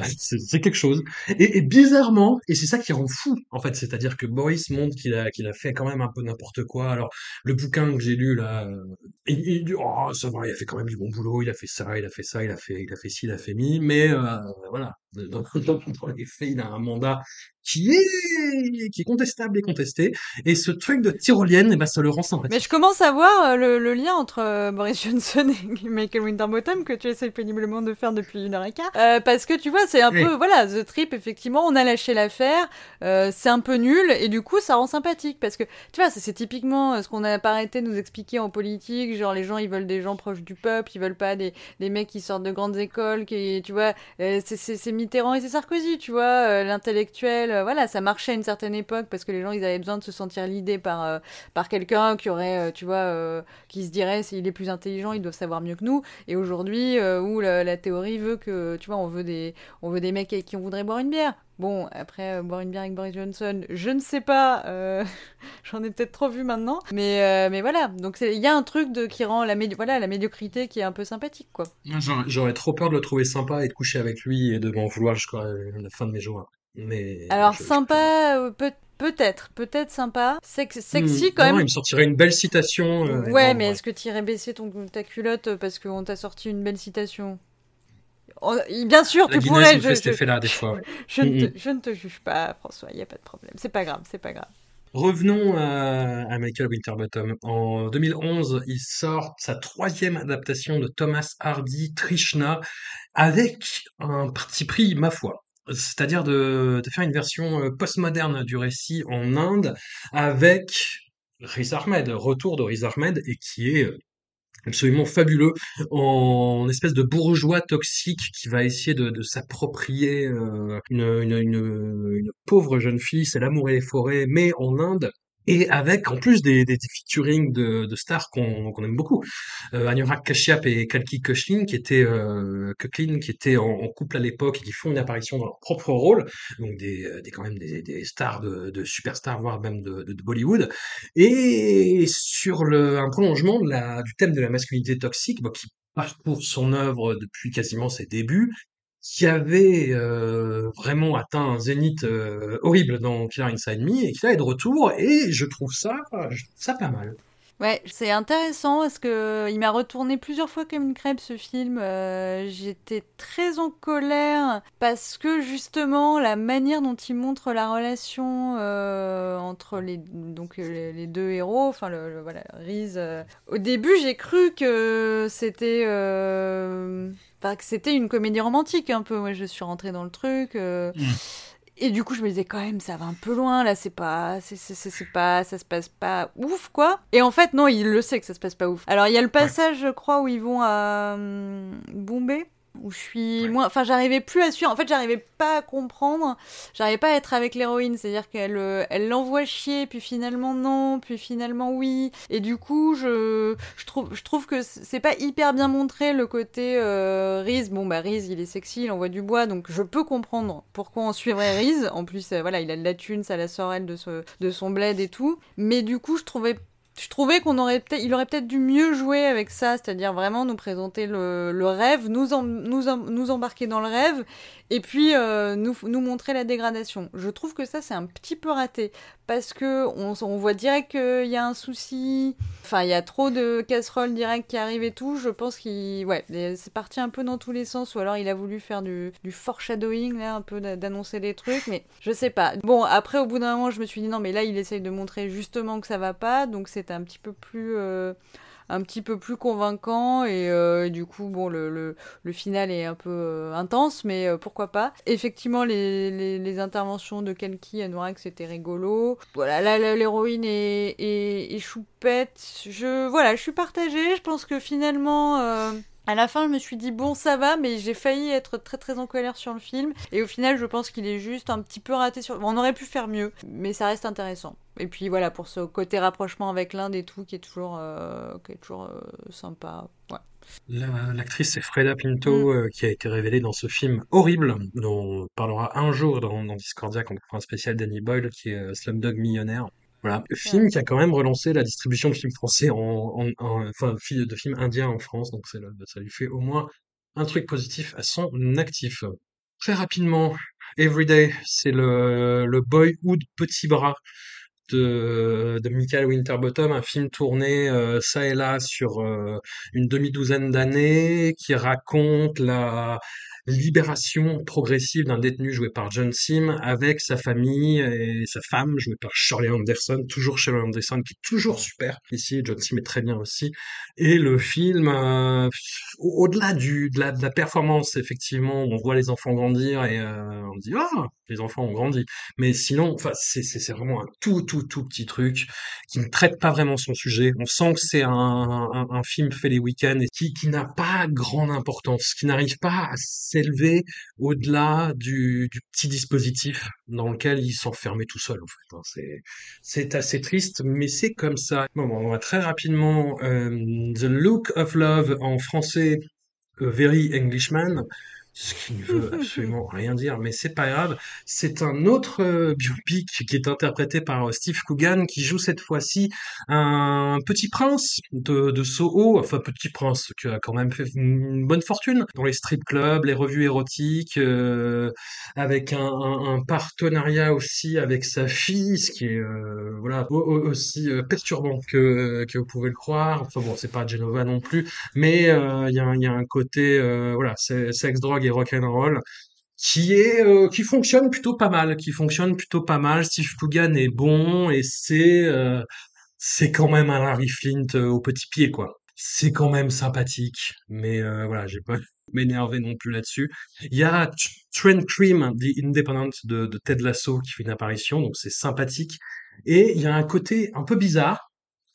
quelque chose. Et, et bizarrement, et c'est ça qui rend fou, en fait, c'est-à-dire que Boris montre qu'il a qu'il a fait quand même un peu n'importe quoi. Alors, le bouquin que j'ai lu là, euh, il, oh ça va, il a fait quand même du bon boulot, il a fait ça, il a fait ça, il a fait il a fait ci, il a fait mi, mais euh, voilà, dans, <laughs> dans, dans les faits, il a un mandat qui est qui est contestable et contesté. Et ce truc de tyrolienne, eh ben ça le rend sympathique. Mais je commence à voir euh, le, le lien entre euh, Boris Johnson <laughs> et Michael Winterbottom que tu essaies péniblement de faire depuis une heure et quart. Euh, parce que tu vois, c'est un Oui. peu, voilà, The Trip, effectivement, on a lâché l'affaire, euh, c'est un peu nul, et du coup, ça rend sympathique. Parce que, tu vois, c'est typiquement ce qu'on n'a pas arrêté de nous expliquer en politique, genre les gens, ils veulent des gens proches du peuple, ils veulent pas des, des mecs qui sortent de grandes écoles, qui, tu vois, c'est- Mitterrand et c'est Sarkozy, tu vois, l'intellectuel, euh, voilà, ça marchait à une certaine époque parce que les gens, ils avaient besoin de se sentir l'idée par, euh, par quelqu'un qui aurait, euh, tu vois, qui se dirait, s'il est plus intelligent, il doit savoir mieux que nous. Et aujourd'hui, où la, théorie veut que, tu vois, on veut des, on veut des mecs avec qui on voudrait boire une bière. Bon, après, boire une bière avec Boris Johnson, je ne sais pas, <laughs> j'en ai peut-être trop vu maintenant, mais, mais voilà, donc il y a un truc qui rend la, voilà, la médiocrité qui est un peu sympathique, quoi. J'aurais trop peur de le trouver sympa et de coucher avec lui et de m'en vouloir jusqu'à la fin de mes jours. Mais Alors, sympa, peut-être Peut-être, peut-être sympa. Sex sexy hmm. quand même. Il me sortirait une belle citation. Euh, ouais, mais est-ce que tu irais baisser ton, ta culotte parce qu'on t'a sorti une belle citation? Bien sûr, tu pourrais. Je, je, là, des fois. <laughs> je, ne te, je, ne te, juge pas, François, il n'y a pas de problème. C'est pas grave, c'est pas grave. Revenons à, à, Michael Winterbottom. En 2011, il sort sa troisième adaptation de Thomas Hardy, Trishna, avec un parti pris, ma foi c'est-à-dire de, faire une version euh, postmoderne du récit en Inde avec Riz Ahmed, retour de Riz Ahmed, et qui est euh, absolument fabuleux en espèce de bourgeois toxique qui va essayer de, s'approprier euh, une, une, pauvre jeune fille, c'est l'amour et les forêts, mais en Inde, et avec en plus des, des, featuring de, de stars qu'on aime beaucoup. Euh, Anurag Kashyap et Kalki Kochlin qui étaient euh, qui étaient en, couple à l'époque et qui font une apparition dans leur propre rôle, donc des, euh, des quand même des, des stars de, de superstars voire même de, de, Bollywood. Et sur le un prolongement de la, du thème de la masculinité toxique, bah, qui parcourt son œuvre depuis quasiment ses débuts qui avait euh, vraiment atteint un zénith euh, horrible dans Killer Inside Me et qui là est de retour et je trouve ça, ça pas mal. Ouais, c'est intéressant parce que il m'a retourné plusieurs fois comme une crêpe ce film. Euh, j'étais très en colère parce que justement la manière dont il montre la relation entre les donc les, deux héros, enfin voilà Riz. au début, j'ai cru que c'était Enfin, que c'était une comédie romantique un peu. Moi, je suis rentrée dans le truc. Euh. Mm. Et du coup, je me disais quand même, ça va un peu loin là. C'est pas, c'est pas, ça se passe pas ouf quoi. Et en fait, non, il le sait que ça se passe pas ouf. Alors, il y a le passage, je crois, où ils vont à hum, Bombay où je suis moins enfin j'arrivais plus à suivre. En fait j'arrivais pas à comprendre. J'arrivais pas à être avec l'héroïne. C'est à dire qu'elle euh, elle l'envoie chier puis finalement non puis finalement oui. Et du coup je je trouve je trouve que c'est pas hyper bien montré le côté euh, Riz. Bon bah Riz il est sexy il envoie du bois donc je peux comprendre pourquoi on suivrait Riz. En plus euh, voilà il a de la thune ça la sort elle de, de son bled et tout. Mais du coup je trouvais je trouvais qu'on aurait peut-être, il aurait peut-être dû mieux jouer avec ça, c'est-à-dire vraiment nous présenter le, rêve, nous, embarquer dans le rêve, et puis euh, nous montrer la dégradation. Je trouve que ça c'est un petit peu raté parce que on, voit direct qu'il y a un souci. Enfin, il y a trop de casseroles directes qui arrivent et tout. Je pense qu'il, ouais, c'est parti un peu dans tous les sens. Ou alors il a voulu faire du, du foreshadowing là, un peu d'annoncer des trucs, mais je sais pas. Bon, après au bout d'un moment, je me suis dit non, mais là il essaye de montrer justement que ça va pas, donc c'est un petit peu plus euh, un petit peu plus convaincant et, euh, du coup bon le, le, final est un peu euh, intense mais euh, pourquoi pas. Effectivement les, les, interventions de Kelki à Noirac c'était rigolo. Voilà là l'héroïne est, est, est, choupette. Je voilà je suis partagée. Je pense que finalement à la fin, je me suis dit bon, ça va, mais j'ai failli être très très en colère sur le film. Et au final, je pense qu'il est juste un petit peu raté sur. on aurait pu faire mieux, mais ça reste intéressant. Et puis voilà, pour ce côté rapprochement avec l'Inde et tout, qui est toujours, euh, qui est toujours euh, sympa. Ouais. L'actrice c'est Freda Pinto mm. euh, qui a été révélée dans ce film horrible dont on parlera un jour dans, dans Discordia quand on fera un spécial Danny Boyle qui est Slumdog Millionnaire. Voilà, film qui a quand même relancé la distribution de films français en, enfin de films indiens en France, donc ça lui fait au moins un truc positif à son actif. Très rapidement, Everyday, c'est le, le boyhood petit bras de, de Michael Winterbottom, un film tourné euh, ça et là sur euh, une demi-douzaine d'années, qui raconte la libération progressive d'un détenu joué par John Sim avec sa famille et sa femme jouée par Shirley Anderson, toujours Shirley Anderson qui est toujours super ici, John Sim est très bien aussi. Et le film, euh, au-delà du de la, performance effectivement, on voit les enfants grandir et euh, on dit ah les enfants ont grandi, mais sinon, c'est c'est vraiment un tout tout tout petit truc qui ne traite pas vraiment son sujet. On sent que c'est un, un, un, film fait les week-ends et qui qui n'a pas grande importance, qui n'arrive pas à s'élever au-delà du, petit dispositif dans lequel il s'enfermait tout seul en fait. Hein. C'est c'est assez triste, mais c'est comme ça. Bon, on va très rapidement euh, The Look of Love en français A Very Englishman, ce qui ne veut absolument <laughs> rien dire, mais c'est pas grave. C'est un autre euh, biopic qui est interprété par euh, Steve Coogan, qui joue cette fois-ci un petit prince de, de Soho, enfin petit prince qui a quand même fait une bonne fortune dans les strip clubs, les revues érotiques, euh, avec un, un, un, partenariat aussi avec sa fille, ce qui est euh, voilà aussi perturbant que que vous pouvez le croire. Enfin bon, c'est pas Genova non plus, mais il y a, y, a, un côté voilà, sexe drogue rock and roll qui est euh, qui fonctionne plutôt pas mal, qui fonctionne plutôt pas mal. Steve Coogan est bon et c'est euh, c'est quand même un Larry Flint euh, au petit pied quoi. C'est quand même sympathique, mais voilà, j'ai pas <laughs> m'énerver non plus là-dessus. Il y a Trent Cream, The Independent de, de Ted Lasso qui fait une apparition, donc c'est sympathique. Et il y a un côté un peu bizarre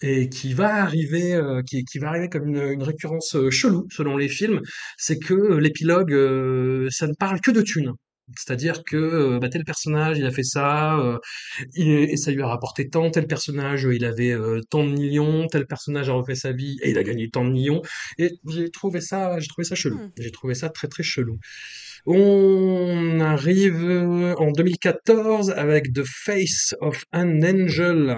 et qui va arriver, euh, qui, qui, va arriver comme une, une récurrence euh, chelou selon les films, c'est que euh, l'épilogue, ça ne parle que de thunes. C'est-à-dire que bah, tel personnage, il a fait ça, et ça lui a rapporté tant, tel personnage, il avait tant de millions, tel personnage a refait sa vie et il a gagné tant de millions. Et j'ai trouvé ça, j'ai trouvé ça chelou. Hmm. J'ai trouvé ça très très chelou. On arrive en 2014 avec The Face of an Angel.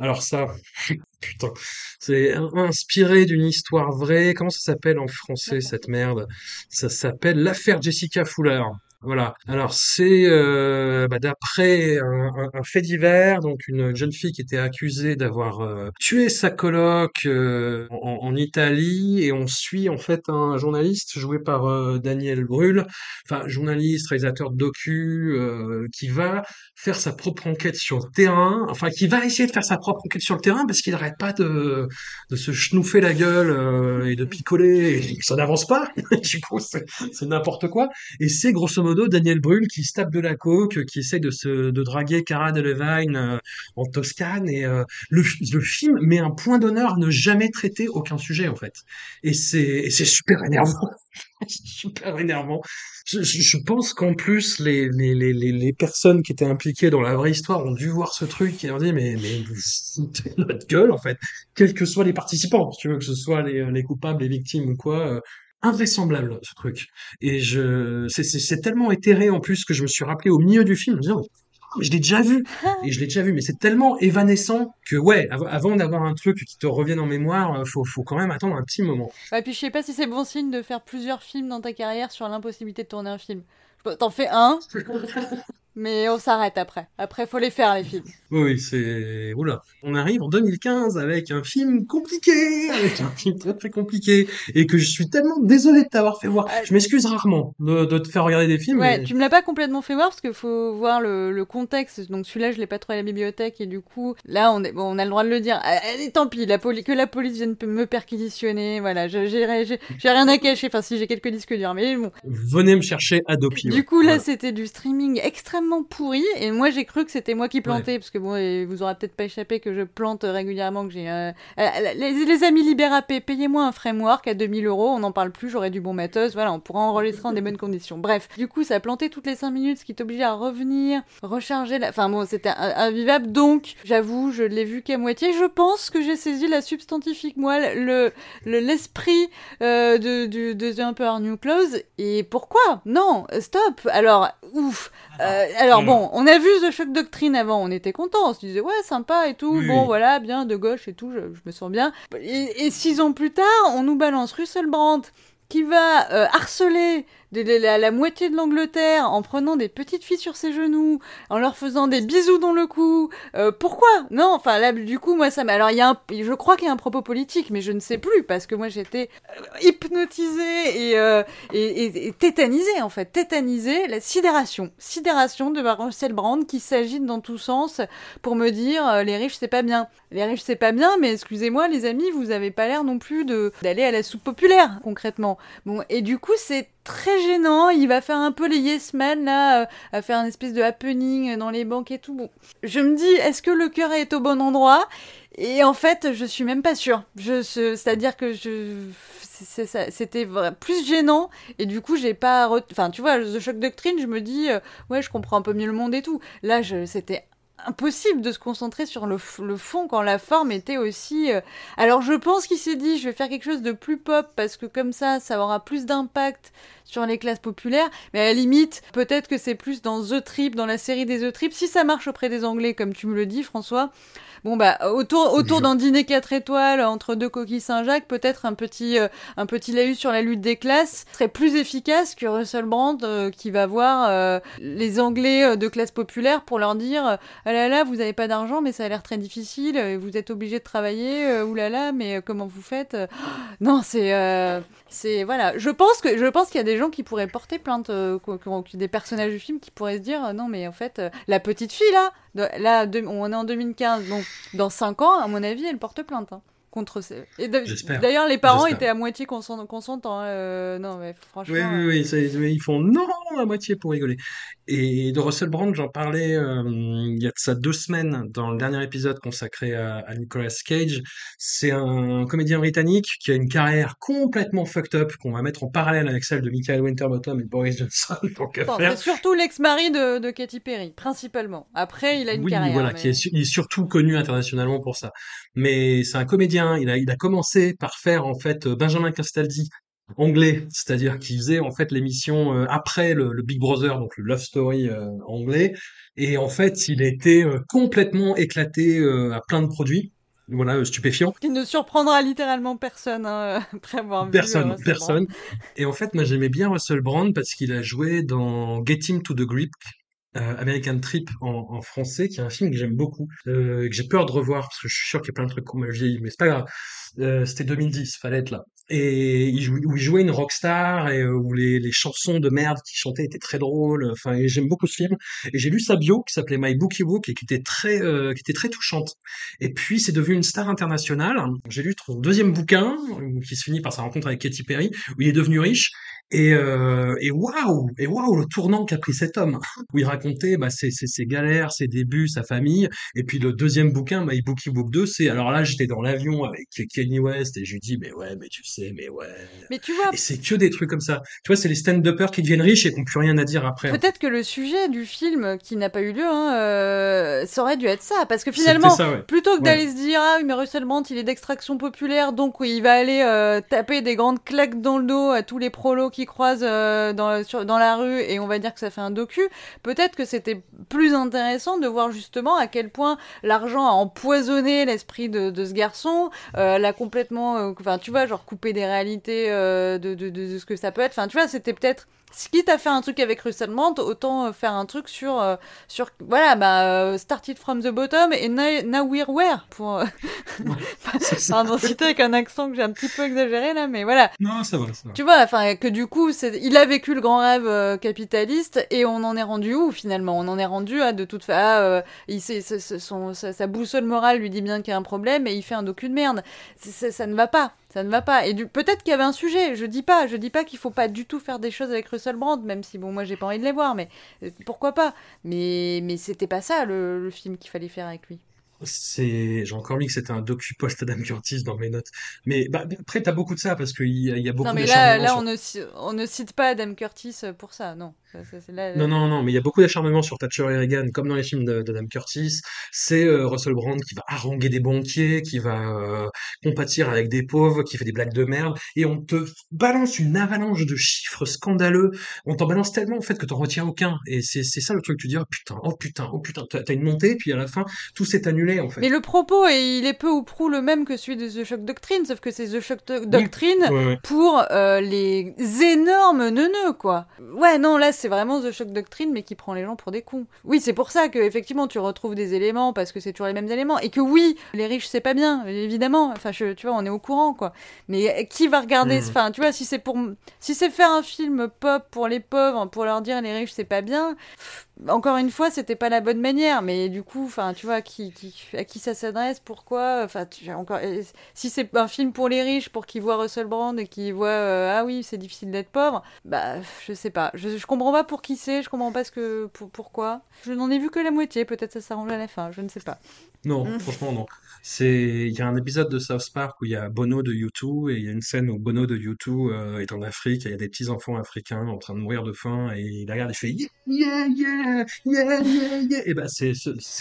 Alors ça, <laughs> putain, c'est inspiré d'une histoire vraie. Comment ça s'appelle en français cette merde? Ça s'appelle l'affaire Jessica Fuller. Voilà. Alors c'est euh, bah, d'après un, fait divers, donc une jeune fille qui était accusée d'avoir euh, tué sa coloc euh, en, Italie, et on suit en fait un journaliste joué par Daniel Brühl, enfin journaliste, réalisateur de docu, qui va faire sa propre enquête sur le terrain, enfin qui va essayer de faire sa propre enquête sur le terrain parce qu'il n'arrête pas de, de se chenouffer la gueule et de picoler, et ça n'avance pas. <laughs> du coup c'est n'importe quoi, et c'est grosso modo Daniel Brühl qui se tape de la coke, qui essaie de se draguer Cara Delevingne euh, en Toscane et euh, le, film met un point d'honneur à ne jamais traiter aucun sujet en fait. Et c'est super énervant. <laughs> super énervant. Je, pense qu'en plus les, les, les, les personnes qui étaient impliquées dans la vraie histoire ont dû voir ce truc et ont dit mais mais vous notre gueule en fait, quels que soient les participants, tu veux que ce soit les, les coupables, les victimes ou quoi. Invraisemblable ce truc. Et je, c'est tellement éthéré en plus que je me suis rappelé au milieu du film, oh, je l'ai déjà vu et je l'ai déjà vu, mais c'est tellement évanescent que ouais, avant d'avoir un truc qui te revienne en mémoire, euh, faut, faut quand même attendre un petit moment. Et puis je sais pas si c'est bon signe de faire plusieurs films dans ta carrière sur l'impossibilité de tourner un film. T'en fais un, <laughs> mais on s'arrête après. Après, faut les faire, les films. Oui, c'est... Oula. On arrive en 2015 avec un film compliqué, avec un film très très compliqué, et que je suis tellement désolé de t'avoir fait voir. Je m'excuse rarement de, de, te faire regarder des films. Ouais, tu me l'as pas complètement fait voir, parce qu'il faut voir le, le, contexte. Donc celui-là, je l'ai pas trouvé à la bibliothèque, et du coup, là, on, est... bon, on a le droit de le dire. Allez, tant pis, la poli... que la police vienne me perquisitionner, voilà, j'ai rien à cacher. Enfin, si j'ai quelques disques durs, mais bon. Venez me chercher à Dopi. Du coup, là, c'était du streaming extrêmement pourri et moi j'ai cru que c'était moi qui plantais parce que bon vous aurez peut-être pas échappé que je plante régulièrement que j'ai euh, euh, les, amis Libérapé payez-moi un framework à 2000 euros on n'en parle plus j'aurai du bon matos voilà on pourra enregistrer en des bonnes conditions. Bref du coup ça a planté toutes les 5 minutes ce qui t'obligeait à revenir recharger la enfin bon c'était invivable donc j'avoue je l'ai vu qu'à moitié je pense que j'ai saisi la substantifique moi le l'esprit euh, de, de, de The Emperor New Clothes et pourquoi? Non stop! Alors ouf euh, alors mm. bon, on a vu The Shock Doctrine avant, on était content, on se disait ouais sympa et tout, bon voilà, bien de gauche et tout, je, me sens bien. Et, six ans plus tard, on nous balance Russell Brand qui va euh, harceler la, la, moitié de l'Angleterre en prenant des petites filles sur ses genoux, en leur faisant des bisous dans le cou. Euh, pourquoi? Non, enfin là, du coup, moi, ça m'a. Alors, il y a un... je crois qu'il y a un propos politique, mais je ne sais plus parce que moi, j'étais euh, hypnotisée et, euh, et, et, tétanisée en fait, tétanisée. La sidération, sidération de Marcel Brand qui s'agite dans tous sens pour me dire les riches c'est pas bien. Les riches c'est pas bien, mais excusez-moi les amis, vous avez pas l'air non plus de d'aller à la soupe populaire concrètement. Bon, et du coup, c'est très gênant. Il va faire un peu les yes men là, euh, à faire un espèce de happening dans les banques et tout. Je me dis, est-ce que le cœur est au bon endroit? Et en fait, je suis même pas sûre. Je, c'est-à-dire que je, c'était plus gênant et du coup j'ai pas, enfin tu vois, The Shock Doctrine, je me dis, euh, ouais, je comprends un peu mieux le monde et tout. Là, c'était impossible de se concentrer sur le, le, fond quand la forme était aussi. Euh, alors je pense qu'il s'est dit je vais faire quelque chose de plus pop parce que comme ça ça aura plus d'impact sur les classes populaires. Mais à la limite peut-être que c'est plus dans The Trip, dans la série des The Trip. Si ça marche auprès des Anglais comme tu me le dis François, Bon bah autour autour d'un dîner 4 étoiles entre deux coquilles Saint-Jacques, peut-être un petit euh, un petit laïus sur la lutte des classes serait plus efficace que Russell Brand euh, qui va voir euh, les Anglais de classe populaire pour leur dire ah là là vous avez pas d'argent mais ça a l'air très difficile vous êtes obligé de travailler ou là là mais comment vous faites Non c'est c'est voilà. Je pense que je pense qu'il y a des gens qui pourraient porter plainte des personnages du film qui pourraient se dire non mais en fait la petite fille là Là, on est en 2015, donc dans 5 ans, à mon avis, elle porte plainte. Hein contre d'ailleurs, les parents étaient à moitié consentants. Euh, non, mais franchement. Oui, oui, oui, ils font non à moitié pour rigoler. Et de Russell Brand, j'en parlais euh, il y a de ça deux semaines dans le dernier épisode consacré à, Nicolas Cage. C'est un comédien britannique qui a une carrière complètement fucked up qu'on va mettre en parallèle avec celle de Michael Winterbottom et Boris Johnson. <laughs> C'est surtout l'ex-mari de, de, Katy Perry, principalement. Après, il a une oui, carrière. voilà, qui est, il est surtout connu internationalement pour ça. Mais c'est un comédien. Il a, il a commencé par faire en fait Benjamin Castaldi anglais, c'est-à-dire qu'il faisait en fait l'émission euh, après le, Big Brother, donc le Love Story euh, anglais, et en fait il était euh, complètement éclaté à plein de produits, voilà, stupéfiant. Qui ne surprendra littéralement personne hein, <laughs> après avoir personne, personne. Et en fait, moi j'aimais bien Russell Brand parce qu'il a joué dans Getting to the Grip, American Trip en, français, qui est un film que j'aime beaucoup, que j'ai peur de revoir parce que je suis sûr qu'il y a plein de trucs qu'on m'a vieilli, mais c'est pas grave. C'était 2010, fallait être là et il jouait, où il jouait une rockstar et euh, où les, les chansons de merde qu'il chantait étaient très drôles. Enfin, j'aime beaucoup ce film. Et j'ai lu sa bio qui s'appelait My Bookie Book et qui était très, euh, qui était très touchante. Et puis c'est devenu une star internationale. J'ai lu son deuxième bouquin qui se finit par sa rencontre avec Katy Perry où il est devenu riche et, euh, waouh, et waouh, le tournant qu'a pris cet homme, <laughs> où il racontait bah, ses, ses, galères, ses débuts, sa famille. Et puis le deuxième bouquin, My Bookie Book 2, c'est alors là j'étais dans l'avion avec Kenny West et je lui dis mais ouais, mais tu sais, mais ouais. Mais tu vois. Et c'est que des trucs comme ça. Tu vois, c'est les stand-uppers qui deviennent riches et qui n'ont plus rien à dire après. Hein. Peut-être que le sujet du film qui n'a pas eu lieu, hein, euh, ça aurait dû être ça, parce que finalement, plutôt que d'aller se dire ah mais Russell Brand il est d'extraction populaire, donc il va aller euh, taper des grandes claques dans le dos à tous les prolos qui croisent euh, dans, sur, dans la rue et on va dire que ça fait un docu, peut-être que c'était plus intéressant de voir justement à quel point l'argent a empoisonné l'esprit de, de, ce garçon, euh, l'a complètement, euh, enfin tu vois, genre couper des réalités de, de, de, ce que ça peut être. Enfin tu vois, c'était peut-être quitte à faire un truc avec Russell Brand, autant faire un truc sur, sur voilà, bah, Started from the bottom et Now, We're Where, pour. <laughs> Pardon, citer avec un accent que j'ai un petit peu exagéré là, mais voilà. Non, ça va, ça va. Tu vois, enfin, que du coup, il a vécu le grand rêve euh, capitaliste et on en est rendu où finalement? On en est rendu à de toute façon, euh, il son, sa, boussole morale lui dit bien qu'il y a un problème et il fait un docu de merde. ça ne va pas ça ne va pas. Et peut-être qu'il y avait un sujet. Je dis pas, je dis pas qu'il faut pas du tout faire des choses avec Russell Brand, même si bon, moi j'ai pas envie de les voir, mais euh, pourquoi pas? Mais mais c'était pas ça le film qu'il fallait faire avec lui c'est j'ai encore mis que c'était un docu post Adam Curtis dans mes notes mais bah, après t'as beaucoup de ça parce qu'il y, y, a beaucoup non mais là, là on, ne, on ne cite pas Adam Curtis pour ça non non, non, non, mais il y a beaucoup d'acharnement sur Thatcher et Reagan, comme dans les films d'Adam Curtis. C'est euh, Russell Brand qui va haranguer des banquiers, qui va euh, compatir avec des pauvres, qui fait des blagues de merde, et on te balance une avalanche de chiffres scandaleux. On t'en balance tellement en fait que t'en retiens aucun. Et c'est ça le truc, tu dis oh putain, oh putain, oh putain, t'as une montée, puis à la fin tout s'est annulé en fait. Mais le propos, il est peu ou prou le même que celui de The Shock Doctrine, sauf que c'est The Shock Doctrine pour euh, les énormes neuneux quoi. Ouais, non, là c'est vraiment The Shock Doctrine, mais qui prend les gens pour des cons. Oui, c'est pour ça que effectivement tu retrouves des éléments parce que c'est toujours les mêmes éléments et que oui, les riches c'est pas bien, évidemment. Enfin, je, tu vois, on est au courant quoi. Mais qui va regarder mmh. Enfin, tu vois, si c'est pour, si c'est faire un film pop pour les pauvres, pour leur dire les riches c'est pas bien encore une fois, c'était pas la bonne manière, mais du coup, enfin, tu vois, qui, à qui ça s'adresse, pourquoi, enfin, encore, si c'est un film pour les riches, pour qu'ils voient Russell Brand et qu'ils voient, euh, ah oui, c'est difficile d'être pauvre, bah, je sais pas, je, je comprends pas pour qui c'est, je comprends pas ce que, pourquoi, je n'en ai vu que la moitié, peut-être ça s'arrange à la fin, je ne sais pas. Non, mm. franchement, non. C'est, il y a un épisode de South Park où il y a Bono de U2 et il y a une scène où Bono de U2 euh, est en Afrique et il y a des petits enfants africains en train de mourir de faim et il regarde et fait yeah yeah yeah, Et ben c'est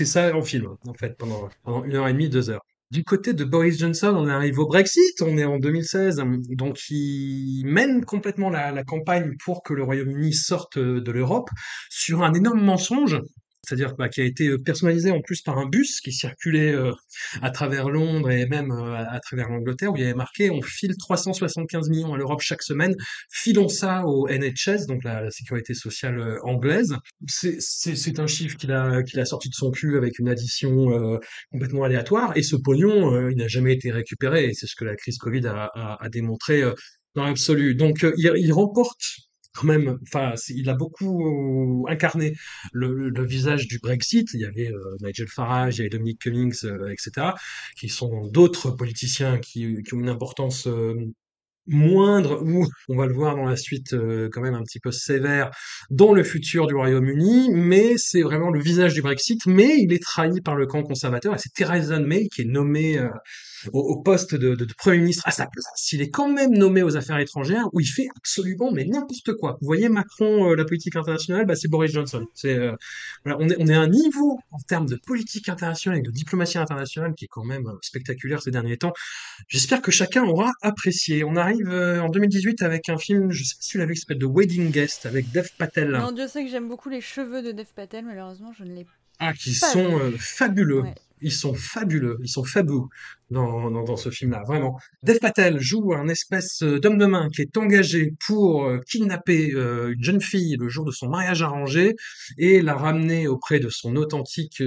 ça en film en fait pendant pendant une heure et demie, deux heures. Du côté de Boris Johnson, on arrive au Brexit, on est en 2016, donc il mène complètement la campagne pour que le Royaume-Uni sorte de l'Europe sur un énorme mensonge c'est-à-dire bah, qui a été euh, personnalisé en plus par un bus qui circulait euh, à travers Londres et même euh, à, travers l'Angleterre, où il y avait marqué on file 375 millions à l'Europe chaque semaine, filons ça au NHS, donc la, sécurité sociale anglaise. C'est un chiffre qu'il a, sorti de son cul avec une addition complètement aléatoire, et ce pognon, il n'a jamais été récupéré, et c'est ce que la crise Covid a, démontré dans l'absolu. Donc il remporte quand même, enfin, il a beaucoup incarné le, visage du Brexit. Il y avait euh, Nigel Farage, il y avait Dominic Cummings, euh, etc., qui sont d'autres politiciens qui, qui, ont une importance euh, moindre ou on va le voir dans la suite quand même un petit peu sévère dans le futur du Royaume-Uni mais c'est vraiment le visage du Brexit mais il est trahi par le camp conservateur et c'est Theresa May qui est nommée au, poste de, de, de, Premier ministre à sa place, il est quand même nommé aux affaires étrangères où il fait absolument mais n'importe quoi. Vous voyez Macron, euh, la politique internationale, bah, c'est Boris Johnson. C'est, euh, voilà, on, est, on est à un niveau en termes de politique internationale et de diplomatie internationale qui est quand même euh, spectaculaire ces derniers temps. J'espère que chacun aura apprécié. On arrive en 2018 avec un film, je sais pas si tu l'as vu, qui s'appelle The Wedding Guest avec Dev Patel. Non, Dieu sait que j'aime beaucoup les cheveux de Dev Patel, malheureusement je ne l'ai pas. Ah, qui sont fabuleux. Ils sont fabuleux, ils sont fabuleux dans, ce film-là, vraiment. Dev Patel joue un espèce euh, d'homme de main qui est engagé pour euh, kidnapper euh, une jeune fille le jour de son mariage arrangé et la ramener auprès de son authentique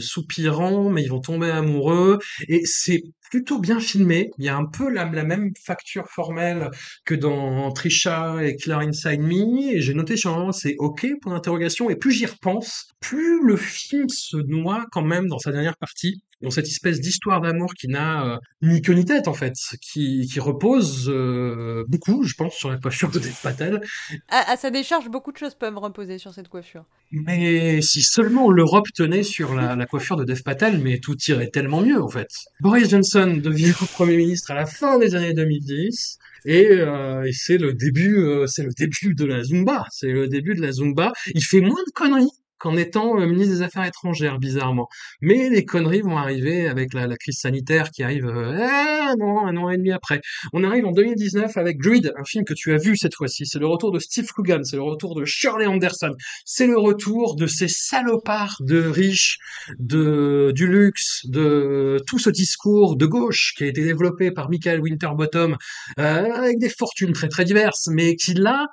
soupirant, mais ils vont tomber amoureux et c'est plutôt bien filmé. Il y a un peu la, même facture formelle que dans Trisha et Claire Inside Me et j'ai noté sur un c'est ok pour l'interrogation et plus j'y repense, plus le film se noie quand même dans sa dernière partie dans cette espèce d'histoire d'amour qui n'a euh, ni queue ni tête en fait, qui, qui repose euh, beaucoup, je pense, sur la coiffure de Dev Patel. À, sa décharge, beaucoup de choses peuvent reposer sur cette coiffure. Mais si seulement l'Europe tenait sur la, la, coiffure de Dev Patel, mais tout irait tellement mieux en fait. Boris Johnson devient <laughs> Premier ministre à la fin des années 2010. Et, euh, et c'est le début, c'est le début de la Zumba. C'est le début de la Zumba. Il fait moins de conneries qu'en étant euh, ministre des Affaires étrangères, bizarrement. Mais les conneries vont arriver avec la, crise sanitaire qui arrive euh, un an et demi après. On arrive en 2019 avec Druid, un film que tu as vu cette fois-ci. C'est le retour de Steve Coogan, c'est le retour de Shirley Anderson, c'est le retour de ces salopards de riches, de du luxe, de tout ce discours de gauche qui a été développé par Michael Winterbottom euh, avec des fortunes très très diverses, mais qui là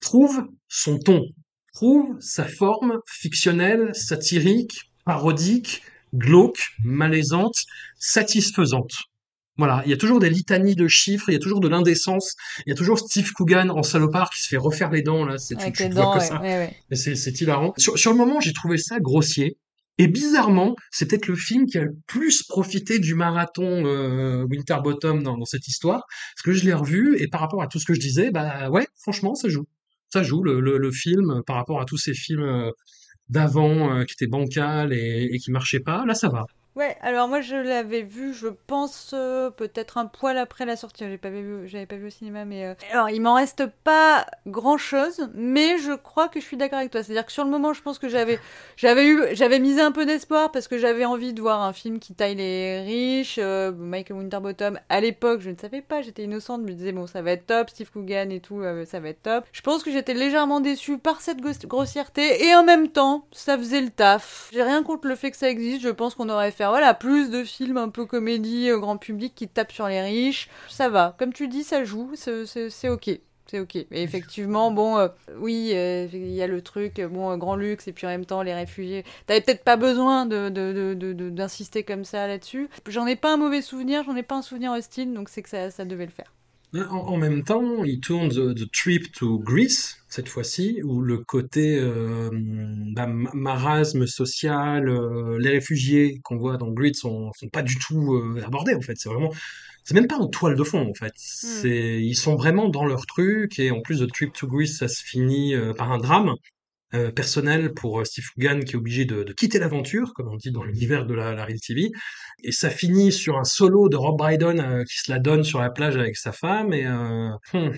trouve son ton trouve sa forme fictionnelle, satirique, parodique, glauque, malaisante, satisfaisante. Voilà, il y a toujours des litanies de chiffres, il y a toujours de l'indécence, il y a toujours Steve Coogan en salopard qui se fait refaire les dents là, c'est tu, que ça. C'est hilarant. Sur, sur le moment, j'ai trouvé ça grossier. Et bizarrement, c'est peut-être le film qui a le plus profité du marathon euh, Winterbottom dans, dans cette histoire, parce que je l'ai revu et par rapport à tout ce que je disais, bah ouais, franchement, ça joue ça joue le, le, film par rapport à tous ces films euh, d'avant euh, qui étaient bancals et qui marchaient pas. Là, ça va. Ouais, alors moi je l'avais vu, je pense euh, peut-être un poil après la sortie. J'avais pas vu, j'avais pas vu au cinéma, mais euh, alors il m'en reste pas grand chose, mais je crois que je suis d'accord avec toi. C'est-à-dire que sur le moment, je pense que j'avais, j'avais eu, j'avais misé un peu d'espoir parce que j'avais envie de voir un film qui taille les riches. Euh, Michael Winterbottom, à l'époque, je ne savais pas, j'étais innocente, je me disais bon ça va être top, Steve Coogan et tout, ça va être top. Je pense que j'étais légèrement déçue par cette grossièreté et en même temps, ça faisait le taf. J'ai rien contre le fait que ça existe. Je pense qu'on aurait fait voilà, plus de films un peu comédie au grand public qui tapent sur les riches. Ça va. Comme tu dis, ça joue, c'est ok. C'est ok. Et effectivement, bon, euh, oui, euh, il y a le truc, bon, grand luxe, et puis en même temps, les réfugiés. T'avais peut-être pas besoin d'insister de, de, comme ça là-dessus. J'en ai pas un mauvais souvenir, j'en ai pas un souvenir hostile, donc c'est que ça, ça devait le faire. En, même temps, il tourne the, Trip to Greece, cette fois-ci, où le côté euh, bah, marasme social, euh, les réfugiés qu'on voit dans Greece sont, sont pas du tout euh, abordés, en fait. C'est vraiment, c'est même pas en toile de fond, en fait. C'est, ils sont vraiment dans leur truc, et en plus, The Trip to Greece, ça se finit par un drame euh, personnel pour euh, Steve Coogan qui est obligé de, de quitter l'aventure, comme on dit dans l'univers de la, la Real TV. Et ça finit sur un solo de Rob Brydon euh, qui se la donne sur la plage avec sa femme. Et euh, hmm.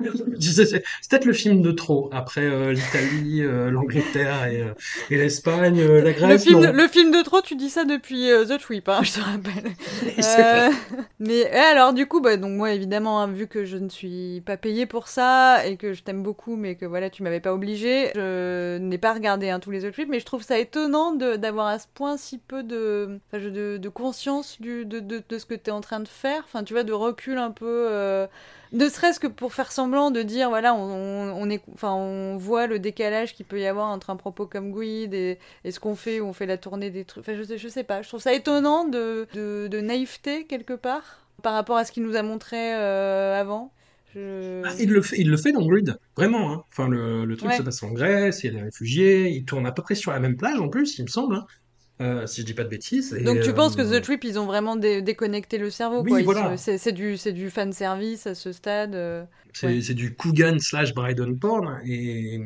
<laughs> c'est peut-être le film de trop après l'Italie, l'Angleterre et, et l'Espagne, la Le Grèce. film, de, non. le film de trop, tu dis ça depuis The Trip, hein, <laughs> je te rappelle. <laughs> Mais alors du coup, bah, donc moi évidemment, hein, vu que je ne suis pas payée pour ça et que je t'aime beaucoup, mais que voilà, tu m'avais pas obligée, je n'ai pas regardé hein, tous les autres clips, mais je trouve ça étonnant d'avoir à ce point si peu de, de, conscience de, de, ce que tu es en train de faire, enfin tu vois, de recul un peu. euh, ne serait-ce que pour faire semblant de dire voilà on, voit le décalage qu'il peut y avoir entre un propos comme Guide et, et ce qu'on fait où on fait la tournée des trucs. Enfin je je sais pas. Je trouve ça étonnant de, de, de naïveté quelque part par rapport à ce qu'il nous a montré euh, avant je... Ah, il le fait, il le fait dans Grid, vraiment. Hein. Enfin, le, le truc Ouais. se passe en Grèce, il y a des réfugiés, il tourne à peu près sur la même plage en plus, il me semble, hein, euh, si je dis pas de bêtises. Et, donc tu penses que euh, The Trip ils ont vraiment dé- déconnecté le cerveau Oui, voilà. se- c'est du du fan service à ce stade euh. C'est Ouais. du Coogan slash Brydon porn et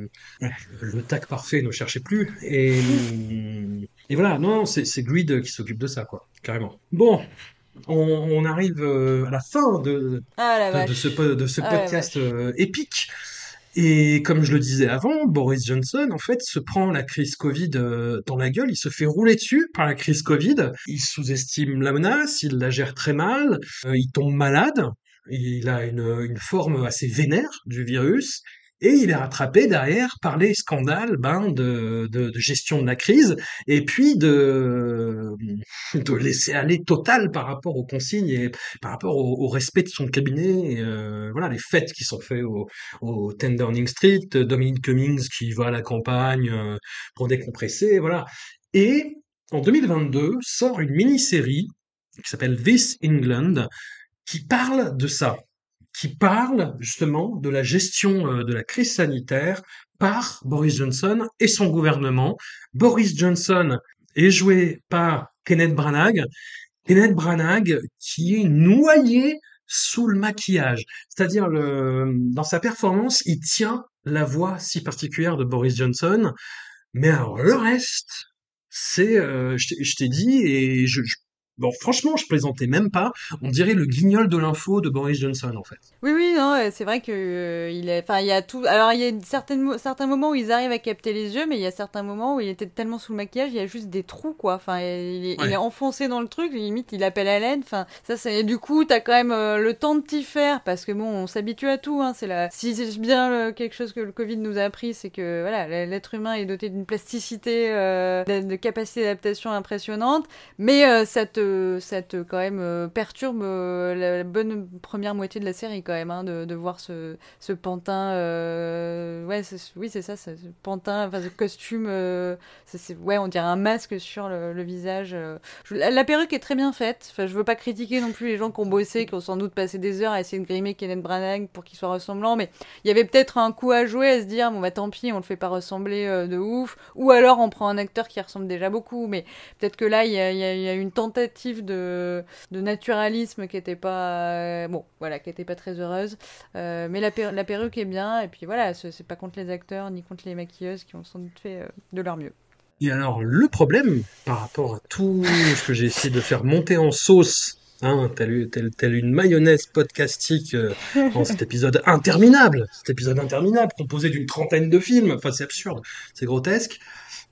le tac parfait, ne cherchez plus. Et, <laughs> et voilà, non, c'est c'est Grid qui s'occupe de ça, quoi, carrément. Bon, on, on arrive euh, à la fin de, ah la de, ce, de ce Ah, podcast euh, épique. Et comme je le disais avant, Boris Johnson, en fait, se prend la crise Covid euh, dans la gueule, il se fait rouler dessus par la crise Covid, il sous-estime la menace, il la gère très mal, il tombe malade, il a une, une forme assez vénère du virus, et il est rattrapé derrière par les scandales ben, de, gestion de la crise, et puis <laughs> de, laisser aller total par rapport aux consignes et par rapport au, respect de son cabinet, et, euh, voilà les fêtes qui sont faites au, au 10 Downing Street, Dominic Cummings qui va à la campagne euh, pour décompresser, voilà. Et en 2022 sort une mini-série qui s'appelle This England qui parle de ça, qui parle justement de la gestion euh, de la crise sanitaire par Boris Johnson et son gouvernement. Boris Johnson est joué par Kenneth Branagh. Kenneth Branagh qui est noyé sous le maquillage. C'est-à-dire, dans sa performance, il tient la voix si particulière de Boris Johnson. Mais alors, le reste, c'est, euh, je t'ai- dit, et je- bon, franchement, je plaisantais même pas. On dirait le guignol de l'info de Boris Johnson, en fait. Oui, oui, non, c'est vrai que euh, il est, enfin, il y a tout. Alors, il y a une certaine, mo- certains moments où ils arrivent à capter les yeux, mais il y a certains moments où il était tellement sous le maquillage, il y a juste des trous, quoi. Enfin, il est, il Ouais. est enfoncé dans le truc, limite, il appelle à l'aide. Enfin, ça, c'est. Du coup, t'as quand même euh, le temps de t'y faire, parce que bon, on s'habitue à tout. Hein, c'est la. Si c'est bien quelque chose que le Covid nous a appris, c'est que voilà, l'être humain est doté d'une plasticité, euh, de, capacité d'adaptation impressionnante, mais ça te, ça quand même euh, perturbe euh, la, bonne première moitié de la série quand même, hein, de, de voir ce, ce pantin, euh, ouais, oui c'est ça, ce pantin, enfin ce costume, euh, ouais, on dirait un masque sur le, visage. la, perruque est très bien faite. Enfin, je veux pas critiquer non plus les gens qui ont bossé, qui ont sans doute passé des heures à essayer de grimer Kenneth Branagh pour qu'il soit ressemblant, mais il y avait peut-être un coup à jouer à se dire bon bah tant pis, on le fait pas ressembler de ouf, ou alors on prend un acteur qui ressemble déjà beaucoup, mais peut-être que là il y a, y y a une tentative de, naturalisme qui était pas euh, bon voilà qui était pas très heureuse, Euh, mais la, per- la perruque est bien et puis voilà c'est pas contre les acteurs ni contre les maquilleuses qui ont sans doute fait euh, de leur mieux. Et alors, le problème, par rapport à tout ce que j'ai essayé de faire monter en sauce, hein, tel, tel, tel une mayonnaise podcastique euh, cet épisode interminable, cet épisode interminable, composé d'une trentaine de films, enfin c'est absurde, c'est grotesque,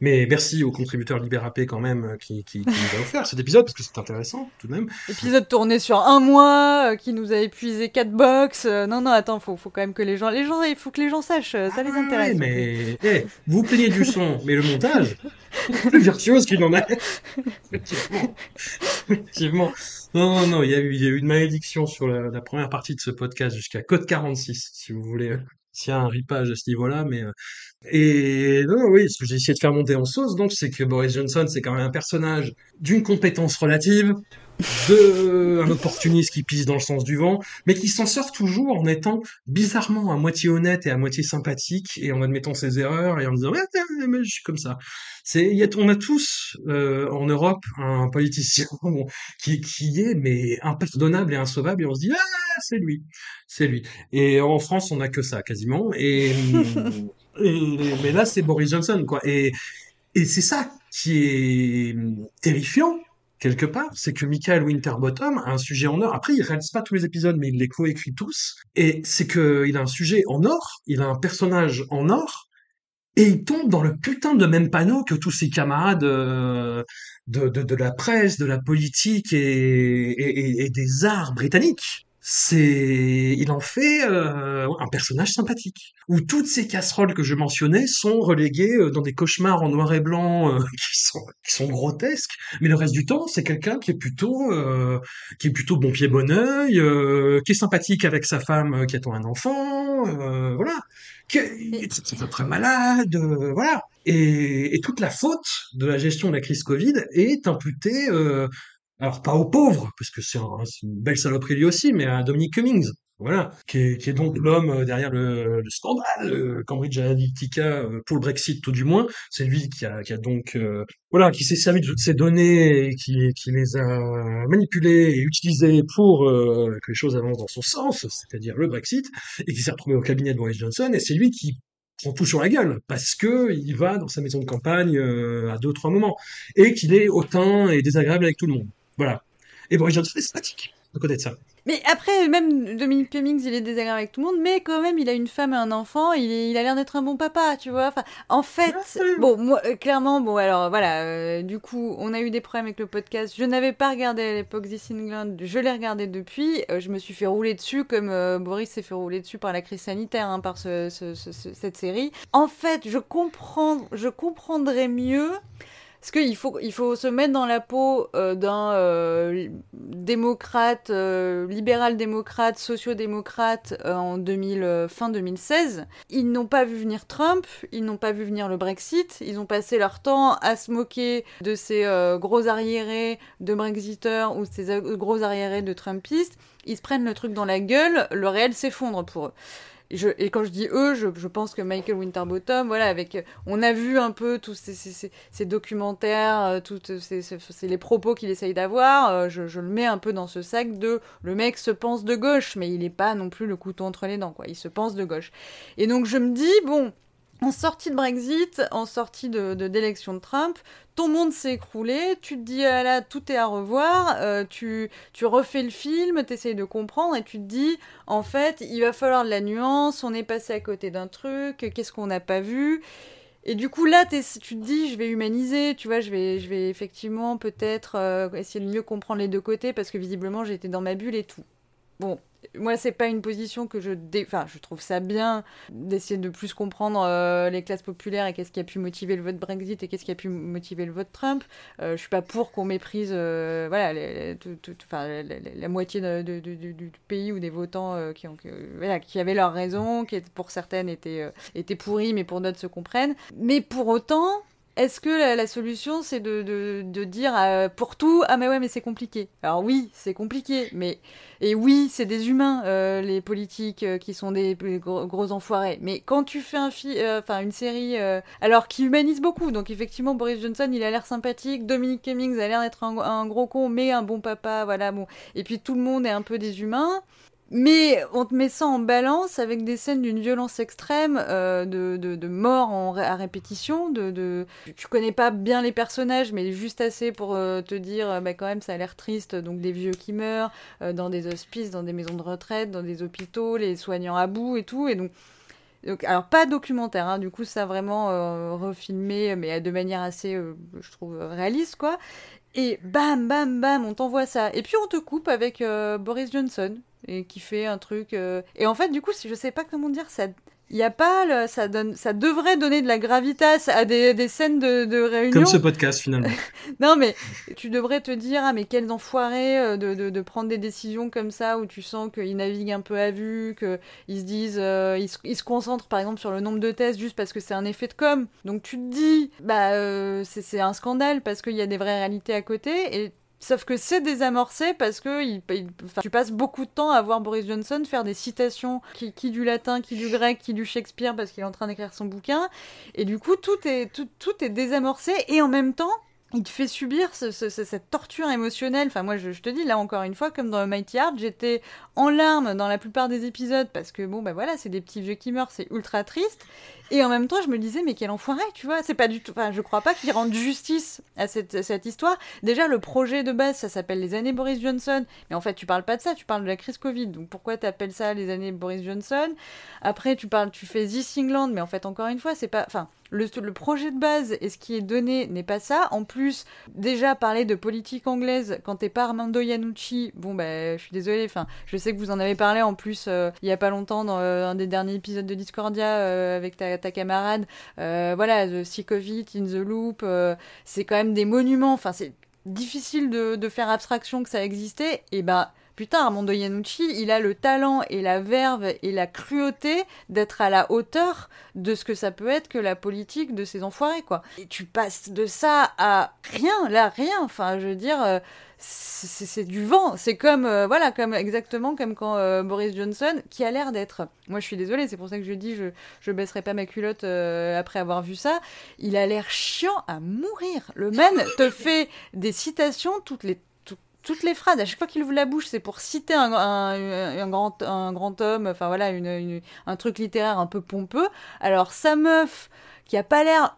mais merci aux contributeurs Libérapé quand même euh, qui, qui, qui nous a offert cet épisode, parce que c'est intéressant tout de même. Épisode tourné sur un mois, euh, qui nous a épuisé quatre box. euh, non, non, attends, faut, faut quand même que les gens, les gens, il faut que les gens sachent, euh, ça les Ah intéresse. ouais, mais eh, vous plaignez du son, mais le montage, plus virtuose qu'il n'en est. Effectivement. Effectivement. Non, non, non, il y a eu, il y a eu une malédiction sur la, la première partie de ce podcast jusqu'à code 46, si vous voulez. S'il y a un ripage à ce niveau-là, mais euh, et non, oui, ce que j'ai essayé de faire monter en sauce, donc, c'est que Boris Johnson, c'est quand même un personnage d'une compétence relative, de un opportuniste qui pisse dans le sens du vent, mais qui s'en sort toujours en étant bizarrement à moitié honnête et à moitié sympathique et en admettant ses erreurs et en disant ouais, mais je suis comme ça. C'est on a tous euh, en Europe un politicien <laughs> qui est mais impardonnable et insauvable et on se dit ah c'est lui, c'est lui. Et en France on a que ça quasiment et, et mais là c'est Boris Johnson quoi et c'est ça qui est terrifiant quelque part, c'est que Michael Winterbottom a un sujet en or. Après, il réalise pas tous les épisodes, mais il les coécrit tous. Et c'est que il a un sujet en or, il a un personnage en or, et il tombe dans le putain de même panneau que tous ses camarades euh, de, la presse, de la politique et, et des arts britanniques c'est il en fait euh, un personnage sympathique où toutes ces casseroles que je mentionnais sont reléguées euh, dans des cauchemars en noir et blanc euh, <laughs> qui sont qui sont grotesques. Mais le reste du temps c'est quelqu'un qui est plutôt qui est plutôt bon pied bon oeil qui est sympathique avec sa femme qui attend un enfant voilà. Qui est, très malade voilà. Et, et, toute la faute de la gestion de la crise Covid est imputée alors pas aux pauvres, parce que c'est une belle saloperie lui aussi, mais à Dominic Cummings, voilà, qui est, qui est donc l'homme euh, derrière le, le scandale euh, Cambridge Analytica euh, pour le Brexit tout du moins. C'est lui qui a, qui a donc voilà, qui s'est servi de toutes ces données et qui, qui les a manipulées et utilisées pour que les choses avancent dans son sens, c'est-à-dire le Brexit, et qui s'est retrouvé au cabinet de Boris Johnson. Et c'est lui qui prend tout sur la gueule parce que il va dans sa maison de campagne à deux ou trois moments et qu'il est hautain et désagréable avec tout le monde. Voilà. Et Boris Johnson est sympathique à côté de ça. Mais après, même Dominic Cummings, il est désagréable avec tout le monde, mais quand même, il a une femme et un enfant, il, il a l'air d'être un bon papa, tu vois. Enfin, en fait, bon, moi, euh, clairement, bon, alors voilà, euh, du coup, on a eu des problèmes avec le podcast. Je n'avais pas regardé à l'époque This England, je l'ai regardé depuis. Euh, je me suis fait rouler dessus comme Boris s'est fait rouler dessus par la crise sanitaire, hein, par ce, cette série. En fait, je comprends, je comprendrais mieux parce qu'il faut, il faut se mettre dans la peau euh, d'un euh, démocrate, euh, libéral-démocrate, socio-démocrate en 2000, fin 2016. Ils n'ont pas vu venir Trump, ils n'ont pas vu venir le Brexit, ils ont passé leur temps à se moquer de ces gros arriérés de Brexiteurs ou ces gros arriérés de Trumpistes. Ils se prennent le truc dans la gueule, le réel s'effondre pour eux et quand je dis eux, je, pense que Michael Winterbottom, voilà, avec, on a vu un peu tous ces, documentaires, euh, toutes ces, ces, les propos qu'il essaye d'avoir. Euh, je, je, le mets un peu dans ce sac de le mec se pense de gauche, mais il n'est pas non plus le couteau entre les dents, quoi. Il se pense de gauche. Et donc je me dis bon, en sortie de Brexit, en sortie de d'élection de, Trump, ton monde s'est écroulé, tu te dis ah là tout est à revoir, euh, tu, tu refais le film, t'essayes de comprendre et tu te dis en fait il va falloir de la nuance, on est passé à côté d'un truc, qu'est-ce qu'on n'a pas vu et du coup là tu te dis je vais humaniser, tu vois, je vais, je vais effectivement peut-être euh, essayer de mieux comprendre les deux côtés parce que visiblement j'étais dans ma bulle et tout. Bon, moi, c'est pas une position que je. Enfin, je trouve ça bien d'essayer de plus comprendre euh, les classes populaires et qu'est-ce qui a pu motiver le vote Brexit et qu'est-ce qui a pu motiver le vote Trump. Euh, je suis pas pour qu'on méprise euh, voilà, la, moitié du pays ou des votants qui, ont, voilà, qui avaient leur raison, qui pour certaines étaient, étaient pourris, mais pour d'autres se comprennent. Mais pour autant, est-ce que la, solution, c'est de, dire euh, pour tout, ah mais ouais, mais c'est compliqué. Alors oui, c'est compliqué, mais et oui, c'est des humains, euh, les politiques euh, qui sont des gros, enfoirés. Mais quand tu fais un enfin une série, alors qui humanise beaucoup, donc effectivement Boris Johnson, il a l'air sympathique, Dominic Cummings a l'air d'être un, gros con, mais un bon papa, voilà bon. Et puis tout le monde est un peu des humains. Mais on te met ça en balance avec des scènes d'une violence extrême, euh, de, de, de mort à répétition, de. Tu connais pas bien les personnages, mais juste assez pour euh, te dire, euh, bah quand même ça a l'air triste, donc des vieux qui meurent, dans des hospices, dans des maisons de retraite, dans des hôpitaux, les soignants à bout et tout, et donc... donc alors pas documentaire, hein, du coup ça vraiment refilmé, mais de manière assez, je trouve, réaliste, quoi. Et bam, bam, bam, on t'envoie ça. Et puis on te coupe avec Boris Johnson, et qui fait un truc. Euh, et en fait, du coup, je sais pas comment dire, ça, il y a pas le, ça donne, ça devrait donner de la gravitas à des, des scènes de, de réunion. Comme ce podcast finalement. <laughs> non mais tu devrais te dire ah mais quels enfoirés euh, de, de, de prendre des décisions comme ça où tu sens qu'ils naviguent un peu à vue, qu'ils se disent, euh, ils, se, ils, se, concentrent par exemple sur le nombre de tests juste parce que c'est un effet de com. Donc tu te dis bah c'est un scandale parce qu'il y a des vraies réalités à côté et Sauf que c'est désamorcé parce que tu passes beaucoup de temps à voir Boris Johnson faire des citations qui, du latin, qui du grec, qui du Shakespeare parce qu'il est en train d'écrire son bouquin. Et du coup, tout est, tout, tout est désamorcé et en même temps, il te fait subir cette torture émotionnelle. Enfin, moi, je, te dis, là, encore une fois, comme dans Mighty Heart, j'étais en larmes dans la plupart des épisodes parce que, bon, bah voilà, c'est des petits vieux qui meurent, c'est ultra triste. Et en même temps, je me disais, mais quel enfoiré, tu vois. C'est pas du tout. Enfin, je crois pas qu'il rende justice à cette, cette histoire. Déjà, le projet de base, ça s'appelle Les années Boris Johnson. Mais en fait, tu parles pas de ça, tu parles de la crise Covid. Donc pourquoi t'appelles ça Les années Boris Johnson? Après, tu parles, tu fais This England. Mais en fait, encore une fois, c'est pas. Enfin, le, le, projet de base et ce qui est donné n'est pas ça. En plus, déjà parler de politique anglaise quand t'es pas Armando Iannucci, bon ben, je suis désolée. Enfin, je sais que vous en avez parlé en plus euh, il y a pas longtemps dans euh, un des derniers épisodes de Discordia euh, avec ta, ta camarade. voilà, The Sick of It, In the Loop, c'est quand même des monuments. Enfin, c'est difficile de, de, faire abstraction que ça existait. Et ben putain, Armando Iannucci, il a le talent et la verve et la cruauté d'être à la hauteur de ce que ça peut être que la politique de ces enfoirés, quoi. Et tu passes de ça à rien, là, rien. Enfin, je veux dire, euh, c'est du vent. C'est comme, euh, voilà, comme exactement comme quand euh, Boris Johnson, qui a l'air d'être. Moi, je suis désolée, c'est pour ça que je dis, je, je baisserai pas ma culotte après avoir vu ça. Il a l'air chiant à mourir. Le man te <laughs> fait des citations toutes les toutes les phrases, à chaque fois qu'il ouvre la bouche, c'est pour citer un, grand, homme, enfin voilà, un truc littéraire un peu pompeux. Alors sa meuf, qui a pas l'air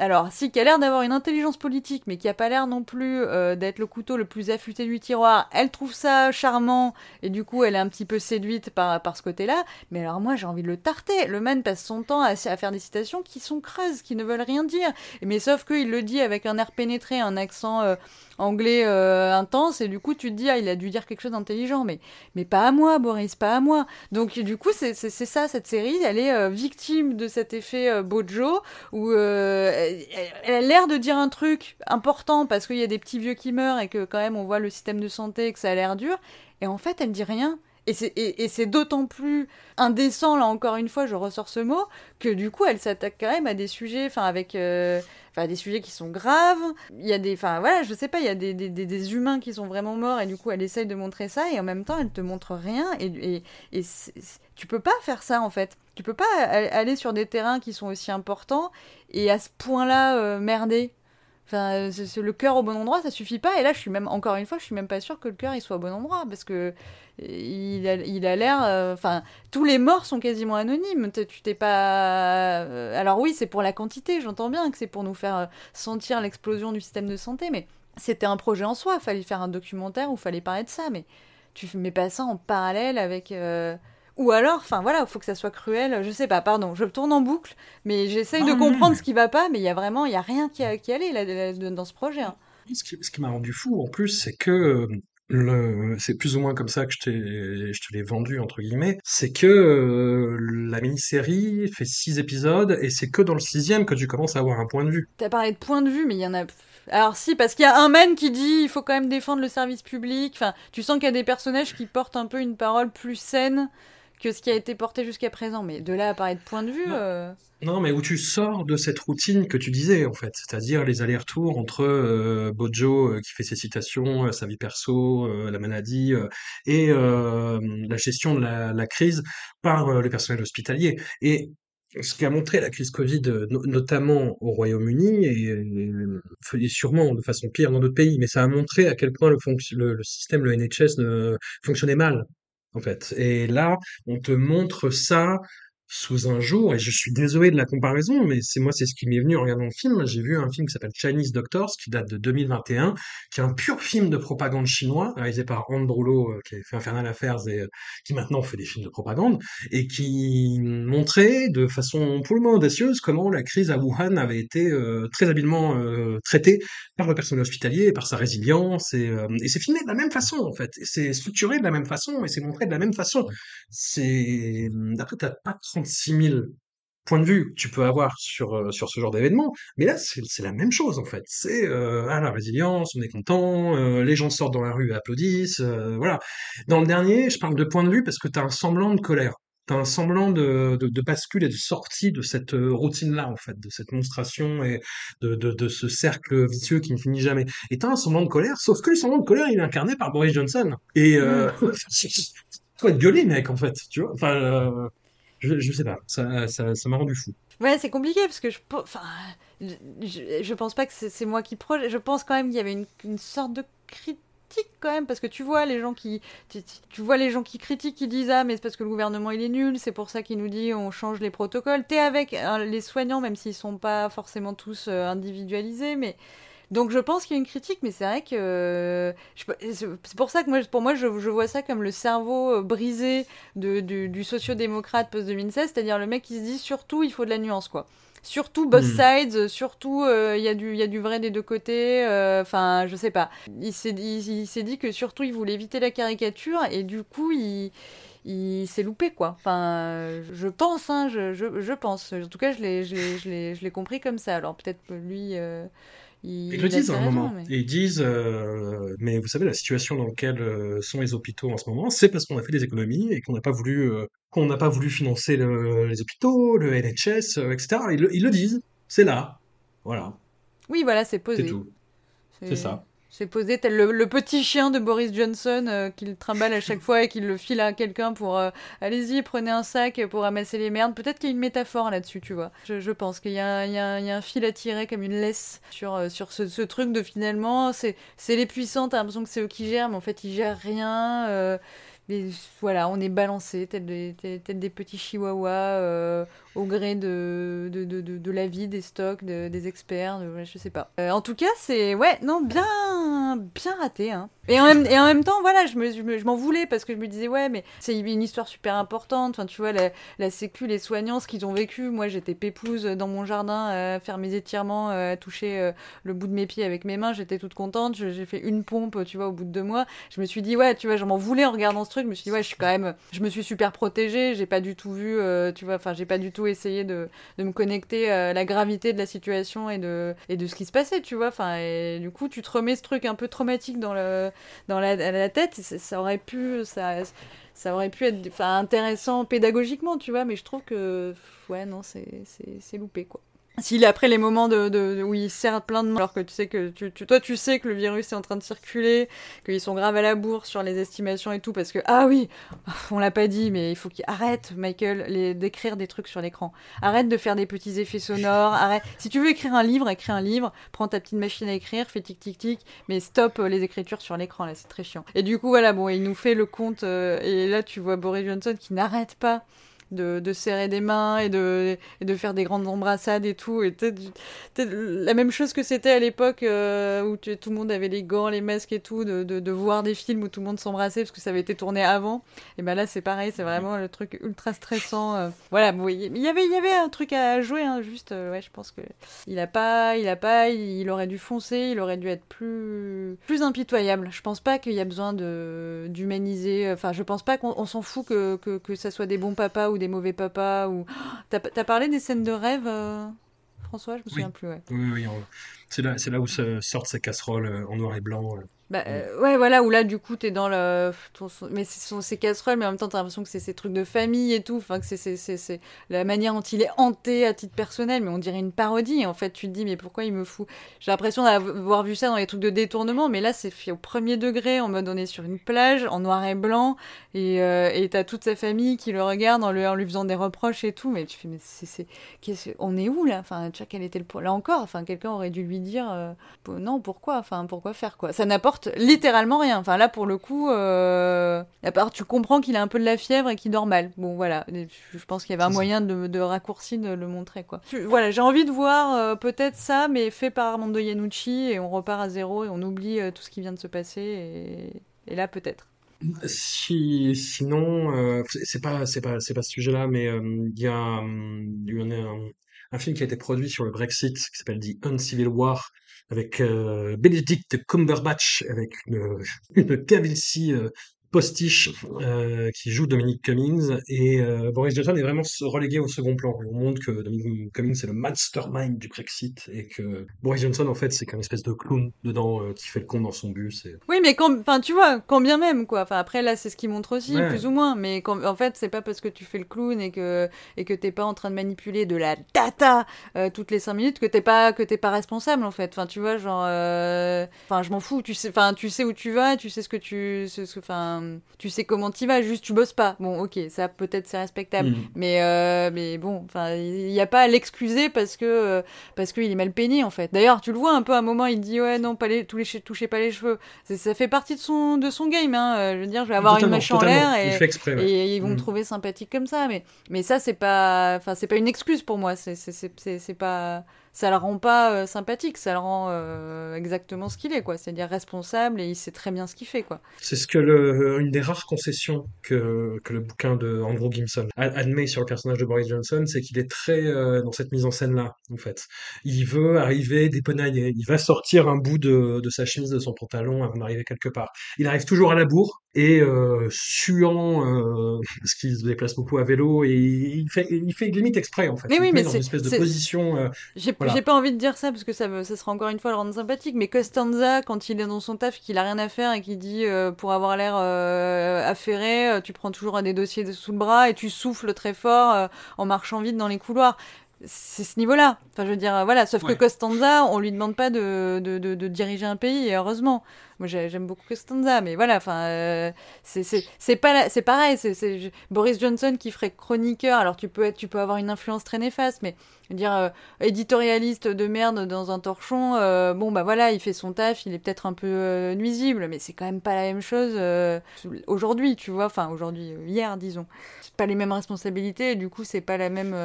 alors, si, qui a l'air d'avoir une intelligence politique, mais qui a pas l'air non plus euh, d'être le couteau le plus affûté du tiroir, elle trouve ça charmant, et du coup, elle est un petit peu séduite par, par ce côté-là. Mais alors, moi, j'ai envie de le tarter. Le man passe son temps à, à, faire des citations qui sont creuses, qui ne veulent rien dire. Mais sauf qu'il le dit avec un air pénétré, un accent euh, anglais euh, intense, et du coup, tu te dis, ah, il a dû dire quelque chose d'intelligent. Mais, mais pas à moi, Boris, pas à moi. Donc, du coup, c'est ça, cette série. Elle est victime de cet effet Bojo, où elle a l'air de dire un truc important parce qu'il y a des petits vieux qui meurent et que quand même on voit le système de santé et que ça a l'air dur. Et en fait, elle dit rien. Et c'est, d'autant plus indécent, là encore une fois, je ressors ce mot, que du coup, elle s'attaque quand même à des sujets, enfin, avec, euh, des sujets qui sont graves. Il y a des, enfin, voilà, je sais pas, il y a des, des, des, humains qui sont vraiment morts, et du coup, elle essaye de montrer ça, et en même temps, elle te montre rien, et, et, et tu peux pas faire ça, en fait. Tu peux pas aller sur des terrains qui sont aussi importants, et à ce point-là, euh, merder. Enfin, le cœur au bon endroit, ça suffit pas. Et là, je suis même, encore une fois, je suis même pas sûre que le cœur il soit au bon endroit parce que il a, il a l'air. Euh, enfin, tous les morts sont quasiment anonymes. Tu t'es pas. Euh, alors oui, c'est pour la quantité. J'entends bien que c'est pour nous faire euh, sentir l'explosion du système de santé, mais c'était un projet en soi. Fallait faire un documentaire où fallait parler de ça, mais tu mets pas ça en parallèle avec. Ou alors, enfin voilà, il faut que ça soit cruel. Je sais pas, pardon, je tourne en boucle, mais j'essaye de comprendre ce qui va pas, mais il y a vraiment, il y a rien qui, a, qui allait là, dans ce projet. Hein. Ce qui, ce qui m'a rendu fou, en plus, c'est que c'est plus ou moins comme ça que je, te l'ai vendu entre guillemets, c'est que euh, la mini-série fait six épisodes et c'est que dans le sixième que tu commences à avoir un point de vue. T'as parlé de point de vue, mais il y en a. Alors si, parce qu'il y a un man qui dit il faut quand même défendre le service public. Enfin, tu sens qu'il y a des personnages qui portent un peu une parole plus saine que ce qui a été porté jusqu'à présent. Mais de là à parler de point de vue. Non. Euh, non. mais où tu sors de cette routine que tu disais, en fait. C'est-à-dire les allers-retours entre euh, Bojo euh, qui fait ses citations, sa vie perso, la maladie, et la gestion de la, la crise par le personnel hospitalier. Et ce qui a montré la crise Covid, notamment au Royaume-Uni, et, sûrement de façon pire dans d'autres pays, mais ça a montré à quel point le, le, le système, le NHS, ne fonctionnait mal en fait. Et là, on te montre ça sous un jour, et je suis désolé de la comparaison, mais c'est moi, c'est ce qui m'est venu en regardant le film. J'ai vu un film qui s'appelle Chinese Doctors, qui date de 2021, qui est un pur film de propagande chinois, réalisé par Andrew Lowe, euh, qui a fait Infernal Affairs et euh, qui maintenant fait des films de propagande, et qui montrait de façon pour le moins audacieuse comment la crise à Wuhan avait été euh, très habilement traitée par le personnel hospitalier et par sa résilience, et, et c'est filmé de la même façon, en fait. C'est structuré de la même façon, et c'est montré de la même façon. C'est, après, t'as pas 36 000 points de vue que tu peux avoir sur, euh, sur ce genre d'événement, mais là, c'est la même chose, en fait. C'est, euh, ah, la résilience, on est content, euh, les gens sortent dans la rue et applaudissent, voilà. Dans le dernier, je parle de point de vue parce que tu as un semblant de colère. t'as un semblant de, de, de bascule et de sortie de cette euh, routine-là, en fait, de cette monstration et de, de, de ce cercle vicieux qui ne finit jamais. Et t'as un semblant de colère, sauf que le semblant de colère, il est incarné par Boris Johnson. Et euh, quoi de gueuler, mec, en fait, tu vois. Enfin, euh, je, je sais pas, ça, ça, ça m'a rendu fou. Ouais, c'est compliqué parce que je, enfin, je, je- pense pas que c'est moi qui projette. Je pense quand même qu'il y avait une, une sorte de critique quand même parce que tu vois les gens qui, tu, vois les gens qui critiquent, qui disent ah mais c'est parce que le gouvernement il est nul, c'est pour ça qu'il nous dit on change les protocoles. T'es avec hein, les soignants même s'ils sont pas forcément tous euh, individualisés, mais donc je pense qu'il y a une critique, mais c'est vrai que euh, c'est pour ça que moi, pour moi, je, je vois ça comme le cerveau euh, brisé de, du, du sociodémocrate post 2016, c'est-à-dire le mec qui se dit surtout il faut de la nuance quoi. Surtout both Hmm. sides, euh, surtout euh, il y a du il y a du vrai des deux côtés. euh, Enfin, je sais pas. Il s'est dit, il, il dit que surtout il voulait éviter la caricature et du coup il il s'est loupé quoi. Enfin, je pense, hein, je, je, je pense. En tout cas, je l'ai je compris comme ça. Alors peut-être que lui. euh, il, Ils le disent à un raisons, moment. mais- ils disent, euh, mais vous savez, la situation dans laquelle euh, sont les hôpitaux en ce moment, c'est parce qu'on a fait des économies et qu'on n'a pas voulu, euh, qu'on n'a pas voulu financer le- les hôpitaux, le NHS, euh, etc. Ils le, ils le disent. C'est là. Voilà. Oui, voilà, c'est C'est posé. tout. C'est ça. C'est posé tel le, le petit chien de Boris Johnson euh, qu'il trimballe à chaque <laughs> fois et qu'il le file à quelqu'un pour euh, allez-y, prenez un sac pour ramasser les merdes. Peut-être qu'il y a une métaphore là-dessus, tu vois. Je, je pense qu'il y, a un- y, y a fil à tirer comme une laisse sur, euh, sur ce, ce truc de finalement, c'est c'est les puissants, t'as l'impression que c'est eux qui gèrent, mais en fait ils gèrent rien. mais voilà, on est balancé tel des, tel, tel des petits chihuahuas euh, au gré de, de, de, de, la vie, des stocks, de- des experts, de- je sais pas. Euh, en tout cas, c'est ouais, non, bien, bien raté. Hein. Et, en même, et en même temps, voilà, je me- je me- je m'en voulais parce que je me disais, ouais, mais c'est une histoire super importante. Enfin, tu vois, la, la sécu, les soignants, ce qu'ils ont vécu. Moi, j'étais pépouse dans mon jardin à faire mes étirements, à toucher euh, le bout de mes pieds avec mes mains. J'étais toute contente. J'ai fait une pompe, tu vois, au bout de deux mois. Je me suis dit, ouais, tu vois, je m'en voulais en regardant ce truc. Je me suis dit, ouais, je suis quand même, je me suis super protégée. J'ai pas du tout vu, euh, tu vois, enfin, j'ai pas du tout essayé de, me connecter à la gravité de la situation et de, et de ce qui se passait, tu vois. Enfin, et du coup, tu te remets ce truc un peu traumatique dans, le, dans la, tête. ça, aurait pu, ça, ça aurait pu être intéressant pédagogiquement, tu vois. Mais je trouve que, ouais, non, c'est loupé, quoi. S'il après les moments de, de- où il serre plein de mains, alors que tu sais que tu- toi tu sais que le virus est en train de circuler, qu'ils sont graves à la bourre sur les estimations et tout, parce que ah oui, on l'a pas dit, mais il faut qu'il arrête, Michael, les- d'écrire des trucs sur l'écran. Arrête de faire des petits effets sonores. Arrête. Si tu veux écrire un livre, écris un livre. Prends ta petite machine à écrire, fais tic tic tic, mais stop euh, les écritures sur l'écran là, c'est très chiant. Et du coup voilà, bon, il nous fait le compte euh, et là tu vois Boris Johnson qui n'arrête pas. De, de serrer des mains et de, et de faire des grandes embrassades et tout. Et t'es- la même chose que c'était à l'époque euh, où tout le monde avait les gants, les masques et tout, de, de, voir des films où tout le monde s'embrassait parce que ça avait été tourné avant. Et ben là, c'est pareil, c'est vraiment le truc ultra stressant. euh. Voilà, bon, il y avait, il y avait un truc à jouer, hein, juste, euh, ouais, je pense que il a pas, il a pas, il, aurait dû foncer, il aurait dû être plus, plus impitoyable. Je pense pas qu'il y a besoin de d'humaniser. Enfin, je pense pas qu'on on s'en fout que, que que ça soit des bons papas ou des mauvais papas ou. <gasps> T'as t'as parlé des scènes de rêve, euh, François? Je me Oui. souviens plus. Ouais. Oui, oui, on- c'est là, c'est là où sortent ces casseroles euh, en noir et blanc. Bah, euh, ouais, voilà, où là, du coup, t'es dans le. ton- Mais ce sont ces casseroles, mais en même temps, t'as l'impression que c'est ces trucs de famille et tout. Enfin, que c'est- c'est c'est- c'est la manière dont il est hanté à titre personnel, mais on dirait une parodie. En fait, tu te dis, mais pourquoi il me fout? J'ai l'impression d'avoir vu ça dans les trucs de détournement, mais là, c'est fait au premier degré, en mode on est sur une plage, en noir et blanc, et euh, et t'as toute sa famille qui le regarde en lui, en lui faisant des reproches et tout. Mais tu fais, mais c'est. c'est- qu'est-ce- On est où là? Enfin, tu vois, quel était le. Là encore, enfin, quelqu'un aurait dû lui dire. euh, non, pourquoi? Enfin, pourquoi faire quoi? Ça n'apporte littéralement rien. Enfin, là, pour le coup, euh... à part tu comprends qu'il a un peu de la fièvre et qu'il dort mal. Bon, voilà. Je pense qu'il y avait un moyen de, de raccourci de le montrer, quoi. Voilà, j'ai envie de voir euh, peut-être ça, mais fait par Armando Iannucci et on repart à zéro et on oublie euh, tout ce qui vient de se passer et, et là peut-être. Si, sinon, euh, c'est pas, c'est pas, c'est pas ce sujet-là, mais euh, il y a, il y en a un, un film qui a été produit sur le Brexit qui s'appelle The Uncivil War avec euh, Benedict Cumberbatch avec une, une <laughs> postiche euh, qui joue Dominic Cummings et euh, Boris Johnson est vraiment relégué au second plan. On montre que Dominic Cummings c'est le mastermind du Brexit et que Boris Johnson en fait c'est qu'un espèce de clown dedans euh, qui fait le con dans son bus. Et... Oui, mais quand, enfin tu vois, quand bien même quoi. Enfin après là c'est ce qu'il montre aussi plus ou moins, mais quand, en fait c'est pas parce que tu fais le clown et que et que t'es pas en train de manipuler de la data toutes les cinq minutes que t'es pas que t'es pas responsable en fait. Enfin tu vois genre, enfin je m'en fous. Tu sais, enfin tu sais où tu vas, tu sais ce que tu, enfin tu sais comment tu vas, juste tu bosses pas. Bon, ok, ça peut-être c'est respectable, mm. mais euh, mais bon, enfin, il n'y a pas à l'excuser parce que euh, parce qu'il est mal peigné en fait. D'ailleurs, tu le vois un peu à un moment, il dit ouais non, pas les, tous les touchez pas les cheveux. Ça fait partie de son de son game. Hein. Euh, je veux dire, je vais avoir une mèche en l'air et, et, ils vont me mm. trouver sympathique comme ça. Mais mais ça c'est pas, enfin c'est pas une excuse pour moi. C'est c'est pas ça le rend pas euh, sympathique, ça le rend euh, exactement ce qu'il est, quoi. C'est-à-dire responsable et il sait très bien ce qu'il fait, quoi. C'est ce que le, une des rares concessions que, que le bouquin de Andrew Gimson admet sur le personnage de Boris Johnson, c'est qu'il est très euh, dans cette mise en scène-là, en fait. Il veut arriver dépenaillé, il va sortir un bout de, de sa chemise, de son pantalon avant d'arriver quelque part. Il arrive toujours à la bourre, et euh, suant euh, <laughs> parce qu'il se déplace beaucoup à vélo et il fait il fait limite exprès en fait. Mais oui, mais dans une espèce de position. Euh, j'ai pas envie de dire ça parce que ça ça sera encore une fois le rendre sympathique. Mais Costanza quand il est dans son taf qu'il a rien à faire et qu'il dit euh, pour avoir l'air euh, affairé, tu prends toujours un des dossiers sous le bras et tu souffles très fort en marchant vite dans les couloirs c'est ce niveau-là. Enfin, je veux dire, voilà. Sauf que Costanza, on lui demande pas de, de, de, de diriger un pays, et heureusement. Moi, j'aime beaucoup Costanza, mais voilà. Enfin, euh, c'est c'est pareil. C'est Boris Johnson qui ferait chroniqueur. Alors, tu peux être, tu peux avoir une influence très néfaste, mais dire euh, éditorialiste de merde dans un torchon. Euh, bon, bah voilà, il fait son taf. Il est peut-être un peu euh, nuisible, mais c'est quand même pas la même chose aujourd'hui, tu vois. Enfin, aujourd'hui, hier, disons pas les mêmes responsabilités et du coup c'est pas la même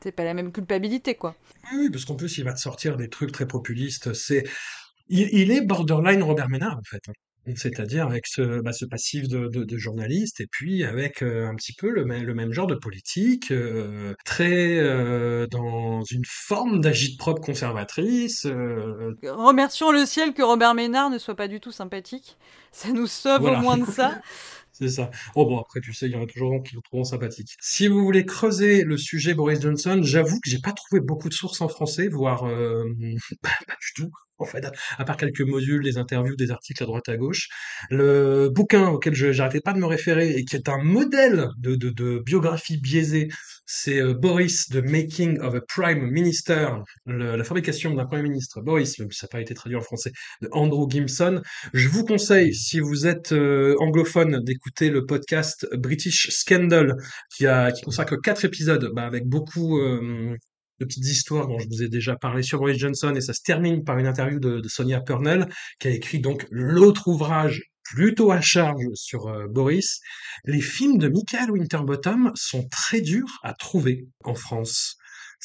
c'est pas la même culpabilité quoi. Oui, parce qu'en plus il va te sortir des trucs très populistes. C'est il, est borderline Robert Ménard en fait. Hein. C'est-à-dire avec ce, bah, ce passif de, de, journaliste et puis avec euh, un petit peu le, le, même genre de politique, euh, très dans une forme d'agite-propre conservatrice. Remercions le ciel que Robert Ménard ne soit pas du tout sympathique. Ça nous sauve au moins de ça. <laughs> C'est ça. Oh bon, après, tu sais, il y en a toujours un qui le trouvent sympathique. Si vous voulez creuser le sujet Boris Johnson, j'avoue que j'ai pas trouvé beaucoup de sources en français, voire euh, <laughs> pas, du tout en fait, à part quelques modules, des interviews, des articles à droite à gauche. Le bouquin auquel je n'arrêtais pas de me référer et qui est un modèle de, de biographie biaisée, c'est euh, Boris, The Making of a Prime Minister, la fabrication d'un Premier ministre. Boris, même si ça n'a pas été traduit en français, de Andrew Gimson. Je vous conseille, si vous êtes euh, anglophone, d'écouter le podcast British Scandal, qui, a, qui consacre quatre épisodes, bah, avec beaucoup... Euh, de petites histoires dont je vous ai déjà parlé sur Boris Johnson et ça se termine par une interview de, Sonia Purnell qui a écrit donc l'autre ouvrage plutôt à charge sur euh, Boris. Les films de Michael Winterbottom sont très durs à trouver en France.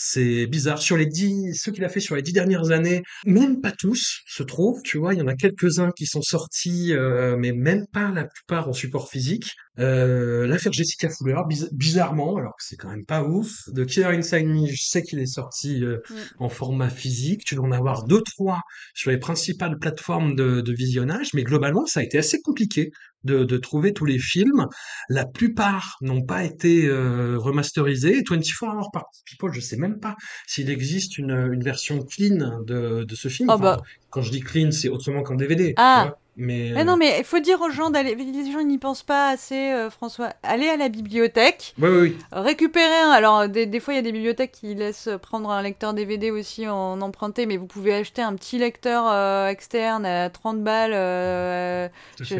C'est bizarre. Sur les dix, ceux qu'il a fait sur les dix dernières années, même pas tous se trouvent, tu vois. Il y en a quelques-uns qui sont sortis, euh, mais même pas la plupart en support physique. Euh, L'affaire Jessica Fuller, bizarrement, alors que c'est quand même pas ouf. De Killer Inside Me, je sais qu'il est sorti euh, mm. en format physique. Tu dois en avoir deux, trois sur les principales plateformes de, de visionnage, mais globalement, ça a été assez compliqué de, de, trouver tous les films. La plupart n'ont pas été euh, remasterisés. 24 Hours par People, je sais même pas s'il existe une, une version clean de, de ce film. Oh bah. Quand je dis clean, c'est autrement qu'en DVD. Ah. Mais, non, mais il faut dire aux gens d'aller. Les gens n'y pensent pas assez, euh, François. Allez à la bibliothèque. Oui, oui, oui. Récupérez un. Alors, des, des fois, il y a des bibliothèques qui laissent prendre un lecteur DVD aussi en emprunté, mais vous pouvez acheter un petit lecteur euh, externe à 30 balles euh,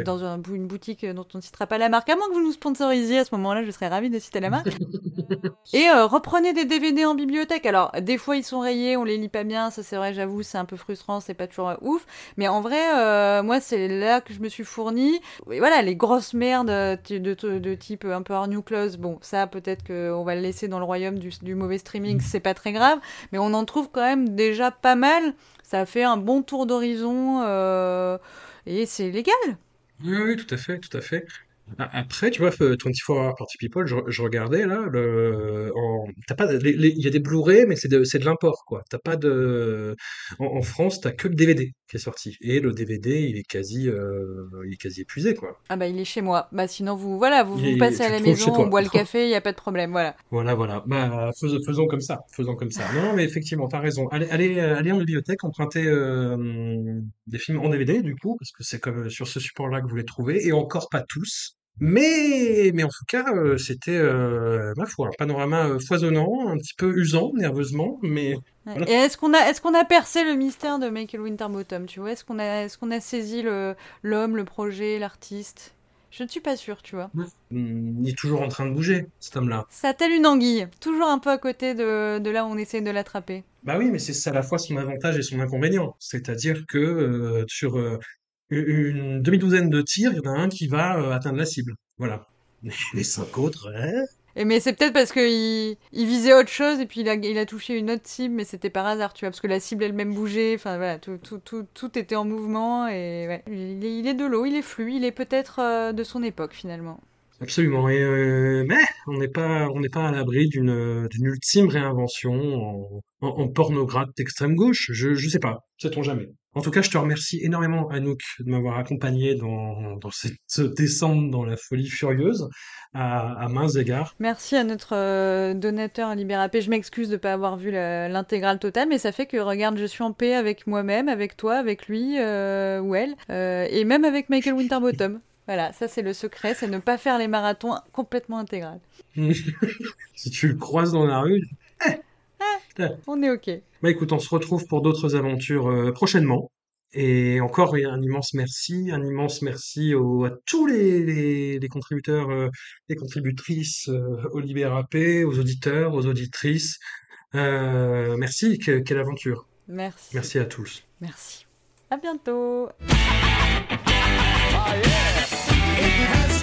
dans un, une boutique dont on ne citera pas la marque. À moins que vous nous sponsorisiez à ce moment-là, je serais ravie de citer la marque. <laughs> Et reprenez des DVD en bibliothèque. Alors, des fois, ils sont rayés, on les lit pas bien. Ça, c'est vrai, j'avoue, c'est un peu frustrant, c'est pas toujours ouf. Mais en vrai, moi, c'est là que je me suis fourni. Et voilà, les grosses merdes euh, de, type un peu New Close, bon, ça peut-être qu'on va le laisser dans le royaume du, mauvais streaming, c'est pas très grave, mais on en trouve quand même déjà pas mal. Ça fait un bon tour d'horizon euh, et c'est légal. Oui, oui, tout à fait, tout à fait. Après, tu vois, 24 Hour Party People, je, regardais là, le, pas, il y a des Blu-ray, mais c'est de, de l'import, quoi. T'as pas de, en, en France, t'as que le DVD. Qui est sorti. Et le DVD, il est quasi, euh, il est quasi épuisé, quoi. Ah bah il est chez moi. Bah sinon vous, voilà, vous, vous passez à la maison, on boit le <laughs> café, il y a pas de problème, voilà. Voilà, voilà. Bah, fais- faisons comme ça. Faisons comme ça. Non, non, mais effectivement, t'as raison. Allez, allez, euh, allez en bibliothèque, empruntez euh, des films en DVD, du coup, parce que c'est comme sur ce support-là que vous les trouvez, et encore pas tous. Mais, mais en tout cas, euh, c'était, euh, ma foi, un panorama euh, foisonnant, un petit peu usant, nerveusement, mais. Voilà. Et est-ce qu'on a, qu'on a percé le mystère de Michael Winterbottom, tu vois? Est-ce qu'on a, qu'on a saisi le, l'homme, le projet, l'artiste? Je ne suis pas sûre, tu vois. hum, il est toujours en train de bouger, cet homme-là. Ça telle une anguille, toujours un peu à côté de, de là où on essaie de l'attraper. Bah oui, mais c'est à la fois son avantage et son inconvénient. C'est-à-dire que euh, sur euh, une demi-douzaine de tirs, il y en a un qui va euh, atteindre la cible. Voilà. <laughs> Les cinq autres, hein. Et mais c'est peut-être parce qu'il il visait autre chose et puis il a, il a touché une autre cible, mais c'était par hasard, tu vois, parce que la cible elle-même bougeait, enfin voilà, tout, tout, tout, tout était en mouvement et ouais, il est, il est de l'eau, il est fluide, il est peut-être euh, de son époque finalement. Absolument. Et euh, mais on n'est pas, on n'est pas à l'abri d'une d'une ultime réinvention en, en, en d'extrême gauche. Je, je sais pas, sait-on jamais. En tout cas, je te remercie énormément, Anouk, de m'avoir accompagné dans, dans cette descente dans la folie furieuse à, à mains égards. Merci à notre euh, donateur Libérapé. Je m'excuse de ne pas avoir vu l'intégrale totale, mais ça fait que, regarde, je suis en paix avec moi-même, avec toi, avec lui euh, ou elle, euh, et même avec Michael Winterbottom. <laughs> Voilà, ça c'est le secret, c'est ne pas faire les marathons complètement intégrales. <laughs> si tu le croises dans la rue, On est ok. Bah écoute, on se retrouve pour d'autres aventures euh, prochainement. Et encore un immense merci, un immense merci au- à tous les, les, les contributeurs, euh, les contributrices euh, au Libérapé, aux auditeurs, aux auditrices. Euh, merci, que- quelle aventure. Merci. Merci à tous. Merci. À bientôt. Has